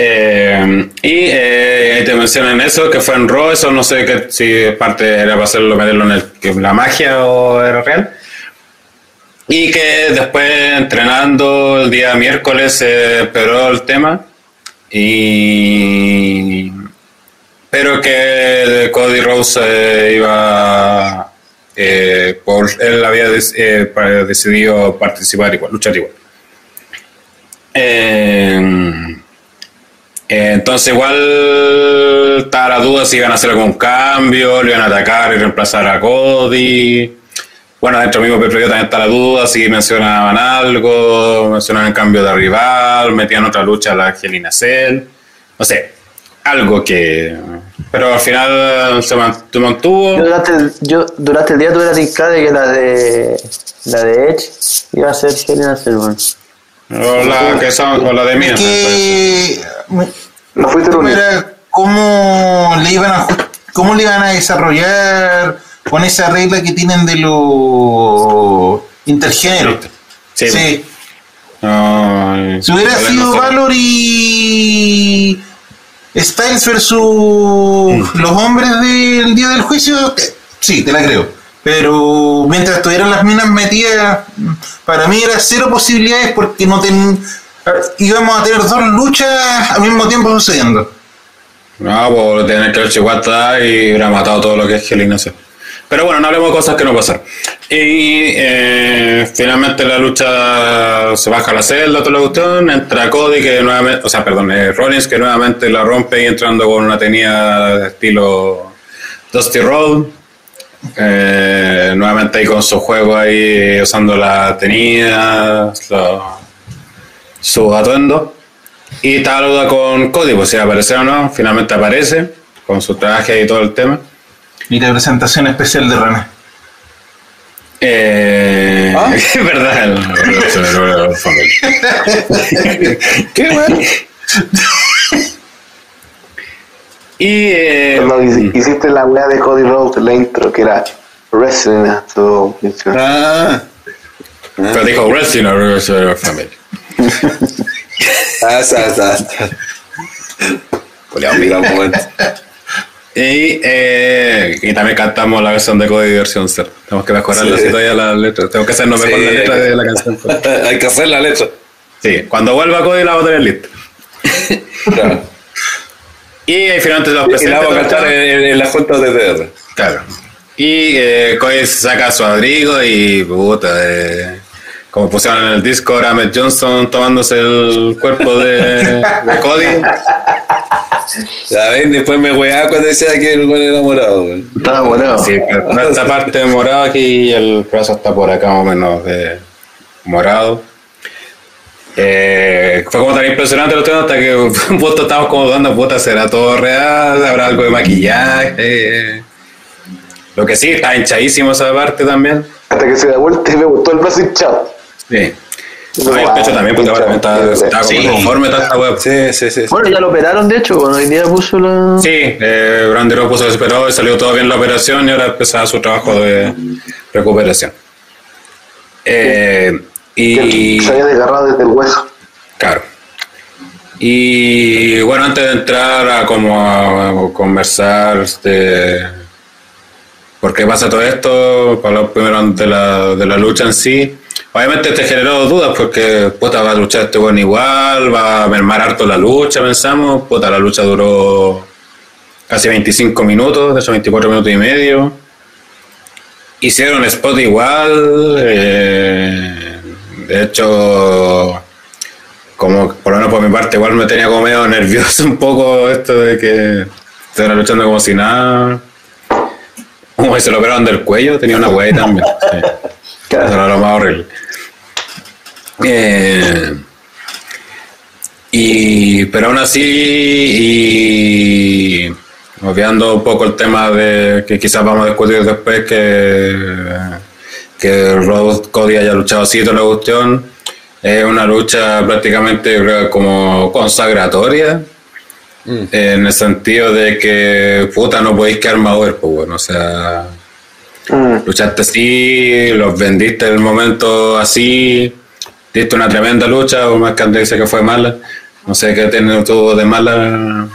Eh, y eh, te mencionan eso, que fue en Raw, eso no sé que, si parte era para hacerlo, meterlo en, el, que la magia o era real. Y que después entrenando el día miércoles se empeoró el tema. Y pero que Cody Rose eh, iba eh, por él había eh, decidido participar igual, luchar igual. Eh, entonces igual estaba la duda si iban a hacer algún cambio, le iban a atacar y reemplazar a Cody. Bueno, dentro del mismo PPV también está la duda si mencionaban algo, mencionaban cambio de rival, metían otra lucha a la Angelina Cell, no sé, algo que... Pero al final se man- se mantuvo. Yo durante el, yo durante el día tuve la tincada de que la de la de Edge iba a ser Helena Silver. O la, que son, o la de. Es que. me- No fuiste el ¿Cómo le iban a cómo le iban a desarrollar con esa regla que tienen de los intergéneros? Sí. Sí. Ay, Si hubiera sido no Valor y Styles versus los hombres del día del juicio, eh, sí, te la creo. Pero mientras tuvieran las minas metidas, para mí era cero posibilidades porque no ten, íbamos a tener dos luchas al mismo tiempo sucediendo. No, pues tener que haber Chihuahua y hubiera matado todo lo que es Cell. Pero bueno, no hablemos de cosas que no pasaron. Y eh, finalmente la lucha se baja a la celda, toda la cuestión, entra Cody, que nuevamente, o sea, perdón, eh, Rollins, que nuevamente la rompe y entrando con una tenida de estilo Dusty Road. Eh, nuevamente ahí con su juego ahí usando la tenida, su atuendo. Y está la duda con Cody, pues si aparece o no, finalmente aparece, con su traje y todo el tema. Y la presentación especial de René. Eh, Es verdad, ¿Qué, weón? Y eh, Cuando hici- hiciste la weá de Cody Rhodes, la intro, que era Wrestling, a tu mención. Ah, pero dijo Wrestling or Wrestling Family. ah, está, está, está. Culeado, mira un momento. Y, eh, y también cantamos la versión de Cody versión cero. Tenemos que mejorarla Sí. así todavía la letra. Tengo que hacernos mejor Sí. la letra de la canción. Hay que hacer la letra. Sí, cuando vuelva Cody la voy a tener lista. Claro. Y ahí finalmente los Y la vamos a cantar en, en- las juntas de TR. Claro. Y eh, Cody saca su abrigo y puta, eh, como pusieron en el disco, ahora Ahmed Johnson tomándose el cuerpo de, de Cody. Ya ven, después me weaba cuando decía que el buen era morado. Estaba bueno. Sí, pero esta parte morada aquí y el brazo está por acá más o menos de morado. Eh, fue como tan impresionante lo tema hasta que un punto estábamos como dando puta, será todo real, habrá algo de maquillaje. Lo que sí, está hinchadísimo esa parte también. Hasta que se da vuelta y me gustó el brazo hinchado. Sí. No, el pecho también, porque ahora también está, está como Sí. conforme esta web. Sí, sí, sí. Bueno, ya lo operaron, de hecho, bueno, hoy día puso la... Sí, eh, Brandero puso desesperado y salió todo bien la operación y ahora empezaba su trabajo de recuperación. Eh, y se había desgarrado desde el hueso. claro. Y bueno, antes de entrar a como a conversar este, por qué pasa todo esto, para hablar primero de la, de la lucha en sí. Obviamente te generó dudas porque puta va a luchar este bueno igual, va a mermar harto la lucha, pensamos. Puta, la lucha duró casi 25 minutos, de esos 24 minutos y medio. Hicieron spot igual, eh, de hecho, como por lo menos por mi parte, igual me tenía como medio nervioso un poco esto de que estaban luchando como si nada. Como se lo operaron del cuello, tenía una hueá también. Era lo más horrible. Eh, y, pero aún así, y obviando un poco el tema de que quizás vamos a discutir después, que, que Cody haya luchado así toda la cuestión, es una lucha prácticamente como consagratoria. En el sentido de que, puta, no podéis quedar más over, pues, bueno, o sea, Mm. luchaste así, los vendiste en el momento así, diste una tremenda lucha, o más que antes dice que fue mala. No sé qué tiene tuvo de mala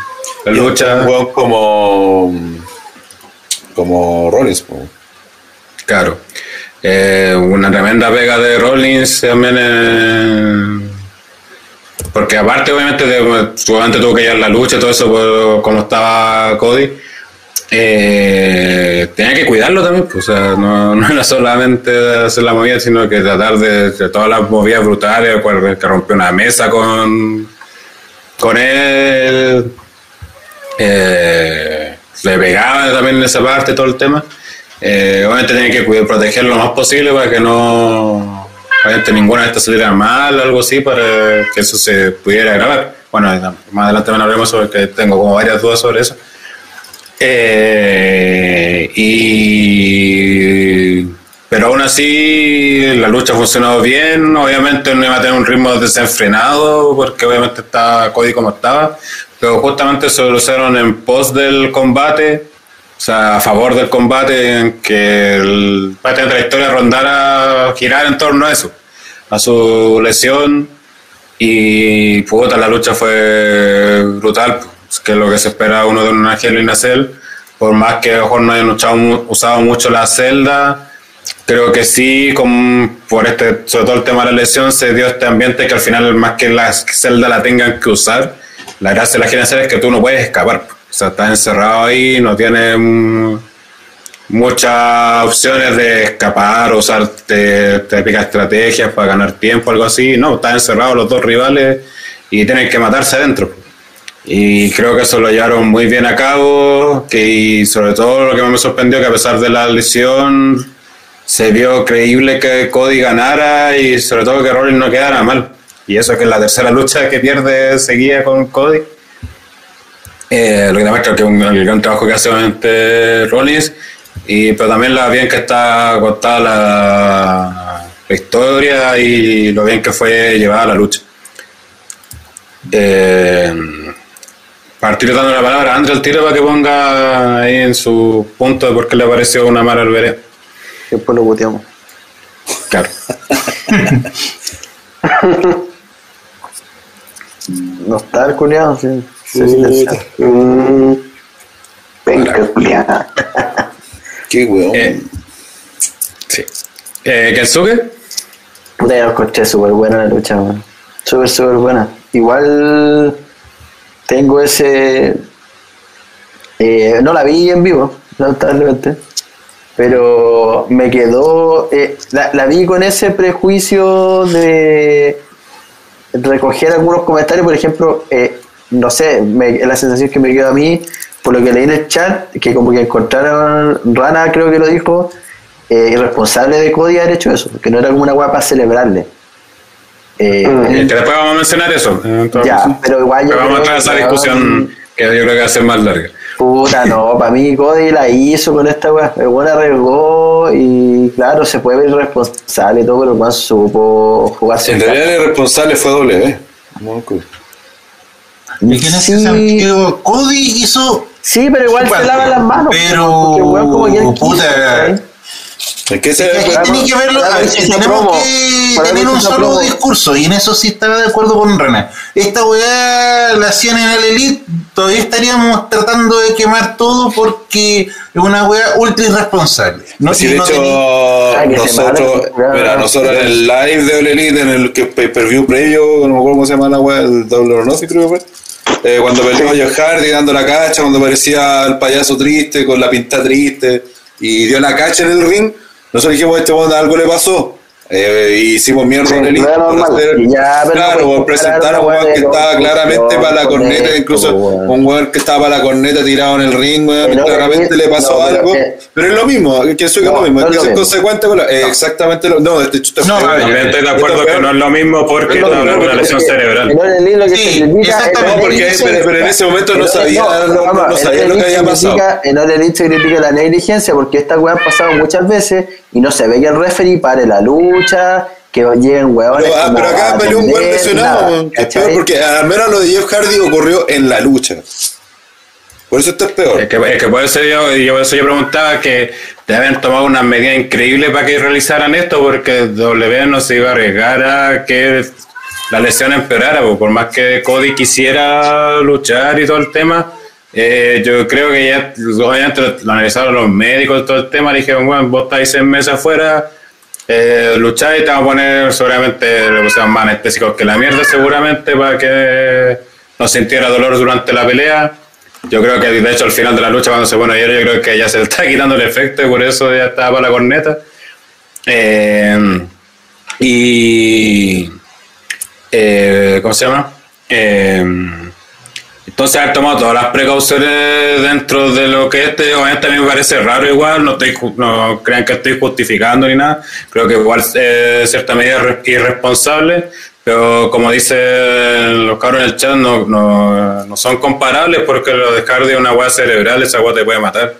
la lucha. Como. como Rollins. Claro. Eh, una tremenda pega de Rollins también. eh, porque aparte, obviamente, de, obviamente tuvo que llevar la lucha y todo eso, por como estaba Cody. eh, tenía que cuidarlo también, pues, o sea, no, no era solamente hacer la movida, sino que tratar de, todas las movidas brutales, que rompió una mesa con, con él, eh, le pegaba también en esa parte todo el tema. Eh, obviamente tenía que cuidar, protegerlo lo más posible para que no, obviamente ninguna de estas saliera mal, algo así, para que eso se pudiera grabar. Bueno, más adelante me hablaremos sobre que tengo como varias dudas sobre eso. Eh, y pero aún así la lucha ha funcionado bien, obviamente no iba a tener un ritmo desenfrenado porque obviamente estaba Cody como estaba, pero justamente se lo usaron en pos del combate, o sea, a favor del combate, en que el, prácticamente la historia rondara, girar en torno a eso, a su lesión. Y puta, la lucha fue brutal, pues, que es lo que se espera uno de un Ángel y Nacel, por más que a lo mejor no hayan usado, mu- usado mucho la celda, creo que sí, con, por este, sobre todo el tema de la lesión, se dio este ambiente que al final, más que la celda la tengan que usar, la gracia de la gira es que tú no puedes escapar. O sea, estás encerrado ahí, no tienes muchas opciones de escapar usar típicas estrategias para ganar tiempo, algo así. No, están encerrados los dos rivales y tienen que matarse adentro. Y creo que eso lo llevaron muy bien a cabo, que, y sobre todo lo que me sorprendió que a pesar de la lesión se vio creíble que Cody ganara y sobre todo que Rollins no quedara mal. Y eso que es la tercera lucha que pierde seguía con Cody. Eh, lo que demuestra que es un, gran trabajo que hace obviamente Rollins, y, pero también la bien que está contada la, la historia y lo bien que fue llevada la lucha. Eh, partir dando la palabra a André al tiro para que ponga ahí en su punto de por qué le pareció una mala alberea. Después lo boteamos. Claro. No está el culiado, sí. Sí, sí, sí. Mm. Venga, culiada. Qué weón. Eh, sí. Eh, ¿Kensuke? Puta, yo lo encontré súper buena la lucha, weón. Súper, súper buena. Igual tengo ese. eh, no la vi en vivo, lamentablemente. Pero me quedó. eh, la, vi con ese prejuicio de recoger algunos comentarios, por ejemplo, eh, no sé, me- la sensación que me quedó a mí, por lo que leí en el chat, que como que encontraron, Rana creo que lo dijo, eh, irresponsable de Cody haber hecho eso, que no era como una guapa celebrarle. Eh, Eh, Que después vamos a mencionar eso. Ya, pero igual yo Pero vamos a creo entrar a esa que, discusión que yo creo que va a ser más larga. Puta, no, para mí Cody la hizo con esta weá. El weón arriesgó y claro, se puede ver irresponsable y todo, pero el weón supo jugarse En realidad el responsable fue W. No, Cody. Y que en ese Sí. sentido, Cody hizo. Sí, pero igual se lavan las manos. pero, porque el weón como quiso, puta, ¿cachai? Es que ese Es que tiene que verlo, a ver, si se tenemos promo, que tener un se solo promo. discurso y en eso sí estaba de acuerdo con René. Esta weá la hacían en el Elite, todavía estaríamos tratando de quemar todo porque es una weá ultra irresponsable. No, Sí, de no hecho, tenía- se nosotros, mala, mira, ya. nosotros en el live de All Elite, en el que pay per view previo, no me acuerdo cómo se llama la wea, el Double or Nothing, creo que fue. Eh, cuando peleó Josh Hardy dando la cacha, cuando aparecía el payaso triste, con la pinta triste, y dio la cacha en el ring, nosotros dijimos, este algo le pasó. Eh, y hicimos mierda Sí, en el no por normal. hacer- ya, pero claro, no por presentar a un comparar weón que weá estaba claramente para la corneta, esto, incluso weón. un weón que estaba para la corneta tirado en el ring, weón, Pero no, claramente le pasó no, pero algo. que- Pero es lo mismo, que eso es No, lo mismo, no es es que lo es mismo. consecuente con la, eh, exactamente lo no, este chuta No, estoy de acuerdo que no es lo mismo porque Es de mismo, una lesión Es que cerebral. En All Elite lo que Sí, se critica exactamente, porque- pero- pero en ese momento no sabía- no- no lo que había critica- En Elite se critica la negligencia porque estas weas han pasado muchas veces y no se ve que el referee pare la lucha, que lleguen huevones. Pero, ah, pero acá peleó un buen atender, lesionado, porque al menos lo de Jeff Hardy ocurrió en la lucha. Por eso esto es peor. Es que, es que por eso yo, yo, por eso yo preguntaba que deben tomar unas medidas increíbles para que realizaran esto, porque W no se iba a arriesgar a que la lesión empeorara, pues, por más que Cody quisiera luchar y todo el tema. eh, yo creo que ya obviamente lo analizaron los médicos todo el tema, le dijeron, bueno, vos estáis seis meses afuera, eh, lucháis y te vamos a poner seguramente más anestésicos que la mierda seguramente para que no sintiera dolor durante la pelea. Yo creo que de hecho al final de la lucha cuando se pone ayer yo creo que ya se está quitando el efecto y por eso ya estaba para la corneta. Eh, y eh, ¿cómo se llama? Eh, entonces haber tomado todas las precauciones dentro de lo que este, obviamente a mí me parece raro igual, no estoy no crean que estoy justificando ni nada, creo que igual eh, cierta medida es re- irresponsable, pero como dicen los cabros en el chat, no, no, no son comparables porque lo de Hardy es una hueá cerebral, esa hueá te puede matar.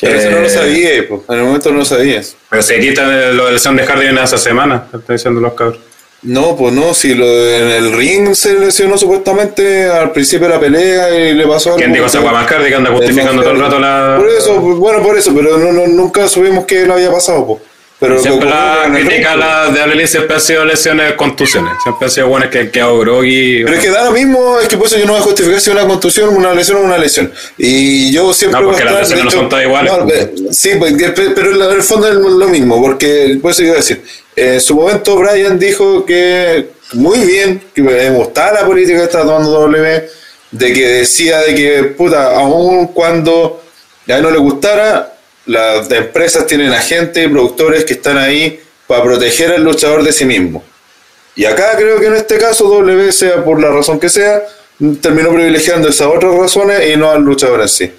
Pero eso no lo Eh, sabía, pues. en el momento no lo sabías. Pero se quita lo de lesión de Hardy en esa semana, están diciendo los cabros. No, pues no, si lo en el ring se lesionó supuestamente al principio de la pelea y le pasó algo. ¿Quién dijo esa Hardy que anda justificando todo el rato la... Por eso, pues, bueno, por eso, pero no, no, nunca supimos que le había pasado, pues. Pero Siempre la crítica ring, la de Abril siempre ha sido lesiones, contusiones. Siempre ha sido buenas que han quedado groggy. Pero es que da lo mismo, es que por eso yo no voy a justificar si una contusión, una lesión o una lesión. Y yo siempre No, voy a porque las lesiones no son todas iguales, no, pues. eh, sí, pues, que- pero en el fondo es lo mismo, porque por eso iba a decir, eh, en su momento Brian dijo que muy bien, que me gustaba la política que está tomando W, de que decía de que, puta, aun cuando a él no le gustara, las empresas tienen agentes y productores que están ahí para proteger al luchador de sí mismo. Y acá creo que en este caso W, sea por la razón que sea, terminó privilegiando esas otras razones y no al luchador en sí.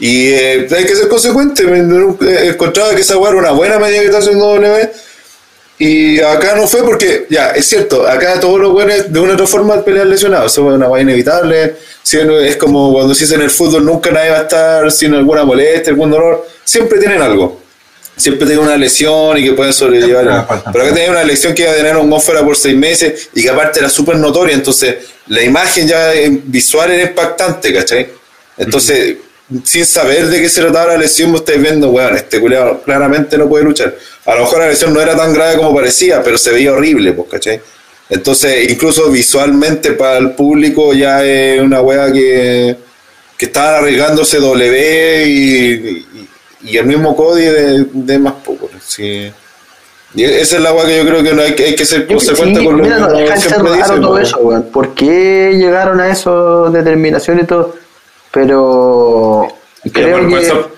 Y eh, hay que ser consecuente. Me- Encontraba que esa era una buena medida que está haciendo W. Y acá no fue porque, ya, es cierto, acá todos los buenos de una u otra forma pelean lesionados. Eso es una weá inevitable. Es como cuando se dice en el fútbol, nunca nadie va a estar sin alguna molestia, algún dolor. Siempre tienen algo. Siempre tienen una lesión y que pueden sobrellevar. Pero acá tenía una lesión que iba a tener un por seis meses y que aparte era súper notoria. Entonces, la imagen ya visual era impactante, ¿cachai? Entonces, sin saber de qué se trataba la lesión, vos estáis viendo, weón, este culiado claramente no puede luchar. A lo mejor la lesión no era tan grave como parecía, pero se veía horrible, pues, ¿cachai? Entonces, incluso visualmente para el público ya es una wea que, que estaban arriesgándose W y, y, y el mismo Cody de, de más poco. Sí. Y esa es la weá que yo creo que no hay, que- hay que ser consecuente sí, con lo mira, no que ser siempre raro dice, todo eso, weón. ¿Por qué llegaron a eso determinación y todo? Pero Que creo por que eso-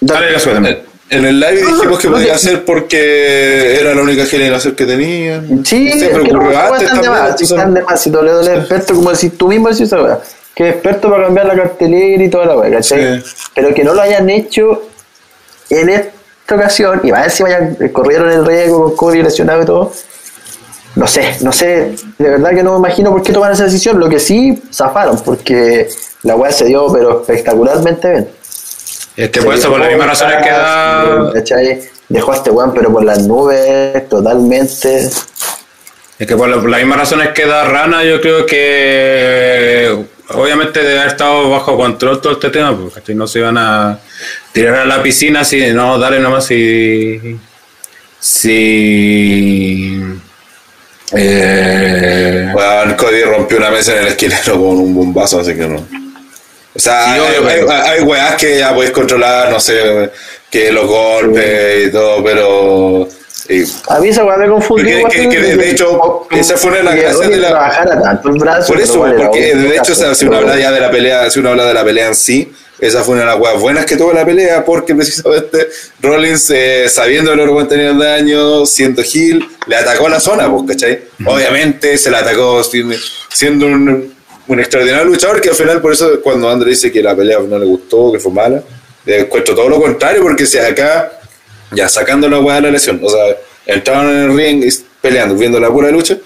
Dale. En el live dijimos que podía ser porque era la única generación que tenía. Sí, ocurrió antes están de más, están de más. Si Toledo es experto, como si tú mismo decís esa weá, que es experto para cambiar la cartelera y toda la weá, ¿cachai? Sí. Pero que no lo hayan hecho en esta ocasión, y más encima ya corrieron el riesgo con Cody lesionado y todo. No sé, no sé, de verdad que no me imagino por qué tomaron esa decisión. Lo que sí, zafaron, porque la weá se dio, pero espectacularmente bien. Es que por eso, por las mismas razones que da. ¿cachai? Dejó a este weón, pero por las nubes, totalmente. Es que por, la- por las mismas razones que da Rana, yo creo que obviamente debe haber estado bajo control todo este tema, porque no se iban a tirar a la piscina así, no, dale nomás si. Si. Eh, Weón, Cody rompió una mesa en el esquinero con un bombazo, así que no. O sea, Sí, hay, hay, weas que ya podéis controlar, no sé, que los golpes y todo, pero. y- A mí esa weá me confundió. Que- igual, que- que de- de hecho, esa fue una de las gracias de la- tanto brazo, Por eso, vale, porque de hecho, o sea, si uno habla ya de la pelea, si uno habla de la pelea en sí, esa fue una de las weas buenas que tuvo la pelea, porque precisamente Rollins, eh, sabiendo que weones tenían daño, siendo Hill, le atacó la zona, pues, ¿cachai? Obviamente se la atacó siendo un, un extraordinario luchador, que al final, por eso, cuando André dice que la pelea no le gustó, que fue mala, le encuentro todo lo contrario, porque si acá, ya sacando la wea de la lesión, o sea, entraron en el ring peleando, viendo la pura lucha,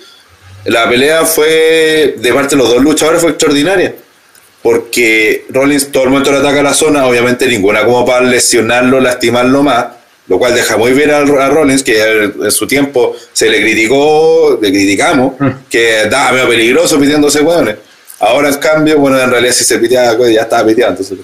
la pelea fue, de parte de los dos luchadores, fue extraordinaria. Porque Rollins todo el momento le ataca a la zona, obviamente ninguna como para lesionarlo, lastimarlo más, lo cual deja muy bien a, a Rollins, que en su tiempo se le criticó, le criticamos, que estaba medio peligroso pidiéndose hueones. Ahora en cambio, bueno, en realidad si se piteaba, ya estaba piteando, entonces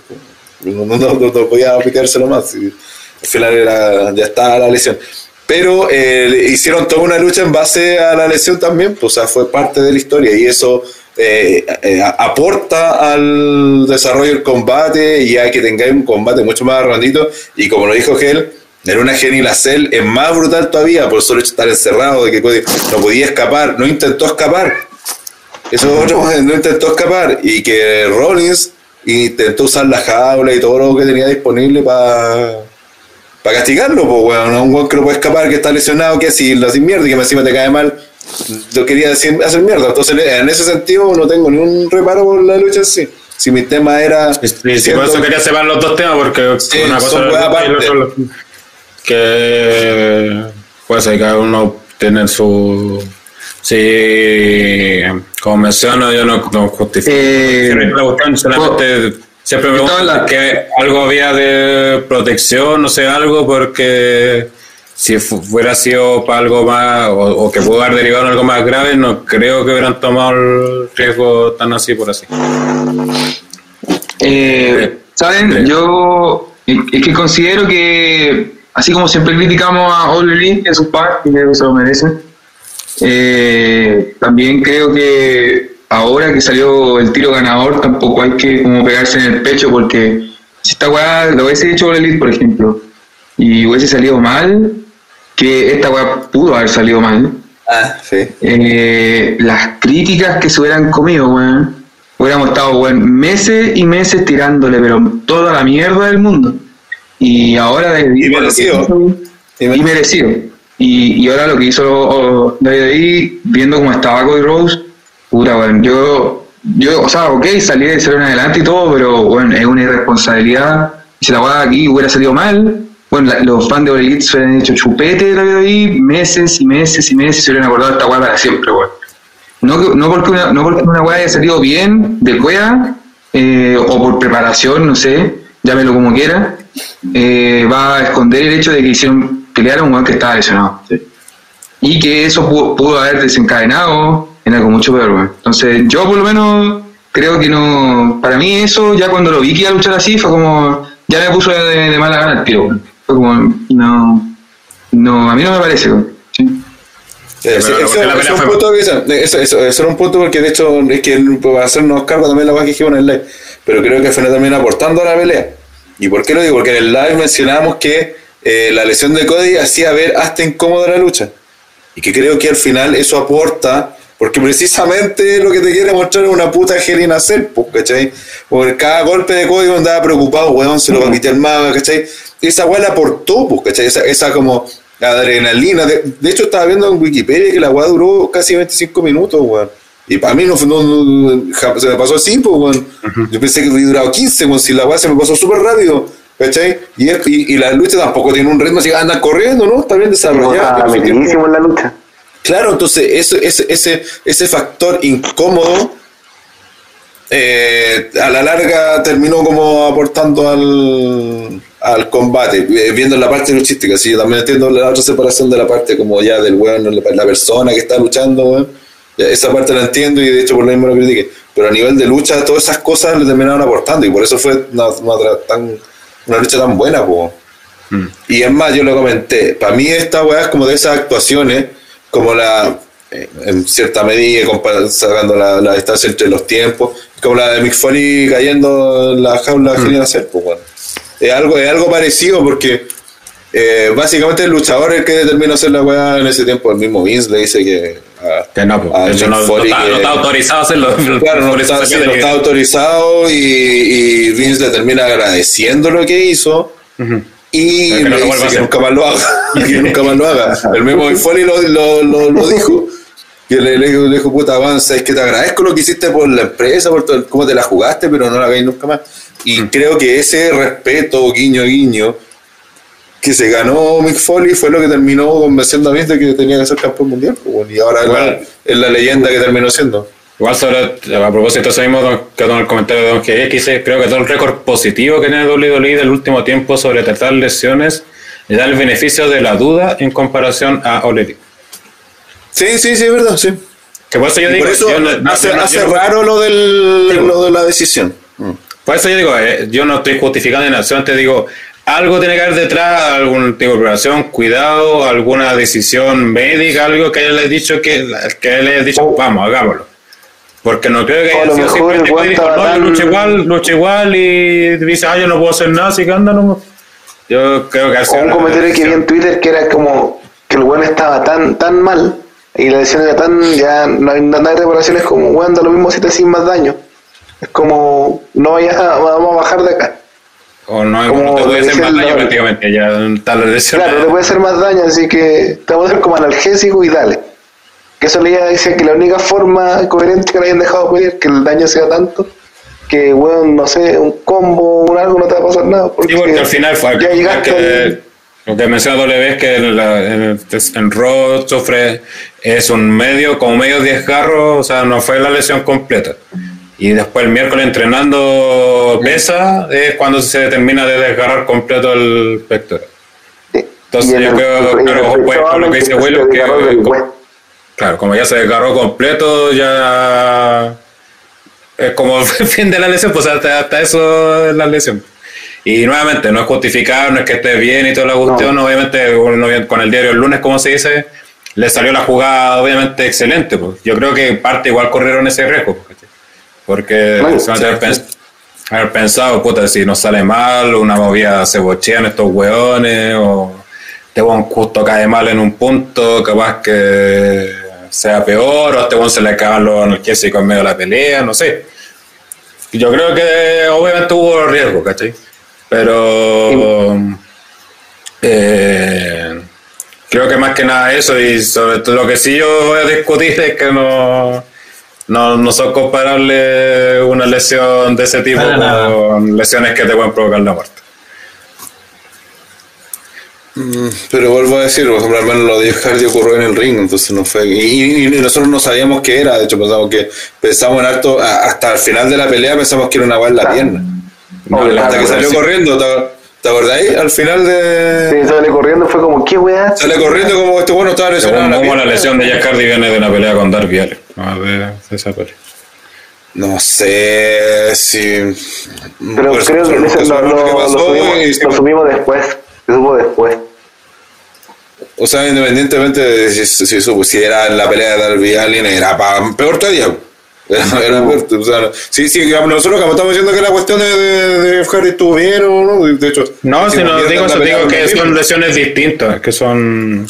no, no, no, no podía piteárselo más. y al final era, ya estaba la lesión. Pero eh, hicieron toda una lucha en base a la lesión también, pues, o sea, fue parte de la historia y eso eh, eh, aporta al desarrollo del combate y a que tengáis un combate mucho más grandito. Y como lo dijo Gel, en una Geni la Cell es más brutal todavía por solo estar encerrado, de que no podía escapar, no intentó escapar. Eso es otro, no intentó escapar y que Rollins intentó usar la jaula y todo lo que tenía disponible para para castigarlo, pues, weón. A un weón que no puede escapar, que está lesionado, que si lo haces mierda y que encima te cae mal, yo quería decir, hacer mierda. Entonces, en ese sentido, no tengo ni un reparo por la lucha en sí. Si mi tema era. Sí, siendo- por eso quería separar los dos temas, porque Sí, una cosa y aparte. otro lo- que pues ahí cada uno tiene su sí como menciono yo no, no justifico. Eh, solamente siempre me la- que algo había de protección no sé algo porque si fu- hubiera sido para algo más o, o que pudo haber derivado en algo más grave no creo que hubieran tomado el riesgo tan así por así. Eh, ¿Saben? Yo es que considero que, así como siempre criticamos a Elite en su par, y que se lo merecen, eh, también creo que ahora que salió el tiro ganador, tampoco hay que como pegarse en el pecho, porque si esta weá lo hubiese hecho Elite, por ejemplo, y hubiese salido mal, que esta weá pudo haber salido mal, Ah, sí. eh, las críticas que se hubieran comido, weón. Hubiéramos estado, weón, meses y meses tirándole, pero toda la mierda del mundo. Y ahora de Y merecido. Y, merecido. Y, y ahora lo que hizo oh, David ahí, viendo cómo estaba Cody Rose, puta, weón, yo, yo, o sea, ok, salí de ser en adelante y todo, pero, bueno, es una irresponsabilidad. Si la weá aquí hubiera salido mal, bueno, los fans de All Elite se hubieran hecho chupete de la ahí meses y meses y meses se hubieran acordado de esta weá para siempre, weón. No, no porque una, no weá haya salido bien de cueva eh, o por preparación, no sé, llámelo como quiera, eh, va a esconder el hecho de que hicieron pelear a un weón que estaba lesionado. ¿sí? Y que eso pudo, pudo haber desencadenado en algo mucho peor, weón. Entonces, yo por lo menos creo que no. Para mí, eso, ya cuando lo vi que iba a luchar así, fue como. Ya me puso de, de mala gana el tiro. Fue como. No. No, a mí no me parece, weón. ¿sí? Ese- pero ese- porque la ese pelea es un punto que eso, eso, eso- eso era un punto porque de hecho es que para hacernos cargo también la que dijimos en el live, pero creo que fue también aportando a la pelea. ¿Y por qué lo digo? Porque en el live mencionábamos que eh, la lesión de Cody hacía ver hasta incómoda la lucha. Y que creo que al final eso aporta, porque precisamente lo que te quiere mostrar es una puta Helena pues, ¿cachai? Porque cada golpe de Cody andaba preocupado, weón, se lo va a quitar mago, ¿cachai? Esa weá la aportó, ¿cachai? Esa, esa como adrenalina. De, de hecho, estaba viendo en Wikipedia que la weá duró casi 25 minutos, weón. Y para mí no, no, no- se me pasó así, pues, weón. Yo pensé que hubiera durado 15, weón. Si la weá se me pasó súper rápido, ¿cachai? Y, y, y la lucha tampoco tiene un ritmo así, andan corriendo, ¿no? Está bien metidísimo en la lucha. Claro, entonces eso, ese, ese, ese factor incómodo eh, a la larga terminó como aportando al, al combate, eh, viendo la parte luchística, sí, yo también entiendo la otra separación de la parte como ya del weón, la, la persona que está luchando, weón. Esa parte la entiendo y de hecho por lo mismo lo critiqué. Pero a nivel de lucha, todas esas cosas le terminaron aportando y por eso fue una, una tan, una lucha tan buena, po. Y es más, yo lo comenté, para mí esta weá es como de esas actuaciones, como la, eh, en cierta medida, sacando la, la distancia entre los tiempos, como la de Mick Foley cayendo en la jaula de bueno. Es algo, es algo parecido porque eh, básicamente el luchador es el que determina hacer la weá en ese tiempo, el mismo Vince le dice que... a- Que no, a de hecho, Mick no, no está, que- no está autorizado hacerlo. Claro, no está, sí, no que- está autorizado y, y Vince le termina agradeciendo lo que hizo y Es que no le lo dice que nunca más lo haga. que nunca más lo haga. El mismo Foley lo, lo, lo, lo dijo. Que le, le, dijo- le dijo, puta, avanza, es que te agradezco lo que hiciste por la empresa, por todo, cómo te la jugaste, pero no la hagáis nunca más. Y creo que ese respeto, guiño, guiño, que se ganó Mick Foley fue lo que terminó convenciendo a Vince de que tenía que ser campeón mundial. pues, y ahora es la- Igual. es la leyenda que terminó siendo. Igual sobre, a propósito de eso mismo don- que con el comentario de Don que dice, creo que todo el récord positivo que tiene WWE del último tiempo sobre tratar lesiones le da el beneficio de la duda en comparación a O'Leary. Sí, sí, sí, es verdad, sí. Que por eso yo digo, por eso yo no- no- hace, yo no- hace yo no- raro lo, del, lo de la decisión. Por eso yo digo, eh, yo no estoy justificando en acción, te digo, algo tiene que haber detrás, algún tipo de preparación, cuidado, alguna decisión médica, algo que le haya dicho que, que le haya dicho, vamos, hagámoslo. Porque no creo que haya sido simplemente que dijo, no, yo lucho igual, lucho igual y dice, ah, yo no puedo hacer nada, así que anda nomás. Yo creo que ha sido un comentario que vi en decisión. Twitter que era como que el weón estaba tan tan mal y la lesión era tan, ya no hay, no hay reparaciones como weón, da lo mismo si te hacen más daño. Es como, no vayas vamos a bajar de acá. O no, como no te puede hacer más daño prácticamente, ya la lesión. Claro, no te puede hacer más daño, así que te vamos a dar como analgésico y dale. Que eso le dice que la única forma coherente que le hayan dejado pelear, que el daño sea tanto, que weón, no sé, un combo, un algo, no te va a pasar nada. Porque, Sí, porque al final fue ya llegaste que, lo que menciona W es que en, la- en, en Raw sufre es un medio, como medio desgarro, o sea, no fue la lesión completa. Y después el miércoles entrenando pesa es cuando se termina de desgarrar completo el pectoral. Entonces en yo el- creo, el claro, pues, con lo que dice del que hueso. claro, como ya se desgarró completo, ya es como el fin de la lesión, pues hasta, hasta eso es la lesión. Y nuevamente, no es justificar, no es que esté bien y toda la cuestión, obviamente uno con el diario el lunes, como se dice, le salió la jugada obviamente excelente. Pues. Yo creo que parte igual corrieron ese riesgo. pues. Porque a haber, pens- haber pensado, puta, si nos sale mal, una movida se bochean estos hueones, o este hueón justo cae mal en un punto, capaz que sea peor, o a este hueón se le acaban los analgésicos en medio de la pelea, no sé. Yo creo que obviamente hubo riesgo, ¿cachai? Pero eh, creo que más que nada eso, y sobre todo lo que sí yo voy a discutir es que no, no, no son comparables una lesión de ese tipo Para nada. con lesiones que te pueden provocar la muerte. Pero vuelvo a decir, por ejemplo, al menos lo de Hardy ocurrió en el ring, entonces no fue. Y, y- y nosotros no sabíamos qué era, de hecho, pensamos que pensamos en harto, hasta el final de la pelea pensamos que era una bala en la pierna. No, hasta que salió sí. corriendo, ¿te, acordáis? Al final de. Sí, sale corriendo, fue como, ¿qué weá? Sale corriendo como este bueno estaba lesionado. en Según la como la lesión de Jack Hardy viene de una pelea con Darby Allin. A ver, esa pelea. No sé si. Pero por eso- creo que eso eso lo, lo que lo, pasó lo subimos, y sí, lo subimos después. Se supo después. O sea, independientemente de si, si, si, si era en la pelea de Darby Allin, era pa- peor todavía. Era, o sea, sí, sí, nosotros como estamos diciendo que la cuestión de, de, de Harry estuvo bien o no, de hecho. No, si no digo eso, digo que son lesiones distintas, que son...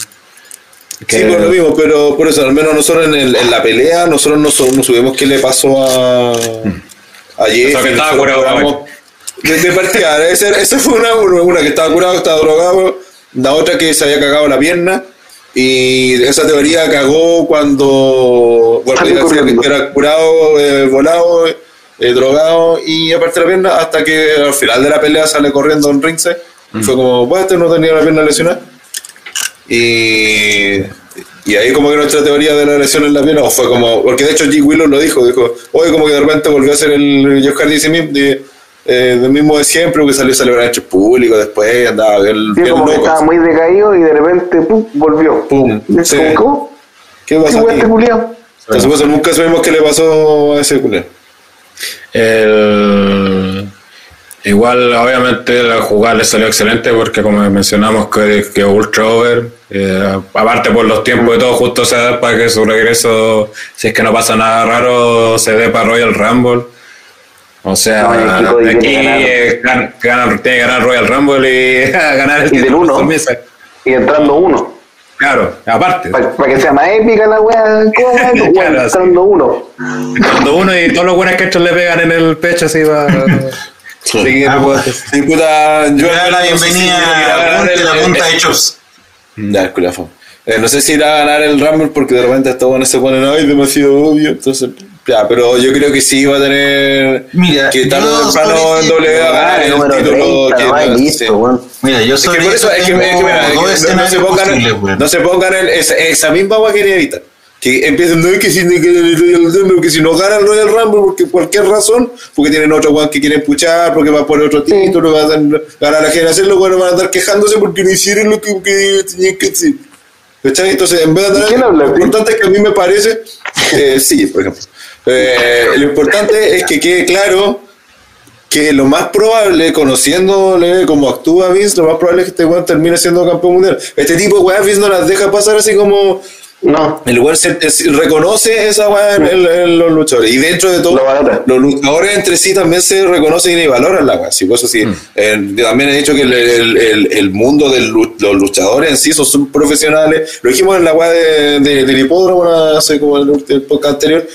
que- Sí, pues lo mismo, pero por eso, al menos nosotros en, el- en la pelea, nosotros no, no subimos qué le pasó a, a Jeff. O sea, que estaba curado, De, de partida, esa, esa fue una, una que estaba curado, estaba drogado, la otra que se había cagado la pierna. Y esa teoría cagó cuando bueno, Salió decía corriendo. que era curado, eh, volado, eh, drogado y aparte la pierna, hasta que al final de la pelea sale corriendo en ringside. Y Fue como, pues este no tenía la pierna lesionada. Y, y ahí como que nuestra teoría de la lesión en la pierna o fue como, porque de hecho G. Willow lo dijo, dijo, oye como que de repente volvió a ser el Jeff Hardy ese mismo, eh, del mismo de siempre, porque salió a celebrar hechos públicos después, andaba bien, Sí, bien como que loco. estaba muy decaído y de repente pum, volvió. Pum, sí. ¿Qué ¿Qué pasa aquí? este culiao? Supuesto, nunca sabemos qué le pasó a ese culero. El- igual, obviamente, la jugada le salió excelente porque, como mencionamos, que, que Ultra Over, eh, aparte por los tiempos y todo, justo se da para que su regreso, si es que no pasa nada raro, se dé para Royal Rumble. O sea, No, aquí ganar. eh, ganar- tiene que ganar Royal Rumble y ganar el Y del título uno. Y entrando uno. Claro, aparte. Para que sea más épica la weá. Claro, entrando uno. Cuando uno y todos los buenos que le pegan en el pecho así va. Sí, Ah, pues, sí, puta, yo le doy la bienvenida a la punta, de Chops. Ya, el. Eh, no sé si irá a ganar el Rumble porque de repente estos buenos se ponen, ay, demasiado obvio. Entonces, ya, pero yo creo que sí va a tener. Mira, que tarde o temprano en W va a ganar el número título. 30, que- sí. listo. Mira, yo Es que sobre por eso, es que, es que, mira, tengo es que dos no- no, se pongan, no se pongan en esa, esa misma agua quería evitar. Que empiecen, no es que si, que, el si no ganan el Royal Rumble, porque cualquier razón, porque tienen otro guan que quieren puchar, porque va por otro título, va a ganar la generación, los buenos van a estar quejándose porque no hicieron lo que, que tenían que hacer. Entonces, en vez de ¿Y quién andar, habla, lo importante es que a mí me parece, eh, sí, por ejemplo, Eh, lo importante es que quede claro que lo más probable, conociéndole cómo actúa Vince, lo más probable es que este weón termine siendo campeón mundial. Este tipo de weas Vince no las deja pasar así como. No. El weón se- es- reconoce esa wea en, en- en los luchadores. Y dentro de todo, Lo los luchadores entre sí también se reconocen y valoran la wea. Sí, por eso sí. eh, también he dicho que el, el- el- el mundo de los luchadores en sí son profesionales. Lo dijimos en la wea de, de- del hipódromo, hace como el, el podcast anterior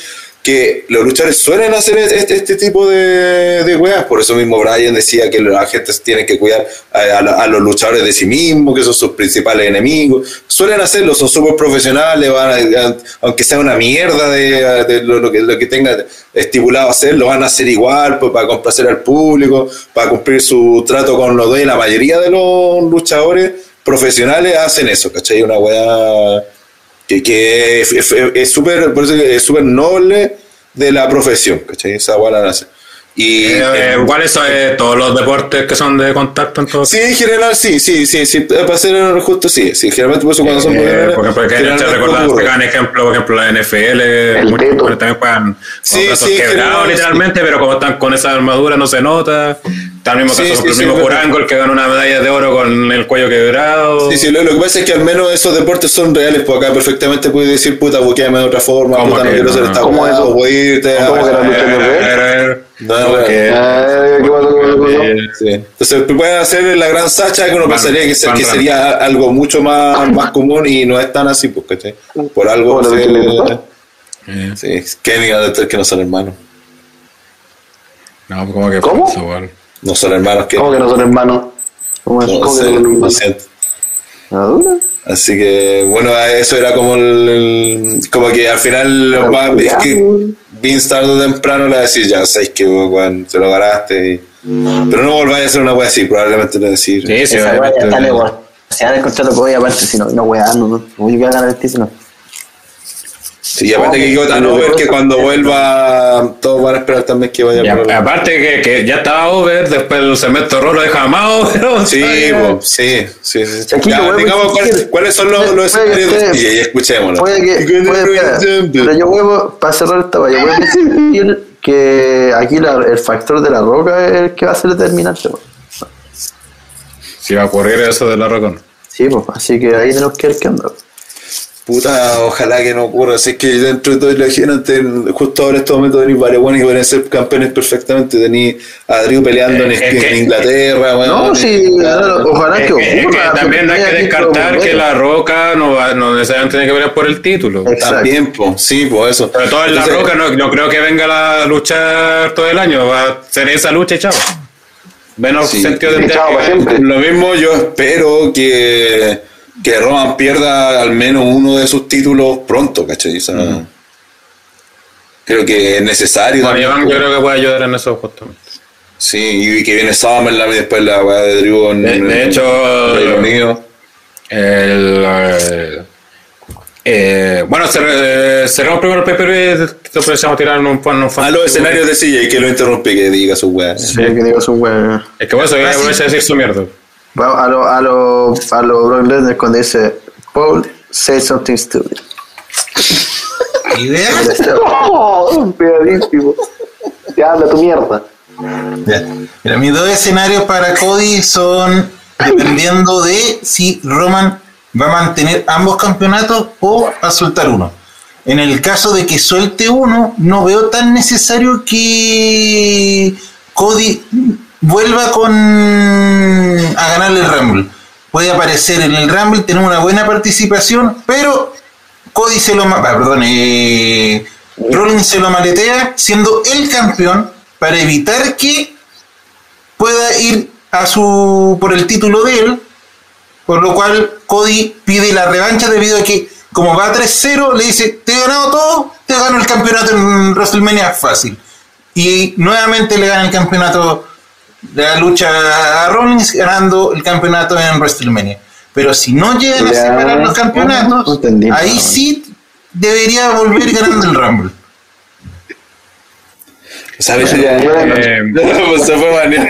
que los luchadores suelen hacer este, este tipo de, weas, por eso mismo Brian decía que la gente tiene que cuidar a, a- los luchadores de sí mismos, que son sus principales enemigos, suelen hacerlo, son súper profesionales, van aunque sea una mierda de, de lo, que, lo que tenga estipulado hacer, lo van a hacer igual, pues, para complacer al público, para cumplir su trato con los dos, y la mayoría de los luchadores profesionales hacen eso, ¿cachai? Una wea que, que es- súper por eso que es súper noble de la profesión, ¿cachai? Esa guay la hace. Y Eh, eh, igual eso es todos los deportes que son de contacto en todo sí, en general sí, sí, sí, sí, para ser justo sí, sí, generalmente por eso cuando son Eh, profesionales, por ejemplo, que recordar sacan ejemplo, por ejemplo, la NFL, muchos jugadores también juegan con Sí, brazos sí, quebrados literalmente, pero como están con esa armadura no se nota. Está el mismo Sí, caso, sí, por el sí, mismo que ganó una medalla de oro con el cuello quebrado. Sí, sí, lo, lo que pasa es que al menos esos deportes son reales, pues acá perfectamente puedes decir, puta, buqueame de otra forma, ¿Cómo puta, no quiero no? hacer esta ¿Cómo eso? o voy a irte a- ¿Cómo que la lucha no eh, porque- Ah, ¿qué? ¿Qué eh, Sí. Entonces pueden hacer la gran sacha que uno pensaría que, sería algo mucho más, más común y no es tan así, pues, ¿cachai? Por algo. Sí, Kenny y Undertaker que no son hermanos. No, como que ¿Cómo? No son hermanos que ¿Cómo que no son hermanos? ¿Cómo, es? no, ¿Cómo que no son lo hermanos? siento. ¿Ah, dura? Así que, bueno, eso era como el, el- como que al final Pero va- es que. Vince tarde o temprano le va a decir, ya sabes que weón, te lo ganaste. y- pero no volváis a hacer una wea así, probablemente le decir. Sí, sí, Esa ya está negociada el contrato que voy aparte, si no, no weá, no, no, voy a ganar el título. Sí, y aparte que No, over no, que no, cuando no. vuelva todos van a esperar también que vaya a- aparte que, que ya estaba over, después el cemento rojo lo deja más over. Sí, po, sí, sí, sí. Aquí Ya, a digamos, decir. ¿cuáles, cuáles son los, los que escenarios de y escuchémoslo. Puede que, puede, pero yo vuelvo, para cerrar esta valla, voy a decir que aquí la- el factor de la roca es el que va a ser determinante. pues. Si va a ocurrir eso de la Rocón. Sí, pues, así que ahí tenemos que ver qué onda. Puta, ojalá que no ocurra. Así que dentro de todo, imagínate, justo ahora en este momento tenéis varios buenos que pueden ser campeones perfectamente. Tenéis a Drew peleando en, Es que- en Inglaterra, weón. No, sí, ojalá Es que que, es que ocurra. también no hay que descartar que bueno. la Roca no, va, no necesariamente tiene que pelear por el título. Exacto. También, pues, sí, pues eso. Sobre todo en la Roca no, no creo que venga la luchar todo el año. Va a ser esa lucha y chao. Menos Sí. sentido de chao. Lo mismo yo espero que, que Roman pierda al menos uno de sus títulos pronto, ¿cachai? O sea, Creo que es necesario. Bueno, también, Iván, pues. yo creo que puede ayudar en eso justamente. Sí, y que viene Summerland y después la weá de Drew en, De- de en hecho, Reino Unido. El, eh, eh, bueno, cer- eh, cerramos primero el PPV, después empezamos a tirar un, un, un A los escenarios de CJ, que lo interrumpe, que diga su weá. Sí, que digo su weón. Es que por eso voy a de decir su mierda. Vamos a lo, a lo, a lo Brock Lesnar cuando dice, Paul, say something stupid. ¿Idea? ¡Oh! Pegadísimo. Ya habla tu mierda. Ya. Mira, mis dos escenarios para Cody son dependiendo de si Roman va a mantener ambos campeonatos o a soltar uno. En el caso de que suelte uno, no veo tan necesario que Cody vuelva con a ganar el Rumble. Puede aparecer en el Rumble, tener una buena participación, pero Cody se lo ah, perdón, eh, Rollins se lo maletea siendo el campeón para evitar que pueda ir a su por el título de él, por lo cual Cody pide la revancha debido a que como va 3-0 le dice, te he ganado todo, te gano el campeonato en WrestleMania fácil. Y nuevamente le gana el campeonato de la lucha a Rollins ganando el campeonato en WrestleMania. Pero si no llegan a Ya. separar los campeonatos, No entendí, ahí no. sí debería volver ganando el Rumble. ¿Sabes? Ya. Eh, Pues se fue banear.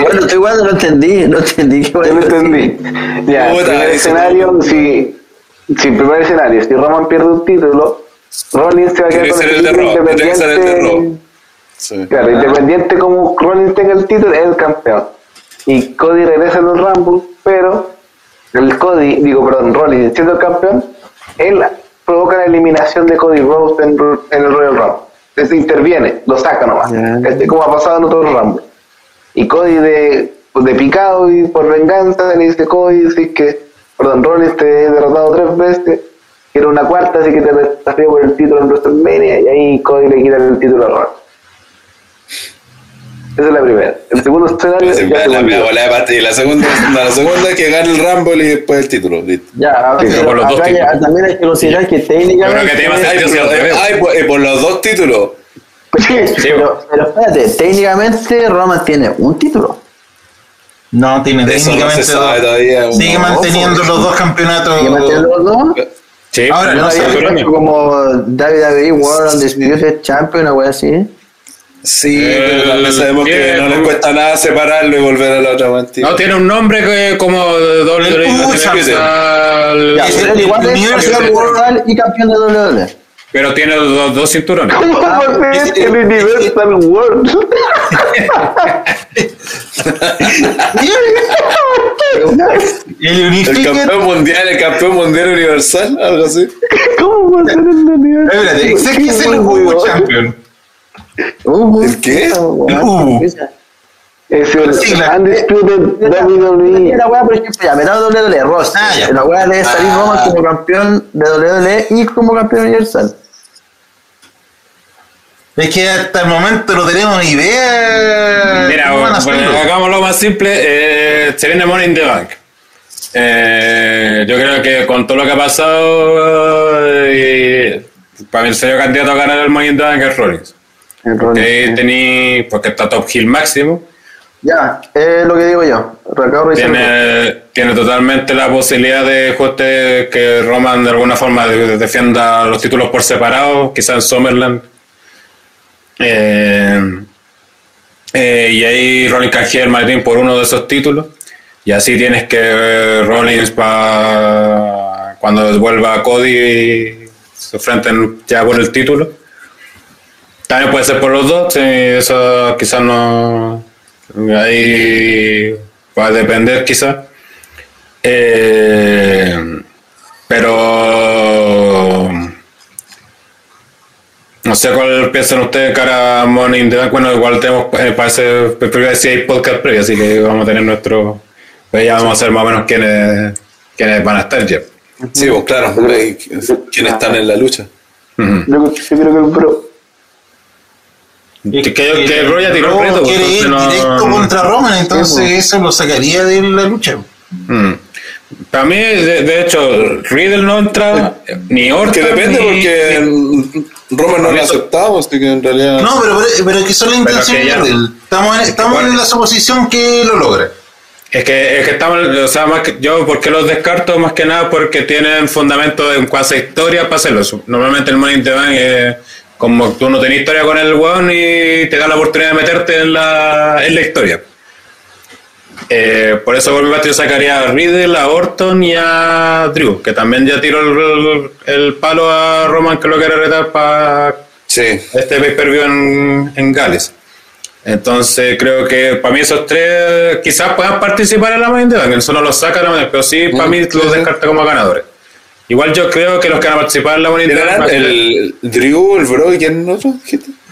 Bueno, estoy igual no entendí, no entendí Yo no entendí. Ya, primer escenario, si, si primer escenario, si Roman pierde un título, Rollins se va a quedar con el título independiente. Sí. Claro, independiente como Rollins tenga el título, es el campeón. Y Cody regresa en los Rumble, pero el Cody, digo, perdón, Rollins siendo el campeón, él provoca la eliminación de Cody Rhodes en, en el Royal Rumble. Entonces interviene, lo saca nomás. Ya. Este, como ha pasado en otros Rumble. Y Cody de, de picado y por venganza le dice Cody, es que, perdón, Rollins te he derrotado tres veces, quiero una cuarta, así que te desafío por el título en WrestleMania, y ahí Cody le quita el título a Rollins. Esa es la primera. El segundo escenario La, ya se la, bola de pata- y la segunda, la segunda es que gane el Rumble y después el título. listo. Ya, Sí, pero por los dos acá títulos. también hay que considerar que técnicamente... Creo que más Ay, por, ay, por, eh, por los dos títulos. Sí, Pero, pero espérate, técnicamente Roman tiene un título. No, tiene De eso no técnicamente se sabe dos. todavía. Sigue No, manteniendo pues. los dos campeonatos. ¿Y mantiene los dos? sí, Ahora, no no sé, había pero hecho como WWE World Undisputed Champion, una wea así. Sí, Eh, pero también sabemos que no le cuesta nada separarlo y volver a la otra mentira. No, tiene un nombre que como doble igual es world y campeón de WWE. Pero tiene dos, dos cinturones. ¿Cómo va a ser el Universal World? El El campeón mundial, el campeón mundial universal, algo así. ¿Cómo va a ser el Universal Espérate, que es el Hugo Champion. ¿El qué? El U. Es el. Undisputed WWE. La wea, por ejemplo, ya, me da WWE Ross. Ah, ya. La wea debe salir Roman como campeón de WWE y como campeón universal. Es que hasta el momento no tenemos ni idea. Mira, bueno, hacerlo. hagámoslo más simple. Eh, se viene Money in the Bank. Eh, yo creo que con todo lo que ha pasado, eh, para mí el serio candidato a ganar el Money in the Bank es Rollins. Porque, porque está top hill máximo. Ya, es lo que digo yo. Tiene, tiene totalmente la posibilidad de que Roman de alguna forma de- de- defienda los títulos por separado, quizás en Summerland. Eh, eh, y ahí Rollins canjea el maletín por uno de esos títulos. Y así tienes que eh, Rollins pa, cuando vuelva Cody se enfrenten ya por el título. También puede ser por los dos, sí, eso quizás no. Ahí va a depender, quizás. Eh, pero. No sé cuál piensan ustedes cara a Morning the Bank. Bueno, igual tenemos, eh, parece, primero si hay podcast previo, así que vamos a tener nuestro. Pues ya vamos a saber más o menos quiénes, quiénes van a estar ya. Sí, pues claro, quiénes están en la lucha. Uh -huh. yo, creo que, que, que, que ya tiró el Bro reto, pues, quiere ir entonces no- directo contra Roman, entonces eso lo sacaría de la lucha. Mm. Para mí, de, de hecho, Riddle no entra, ni Orton. Que depende ni- porque Roman no lo aceptamos, así que en realidad. No, pero, pero, pero es que son las intenciones de él. Estamos, en, estamos en la suposición que lo logra. Es que, es que estamos, o sea, más que, yo, ¿por qué los descarto? Más que nada porque tienen fundamento en cuanto a historia para hacerlo. Normalmente el Money in the Bank es como tú no tenés historia con el weón y te da la oportunidad de meterte en la, en la historia. Eh, por eso por mi parte yo sacaría a Riddle, a Orton y a Drew, que también ya tiró el, el palo a Roman que lo quiere retar para Sí. este pay-per-view en, en Gales. Entonces creo que para mí esos tres quizás puedan participar en la Money in the Bank, eso no los saca, pero sí para mí los descarta como ganadores. Igual yo creo que los que van a participar en la Money in the ¿Quién Bank eran? van a ser, El Drew, el Bro y quién otro?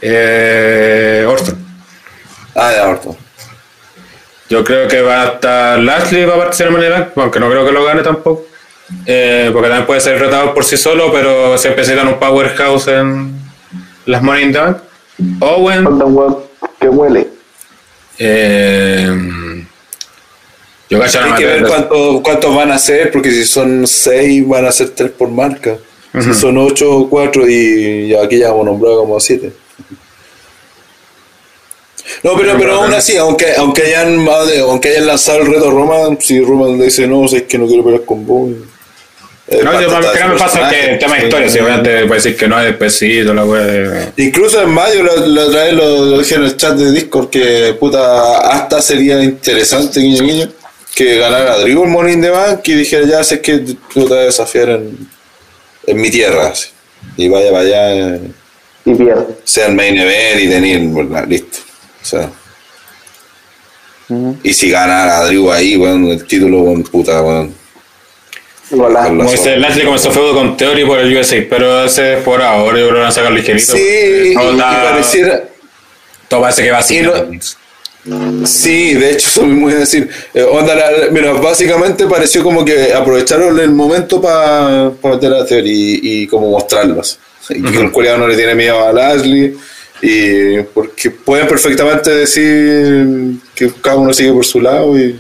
eh, Orton. Ah, ya, Orton. Yo creo que va a estar Lashley va a participar en the Bank, aunque no creo que lo gane tampoco. Eh, porque también puede ser retado por sí solo, pero siempre necesitan un powerhouse en las Money in the Bank. Owen, que huele. eh, yo no Hay que ver cuánto, cuántos van a ser, porque si son seis van a ser tres por marca. Si son ocho o cuatro y aquí ya hemos nombrado como siete. No, pero, pero aún así, aunque, aunque, hayan, aunque hayan lanzado el reto a Roman, si Roman le dice no, es que no quiero pelear con vos. eh, No, yo, no me pasa que el tema de historia, si obviamente puede decir que no es despecido, la wea de... Incluso en mayo, la, la otra vez lo, lo dije en el chat de Discord, que puta, hasta sería interesante, guiño, guiño, que ganara Drew el Money in the Bank y dijera, ya sé que tú te vas a desafiar en, en mi tierra. así. Y vaya para allá, eh, Y pierde. sea el main event y tener, ¿verdad? listo. O sea. Y si ganara Drew ahí, weón, el título, weón, puta, la Como dice, Lashley comenzó feudo con Theory por el USA, pero ese es por ahora, yo creo que lo van a sacar ligerito. Sí, y, y pareciera. todo parece que va y no- Sí, de hecho, eso mismo iba a decir. Eh, onda, la- mira, básicamente pareció como que aprovecharon el momento para meter a Theory y, y como mostrarlos. Y que el coreano no le tiene miedo a Lashley. Y porque pueden perfectamente decir que cada uno sigue por su lado y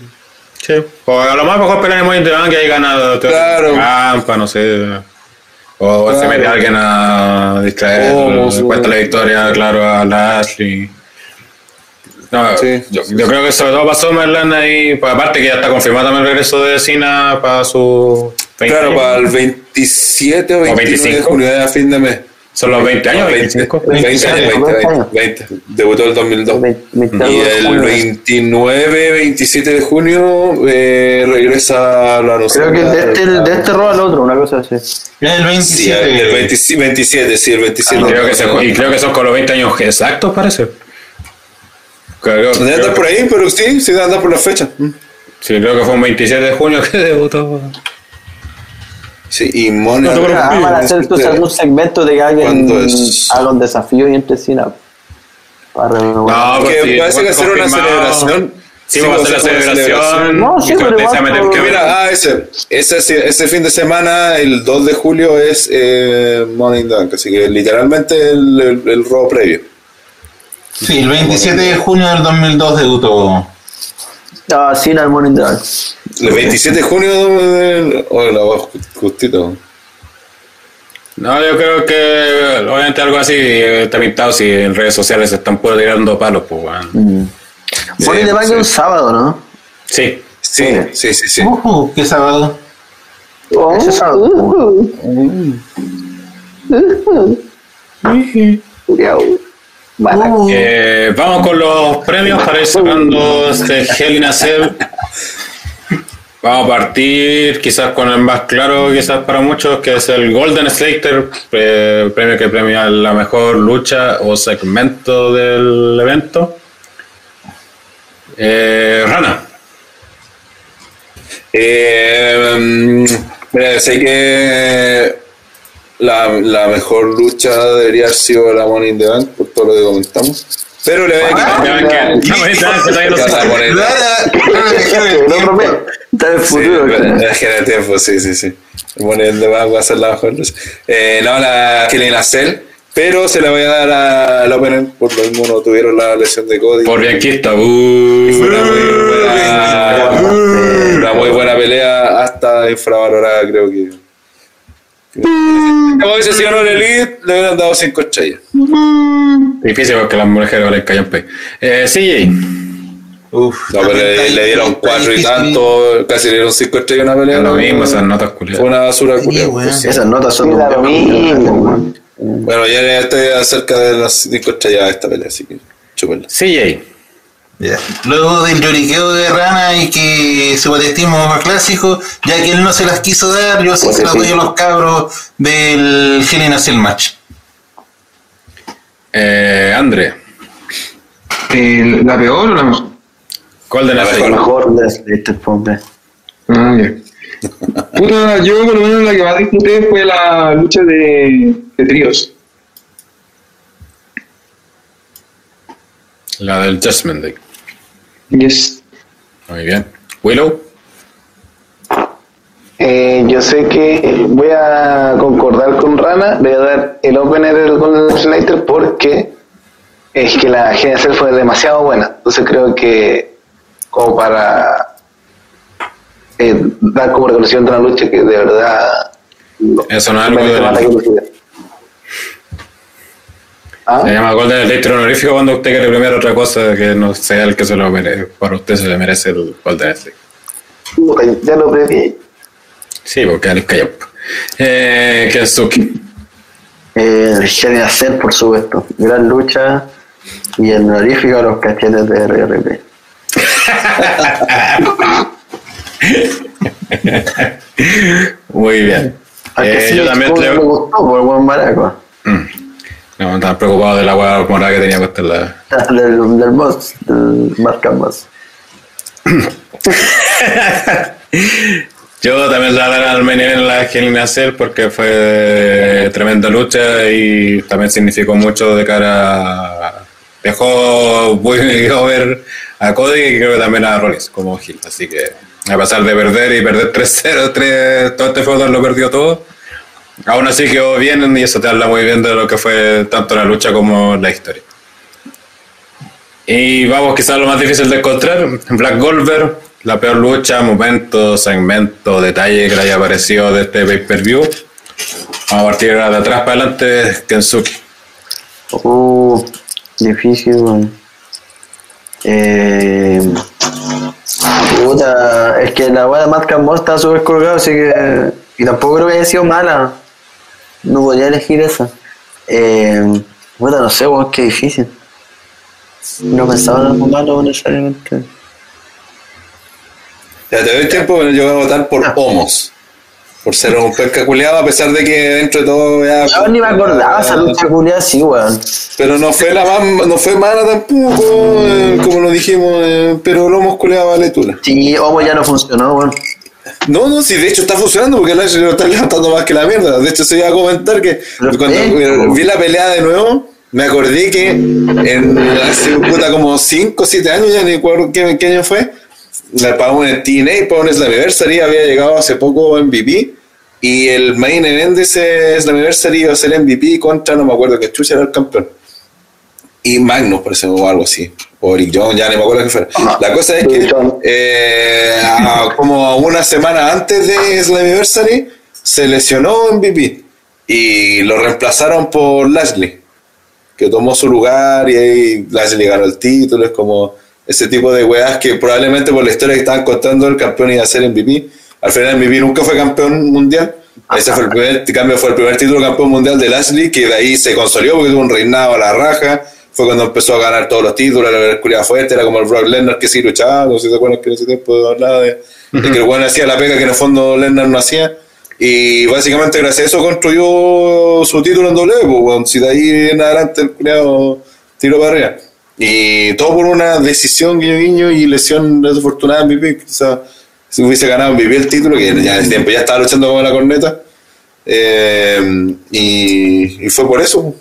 Sí. O a lo más mejor pelean en Money in the Bank que hay ganado Claro. No sé. O se Claro. mete alguien a distraer, Oh, la victoria, claro, a Lashley. No, Sí. yo, yo creo que sobre todo pasó Merlán ahí, pues aparte que ya está confirmado también el regreso de Cena para su 20 Claro, años. para el 27 o 29 de 25. junio de fin de mes. Son los 20 años, 25. 20, 20, 20, 20, años. 20. Debutó el 2002. Veinte- veinte Y algo de el junio. 29, 27 de junio eh, regresa a la Creo que de este, de este roba al otro, una cosa así. El Sí, 27. el 27, 27, sí, el 27. Y creo, que se- y creo que son con los 20 años exactos, parece. Creo, Debe creo- andar por ahí, pero sí, sí debe andar por la fecha. sí, creo que fue un 27 de junio que debutó. Sí, y Mona. No preocupes. Ah, van a hacer entonces algún segmento de que alguien haga un desafío y entre Cena. Para No, que pues sí, parece que hacer una confirmado. celebración. Sí, Sí, vamos a va a hacer la celebración. No, sí, pero igual, pero- porque Que mira, ah, ese, ese, ese fin de semana, el 2 de julio, es eh, the Bank, así que literalmente el, el, el robo previo. Sí, el 27 de junio del 2002 debutó. Ah, Cena al Morning Dark. El 27 de junio, eh, oh, la voz justito. No, yo creo que obviamente algo así está pintado si en redes sociales se están puro tirando palos, pues, weón. Morning the Bank sí. es un sábado, ¿no? Sí. Sí, sí, sí, sí. Uh, qué sábado. Ese sábado. Mala. Eh, vamos con los premios para ir cerrando este Hell in a Cell. Vamos a partir quizás con el más claro, quizás para muchos, que es el Golden Slater, eh, premio que premia la mejor lucha o segmento del evento. Eh, Rana. Eh, mm, mira, sé que la, la mejor lucha debería haber sido la Money in the Bank, por todo lo que comentamos. Pero le voy a quitar. Está en el futuro. pero- claro. es que en el tiempo, sí, sí, sí. Money in the Bank va a ser la mejor lucha. Eh, no, la Kelly Cell, pero se la voy a dar a- al opener, por lo mismo no tuvieron la lesión de Cody. Por bianquista. Uh, Fue una muy buena, una muy buena pelea, hasta infravalorada, creo que. Como dice si ganó el Elite, le hubieran dado 5 estrellas. Difícil porque las mujeres valen callampe. Eh, CJ. Uf, No, pero le, le dieron 4 y tanto, casi le dieron 5 estrellas a una pelea. Lo ¿no? mismo, esas notas Fue culiadas. una basura Sí, culiada. Esas notas son lo mismo. Bueno, ya estoy acerca de las 5 estrellas de esta pelea, así que chúpenla. CJ. Luego del lloriqueo de Rana y que su patetismo más clásico, ya que él no se las quiso dar, yo sí se las doy a los cabros del Hell in a Cell match. Eh, André. ¿La peor o la mejor? ¿Cuál de La las mejor. seis? Mejor de este. Ah. Puta, yo por lo menos la que más disfruté fue la lucha de, de tríos. La del Judgment Day. Yes. Muy bien. Willow. Eh, yo sé que voy a concordar con Rana, voy a dar el opener del Golden Slater porque es que la GNC fue demasiado buena. Entonces creo que como para eh, dar como reconocimiento a una lucha que de verdad no- Eso no es algo reconocimiento. ¿Ah? Se llama Golden Electro honorífico cuando usted quiere premiar otra cosa que no sea el que se lo merece. Para usted se le merece el Golden Electric. Puta, Ya lo preví. Sí, porque Alex calló. Eh, Kensuke. Eh, el Hell in a Cell, por supuesto. Gran lucha y el honorífico a los cachetes de RRP. Muy bien. Eh, yo también le- me gustó por el buen maraco. No, estaba preocupado de la hueá morada que tenía puesta en la. Del, del boss, del Marca Boss. Yo también la daré al event en la Gelina Cell porque fue tremenda lucha y también significó mucho de cara a... Dejó muy over a Cody y creo que también a Rollins como Gil. Así que a pesar de perder y perder 3-0, 3, todo este feudo lo perdió todo. Aún así quedó bien y eso te habla muy bien de lo que fue tanto la lucha como la historia. Y vamos, quizás lo más difícil de encontrar, Black Goldberg, la peor lucha, momento, segmento, detalle que le haya aparecido de este pay-per-view. Vamos a partir de atrás para adelante, Kensuke. Uh, difícil, weón. Eh, puta, es que la weá de Matt Campbell está súper colgado, así que. Y tampoco creo que haya sido mala. No podría elegir esa. Eh, puta, no sé, weón, qué difícil. No pensaba en algo malo necesariamente. Ya te doy tiempo, pero yo voy a votar por Homos. Por ser un pesca culiado, a pesar de que dentro de todo ya. Yo ni me acordaba esa lucha culiada así, weón. Pero no fue la más, no fue mala tampoco, eh, como lo dijimos, eh, pero lo hemos culeado vale tula. Sí, Homo ya no funcionó, weón. No, no, sí, de hecho está funcionando porque el Lashley lo está levantando más que la mierda. De hecho, se iba a comentar que Pero cuando vi la pelea de nuevo, me acordé que en, hace puta como 5 o 7 años, ya ni recuerdo qué, qué año fue, la, para un TNA, para un Slammiversary, había llegado hace poco MVP. Y el main event de ese Slammiversary iba a ser MVP contra, no me acuerdo que Chucha era el campeón. Y Magnus, parece, o algo así. O Jones, ya ni me acuerdo qué fue. La cosa es que eh, a- como una semana antes de Slammiversary se lesionó MVP y lo reemplazaron por Lashley, que tomó su lugar y ahí Lashley ganó el título. Es como ese tipo de weas que probablemente por la historia que estaban contando el campeón iba a ser MVP. Al final MVP nunca fue campeón mundial. Ese fue el primer cambio, fue el primer título campeón mundial de Lashley, que de ahí se consolidó porque tuvo un reinado a la raja. Fue cuando empezó a ganar todos los títulos, la culiada fuerte, era como el Brock Lesnar que sí luchaba, no sé si te acuerdas que en ese tiempo hablaba de, de que el bueno hacía la pega que en el fondo Lesnar no hacía. Y básicamente gracias a eso construyó su título en W, pues, si de ahí en adelante el culiado tiró para arriba. Y todo por una decisión guiño guiño y lesión desafortunada en MVP. Quizá si hubiese ganado MVP el título, que ya en tiempo ya estaba luchando con la corneta, Eh, y, y fue por eso.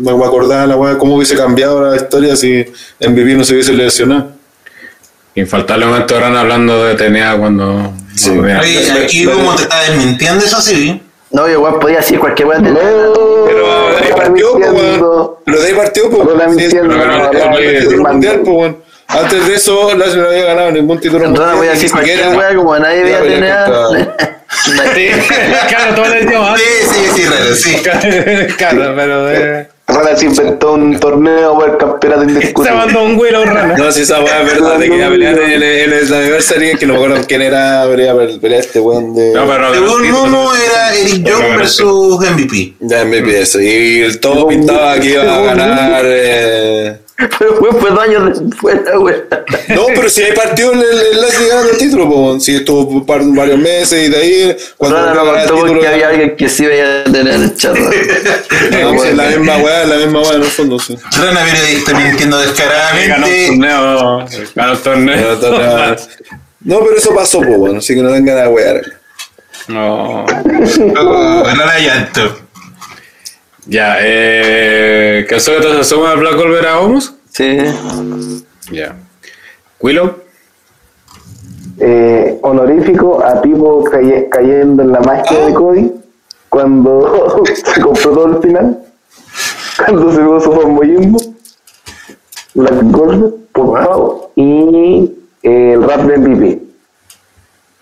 Me, acordaba la weá, cómo hubiese cambiado la historia si MVP no se hubiese lesionado. Infaltablemente ahora hablando de TNA cuando. Sí. aquí como te está desmintiendo eso sí. No, yo igual podía decir cualquier weá de No, Pero de ahí partió, pues, weón. Pero de ahí partió. No no, no, no, no, no. weón. Antes de eso, Lashley no había ganado ningún título Entonces voy a decir cualquier weá como nadie veía tener. Sí, claro, todo el idioma. Sí, sí, sí, raro, sí. claro, pero de... Rana se inventó un torneo por el campeonato se indiscutible. mandó un güiro rana. No, si esa weá es verdad, de que iba a pelear en el, en el Anniversary, que no me acuerdo quién era, pero iba a pelear este weón de. No, pero Según Momo era Eric Young versus MVP. Ya MVP eso. Y el todo pintaba que iba a ganar. eh, Pero fue, fue dos años después, la weá. No, pero si ahí partió el, el, el Lashley ganando el título, po. si estuvo par- varios meses y de ahí, cuando no el contó título. porque había alguien que sí veía tener el chat. No, pues, es la misma weá, es la misma weá en el fondo, sí. Rana periodista mintiendo Ganó un descaradamente. torneo. Ganó el torneo. No, pero eso pasó, po, bueno, así que no vengan a wear. No. Oh, Rana llanto. Ya, eh. ¿Qué se te suma a Black Gold a Homos? Sí. Ya. Willow. eh, honorífico a caye- cayendo en la magia de Cody cuando se compró todo el final, cuando se vio su famboyismo, Black Gold, por favor, y eh, el rap de MVP.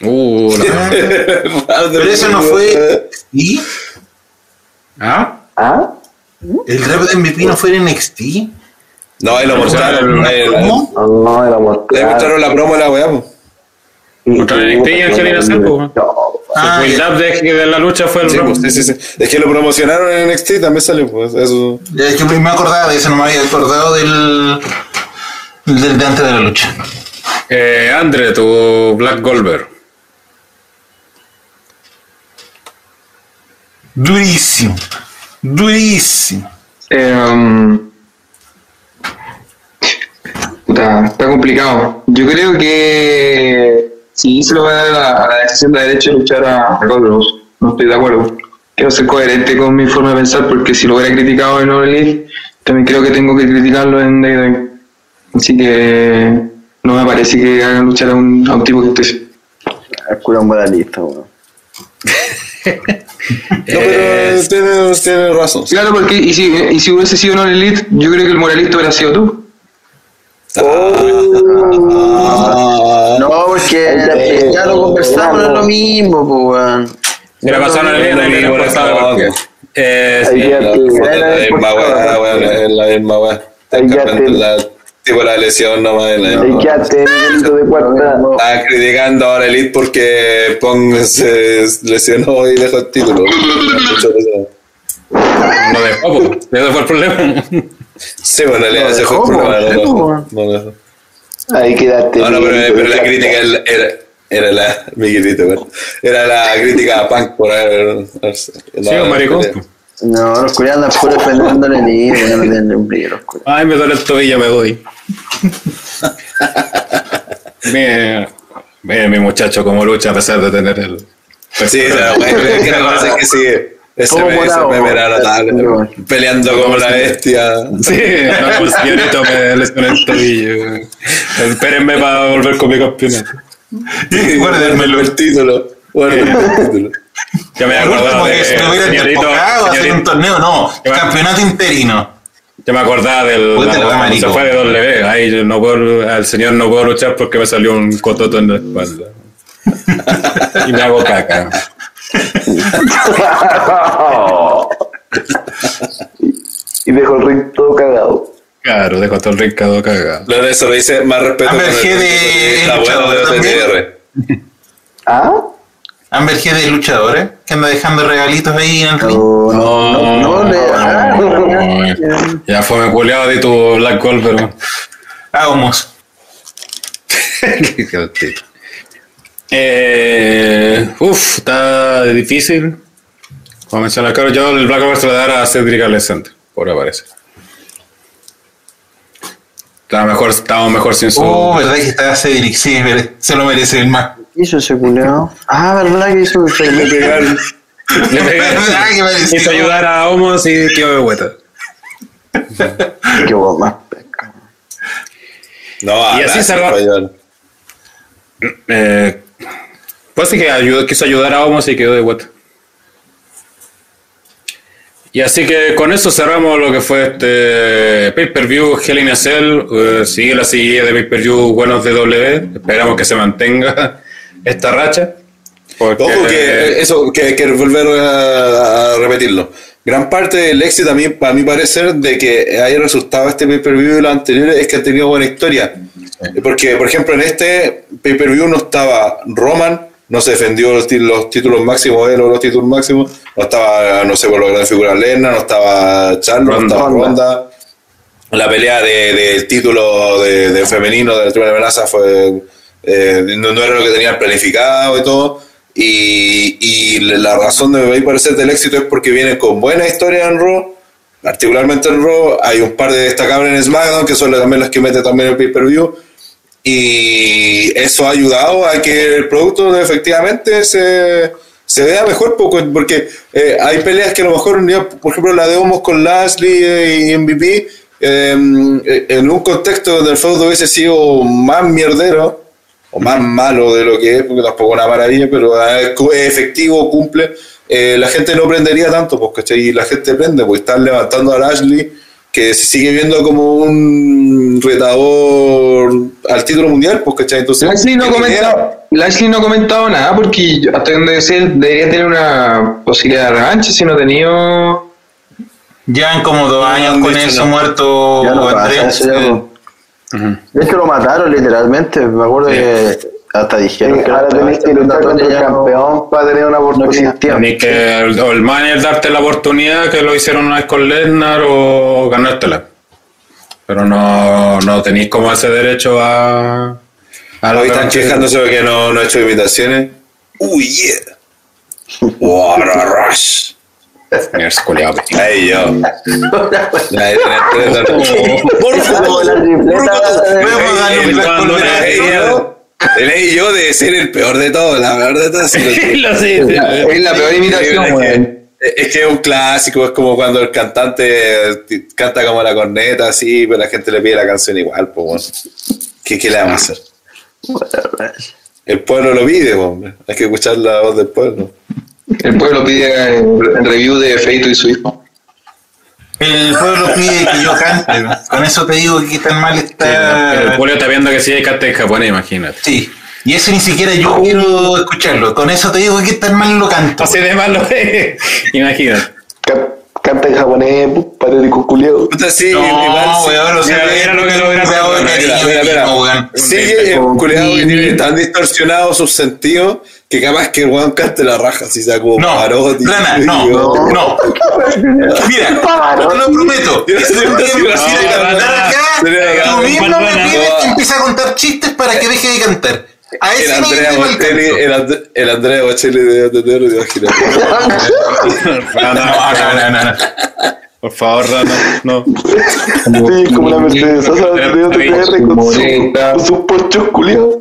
Uh, la- Pero eso no fue. ¿Y? ¿Ah? ¿Ah? ¿El rap de MVP no fue en NXT? No, ahí lo mostraron. ahí- ahí- ¿Cómo? No, era Le mostraron la promo de la weá. Contra el NXT y Angelina Sampo. Ah, el ya. rap de, la lucha fue el Sí, rap. pues, sí, sí, sí. Es que lo promocionaron en NXT, también salió, pues, eso. Ya, Es que me acordaba de eso, no me había acordado del. del de antes de la lucha. Eh, Andre, tu Black Goldberg. Durísimo. Durísimo. Eh, puta, está complicado. Yo creo que sí se lo va a dar a la, decisión de derecho de luchar a, a Goldberg. No estoy de acuerdo. Quiero ser coherente con mi forma de pensar porque si lo hubiera criticado en Elite, también creo que tengo que criticarlo en WWE. Así que no me parece que hagan luchar a un, a un tipo que esté El cura moralista, weón. No, pero tiene, tiene razón. sí. Claro, porque y si, y si hubiese sido en All Elite, yo creo que el moralista hubiera sido tú. Ah, No, porque ya lo conversamos, no es lo mismo, pues, weón. Se la pasaron el día y por esta Eh, es la misma weá, la misma weá. Te- La, lesión nomás. la Miguelito de cuarta. Estaba criticando ahora Elite porque Pong se lesionó y dejó el título. No dejó, po. ese fue el problema. Sí, bueno, en realidad ese fue el problema. No, no, no dejó. Ahí quedaste. No, no, pero, pero la crítica era, era, era la. Miguelito, weón. Era la crítica a Punk por haber. Sí, un maricón. No, los culiados andan puro defendiendo el enemigo, ya no tienen ni un brillo los culiados. Ay, me duele el tobillo, me doy. Mira, mira mi muchacho como lucha a pesar de tener el. Sí, la es que cosa es que sí. Ese me, weón. Peleando como la bestia. Sí, no, como el señorito me lesioné el tobillo. Espérenme para volver con mi campeonato. Guárdamelo. el título. Guárdame el título. Ya me acordado de. que se lo hubieran señorito- enfocado a hacer un señorito- torneo, no. Campeonato interino. Yo me acordaba del. La- se fue de W. Ahí yo no puedo, al señor no puedo luchar porque me salió un cototo en la espalda. y me hago caca. y dejó el ring todo cagado. Claro, dejo todo el rincado cagado. Lo de eso lo dice más respeto. Amber con el- de Está bueno de OTTR. ¿Ah? Amber G de luchadores, que anda dejando regalitos ahí en el ring. No, no, no, no, ah, Ya fue me culeado de tu Black Gold, pero. Vamos. eh, uf, está difícil. Como mencionar, claro, yo el Black Gold se lo voy a dar a Cedric Alexander, por aparecer. Estaba mejor, estaba mejor sin su. Oh, verdad que está Cedric, sí, se lo merece el más. ¿Qué hizo ese? Ah, verdad que hizo el Le pegaron, Le pegué- Ah. Quiso ayudar a Homos y quedó de vuelta. Qué pesca. No, Y así salva-. Eh, pues sí que ayudó- quiso ayudar a Homos y quedó de vuelta. Y así que con eso cerramos lo que fue este pay-per-view Hell in a Cell. Eh, sigue la serie de pay-per-view buenos de W. Esperamos que se mantenga esta racha. Porque, Ojo que eso, que, que volver a, a repetirlo. Gran parte del éxito, a mí, a mi parecer, de que haya resultado este pay-per-view y los anteriores es que ha tenido buena historia. Porque, por ejemplo, en este pay-per-view no estaba Roman, no se defendió los, los títulos máximos, él o los títulos máximos, no estaba, no sé, por la gran figura Lena, no estaba Charlo, no estaba Ronda. La pelea de- del título de, de femenino de la Triple Amenaza fue, eh, no, no era lo que tenían planificado y todo. Y, y la razón de mi parecer del éxito es porque viene con buena historia en Raw, particularmente en Raw. Hay un par de destacables en SmackDown que son también las que mete también el pay-per-view. Y eso ha ayudado a que el producto efectivamente se, se vea mejor, porque eh, hay peleas que a lo mejor, por ejemplo, la de Homos con Lashley eh, y MVP, eh, en un contexto donde el feudo hubiese sido más mierdero, o más malo de lo que es, porque tampoco es una maravilla, pero cu- es efectivo, cumple, eh, la gente no prendería tanto, ¿cachai? Y la gente prende, pues están levantando a Lashley, que se sigue viendo como un retador al título mundial, pues, ¿cachai? Entonces, Lashley no, Lashley no ha comentado nada porque yo- hasta donde él debería tener una posibilidad de revancha si no ha tenido. Llevan como dos años con eso no. muerto Ya no pasa Andrea. eso, ya no. Es que lo mataron literalmente. Me acuerdo que hasta dijeron que ahora tenés que luchar contra el no- campeón para tener una no oportunidad. existía. Tenés que el, o el manager darte la oportunidad que lo hicieron una vez con Lesnar o ganártela. Pero no, no tenéis como ese derecho a. a Hoy están quejándose de que no, no he hecho imitaciones. Uy, yeah. What a rush. Mierda, culiao, pe. Ahí yo. Tenés tres- Por favor, La tripleta Eh, la- la- Leí yo, de ser el peor de todos, la peor de todos. Lo sé, Es la peor imitación, que, es que es un clásico, es como cuando el cantante t- canta como la corneta, así, pero la gente le pide la canción igual, pues bueno. ¿Qué, ¿Qué le vamos a hacer? El pueblo lo pide, hombre. hay que escuchar la voz del pueblo. El pueblo pide en review de Feito y su hijo. El pueblo pide que yo cante. Con eso te digo que tan mal El está. Julio está viendo que sí hay cante en japonés, imagínate. Sí. Y eso ni siquiera yo quiero escucharlo. Con eso te digo que tan mal lo canto. Así de malo, imagínate. Ca- Canta en japonés, patético culiado. Puta, sí, No, igual sí. weón, o sea, Mira, lo que de weón, cariño Mira, mira, es un culiado que tiene tan distorsionados sus sentidos que capaz que el weón cante la raja, si sea como No, Pavarotti. Plana, no, no. Mira, te lo prometo. A cantar acá, sí, tú sí, mismo me pides que sí. empiece a contar chistes para que deje de cantar. A El Andrea Bocelli, el, And- el Andrea Bocelli de. No, no, No, no, no, no. Por favor, Rana, no. Sí, como la Mercedes Sosa de sus ponchos culiados.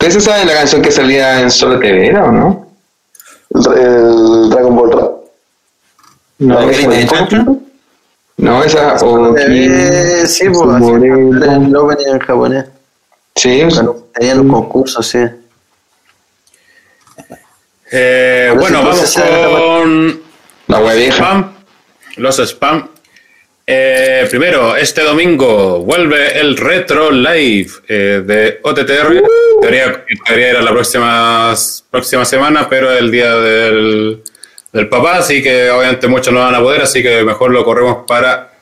¿Ustedes saben la canción que salía en Solo TV, ¿era o no? El, Dragon Ball Rap. No, ¿La esa- grita de chancho? no esa. o- sí, pues, el opening en japonés. Sí, Bueno, tenían un concurso, sí. Eh, bueno, si vamos con la spam. Los spam. Eh, primero, este domingo vuelve el Retro Live eh, de OTTR. En teoría, teoría era la próxima, próxima semana, pero el día del, del papá, así que obviamente muchos no van a poder, así que mejor lo corremos para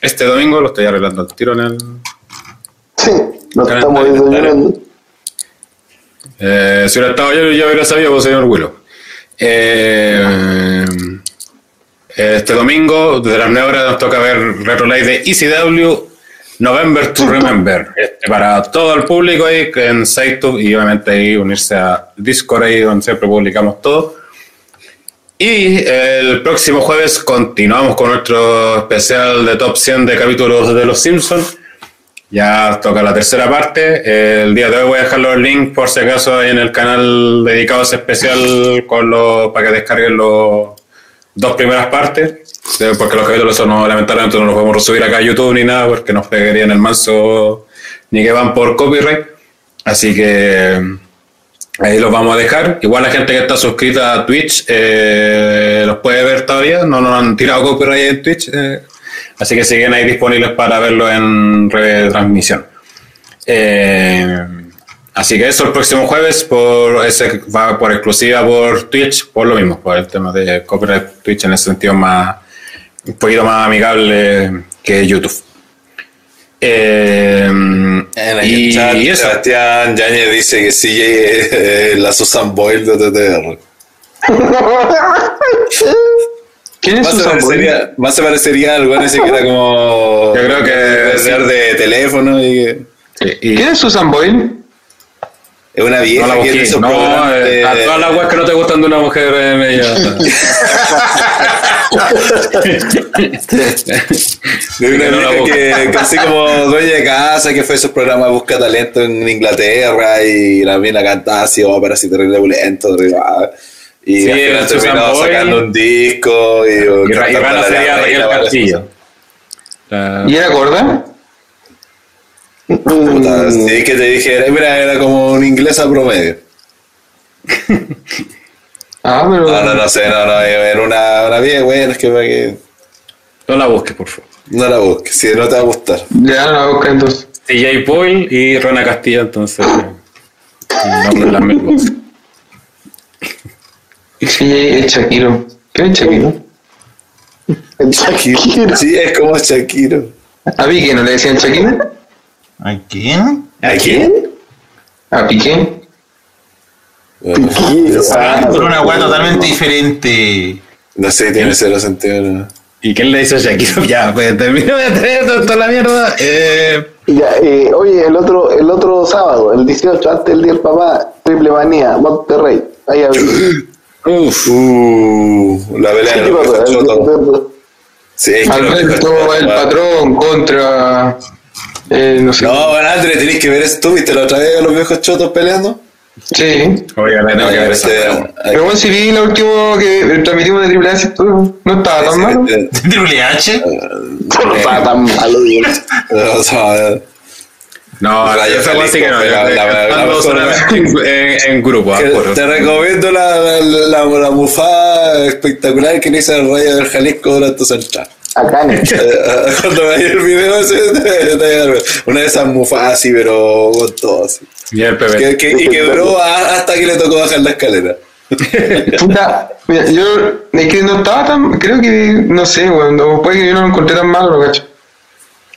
este domingo. Lo estoy arreglando al tiro en el, Sí, Calendario, estamos desayunando. Eh, si hubiera estado yo, ya hubiera sabido, señor Willow. Eh, este domingo, desde las 9 horas, nos toca ver Retro Live de ECW November to Remember. Este, para todo el público ahí en SiteTube y obviamente ahí unirse a Discord ahí donde siempre publicamos todo. Y el próximo jueves continuamos con nuestro especial de top 100 de capítulos de Los Simpsons. Ya toca la tercera parte. El día de hoy voy a dejar los links por si acaso en el canal dedicado a ese especial con para que descarguen los dos primeras partes. Porque los capítulos no, lamentablemente no los podemos subir acá a YouTube ni nada porque nos pegarían el manso ni que van por copyright. Así que ahí los vamos a dejar. Igual la gente que está suscrita a Twitch eh, los puede ver todavía. No nos han tirado copyright en Twitch. eh, así que siguen ahí disponibles para verlo en retransmisión. Eh, así que eso el próximo jueves por ese va por exclusiva por Twitch, por lo mismo, por el tema de copyright Twitch en ese sentido más un poquito más amigable que YouTube. Eh, En el y chat, eso. Sebastián Yañez dice que sí eh, la Susan Boyle de TTR. ¿Quién es Más se, Susan Boyle? parecería, más se parecería al ese que era como. Yo creo que de, teléfono y que. y- ¿Quién es Susan Boyle? Es una vieja no la que hizo No, programas eh, de- a todas las weas que no te gustan de una mujer en ella. De una No vieja que, que así como dueña de casa, que fue esos programas Busca Talento en Inglaterra y la mina cantaba así ópera así terrible terrible, ah, y Sí, al terminó sacando un disco y, y y Rana la sería varias Castillo. ¿Y era gorda? Puta, sí, que te dije, era, mira, era como una inglesa promedio. Ah, pero. No, no, no sé, no, no, era una, una vieja, bueno, es que para que No la busques, por favor. no la busques, si no te va a gustar. Ya no la busca entonces. TJ Boyle y Rana Castillo, entonces. de las mismas. Sí, es Shakiro. ¿Qué es Shakiro? Shakira. Sí, es como Shakiro. ¿A Piqué no le decían Shakiro? ¿A quién? ¿A quién? ¿A Piqué? Ah, Por una weá totalmente diferente. No sé, tiene cero sentido. ¿no? ¿Y quién le hizo a Shakiro? Ya, pues termino de traer toda la mierda. Eh, Ya, eh, oye, el otro, el otro sábado, el 18, antes del Día del Papá, Triple Manía, Monterrey. Ahí había. uf, Uh, la pelea. Sí, es que Alberto el patrón contra. Eh, no sé. No, bueno, André, tenés que ver esto. ¿Tú viste la otra vez a los viejos chotos peleando? Sí. oiga, le tengo que ver Este. Pero bueno, si vi la última que transmitimos de Triple tú no estaba tan malo. eh, Triple H. No estaba tan malo, bien. o sea, No, weá sí que no. Yo- yo en, grupo, te recomiendo la, la, la, la mufada espectacular que le hizo el Rayo del Jalisco durante su entrada. Acá en Cuando veáis el video, una de esas mufadas así, pero con todo así. Y el. Que, que- y que duró a- hasta que le tocó bajar la escalera. Puta, mira, yo es que no estaba tan. Creo que. No sé, weón. No, puede que yo no lo encontré tan malo, lo cacho.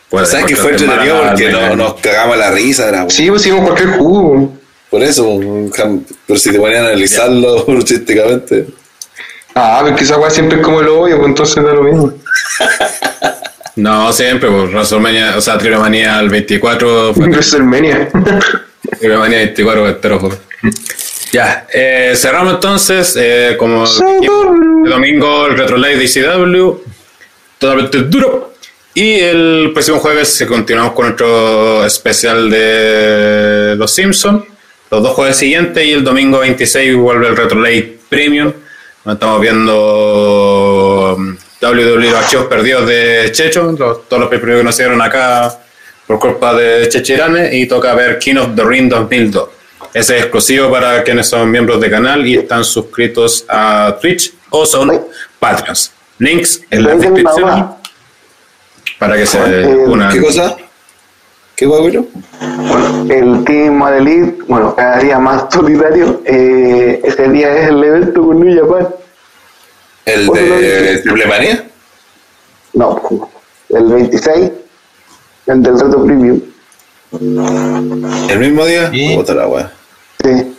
Puede o sea, que fue entretenido porque no, nos cagamos la risa. Era, Sí, pues hicimos cualquier jugo. Por eso, un jam- pero si te ponían a analizarlo humorísticamente. Ah, porque esa weá siempre es como el hoyo, pues entonces da lo mismo. No, siempre, pues WrestleMania, o sea, Trilomanía el 24 fue WrestleMania. Trilomanía 24 entero fue. Ya, eh, cerramos entonces, eh, como el domingo el Retro Live de ICW, totalmente duro. Y el próximo jueves continuamos con nuestro especial de Los Simpsons. Los dos jueves siguientes y el domingo 26 vuelve el Retro Live Premium. Estamos viendo um, WWE Archivos Perdidos de Checho, los- todos los primeros que nos hicieron acá por culpa de Chechirane y toca ver King of the Ring 2002. Ese es exclusivo para quienes son miembros del canal y están suscritos a Twitch o son Patreons. Links en la descripción para que se Eh, unan. ¿Qué cosa? ¿Qué guagüero? el Team Elite, bueno, cada día más solitario. Eh, ese día es el evento con New Japan. ¿El Bueno, de. Triple Manía? No, el 26, el del reto premium. ¿El mismo día? Sí. Puta la wea. Sí.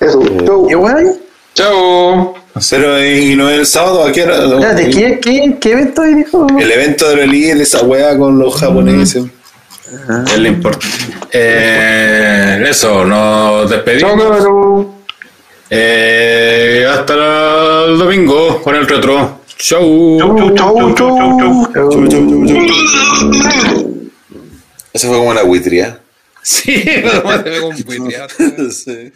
Eso, chau. ¿Qué weón? Chao. Pero, ¿y no es el sábado? ¿A qué hora? Espérate, ¿qué, qué, qué evento dijo? El evento de la Elite, esa wea con los japoneses. Es lo importante. Eh, eso, nos despedimos. cabrón. Eh, hasta el domingo con el retro. Chau. Chau, chau, chau, chau, chau, chau. Chau, chau, chau, chau. Eso fue como una buitría. Sí, pero más se ve como un buitreado. sí.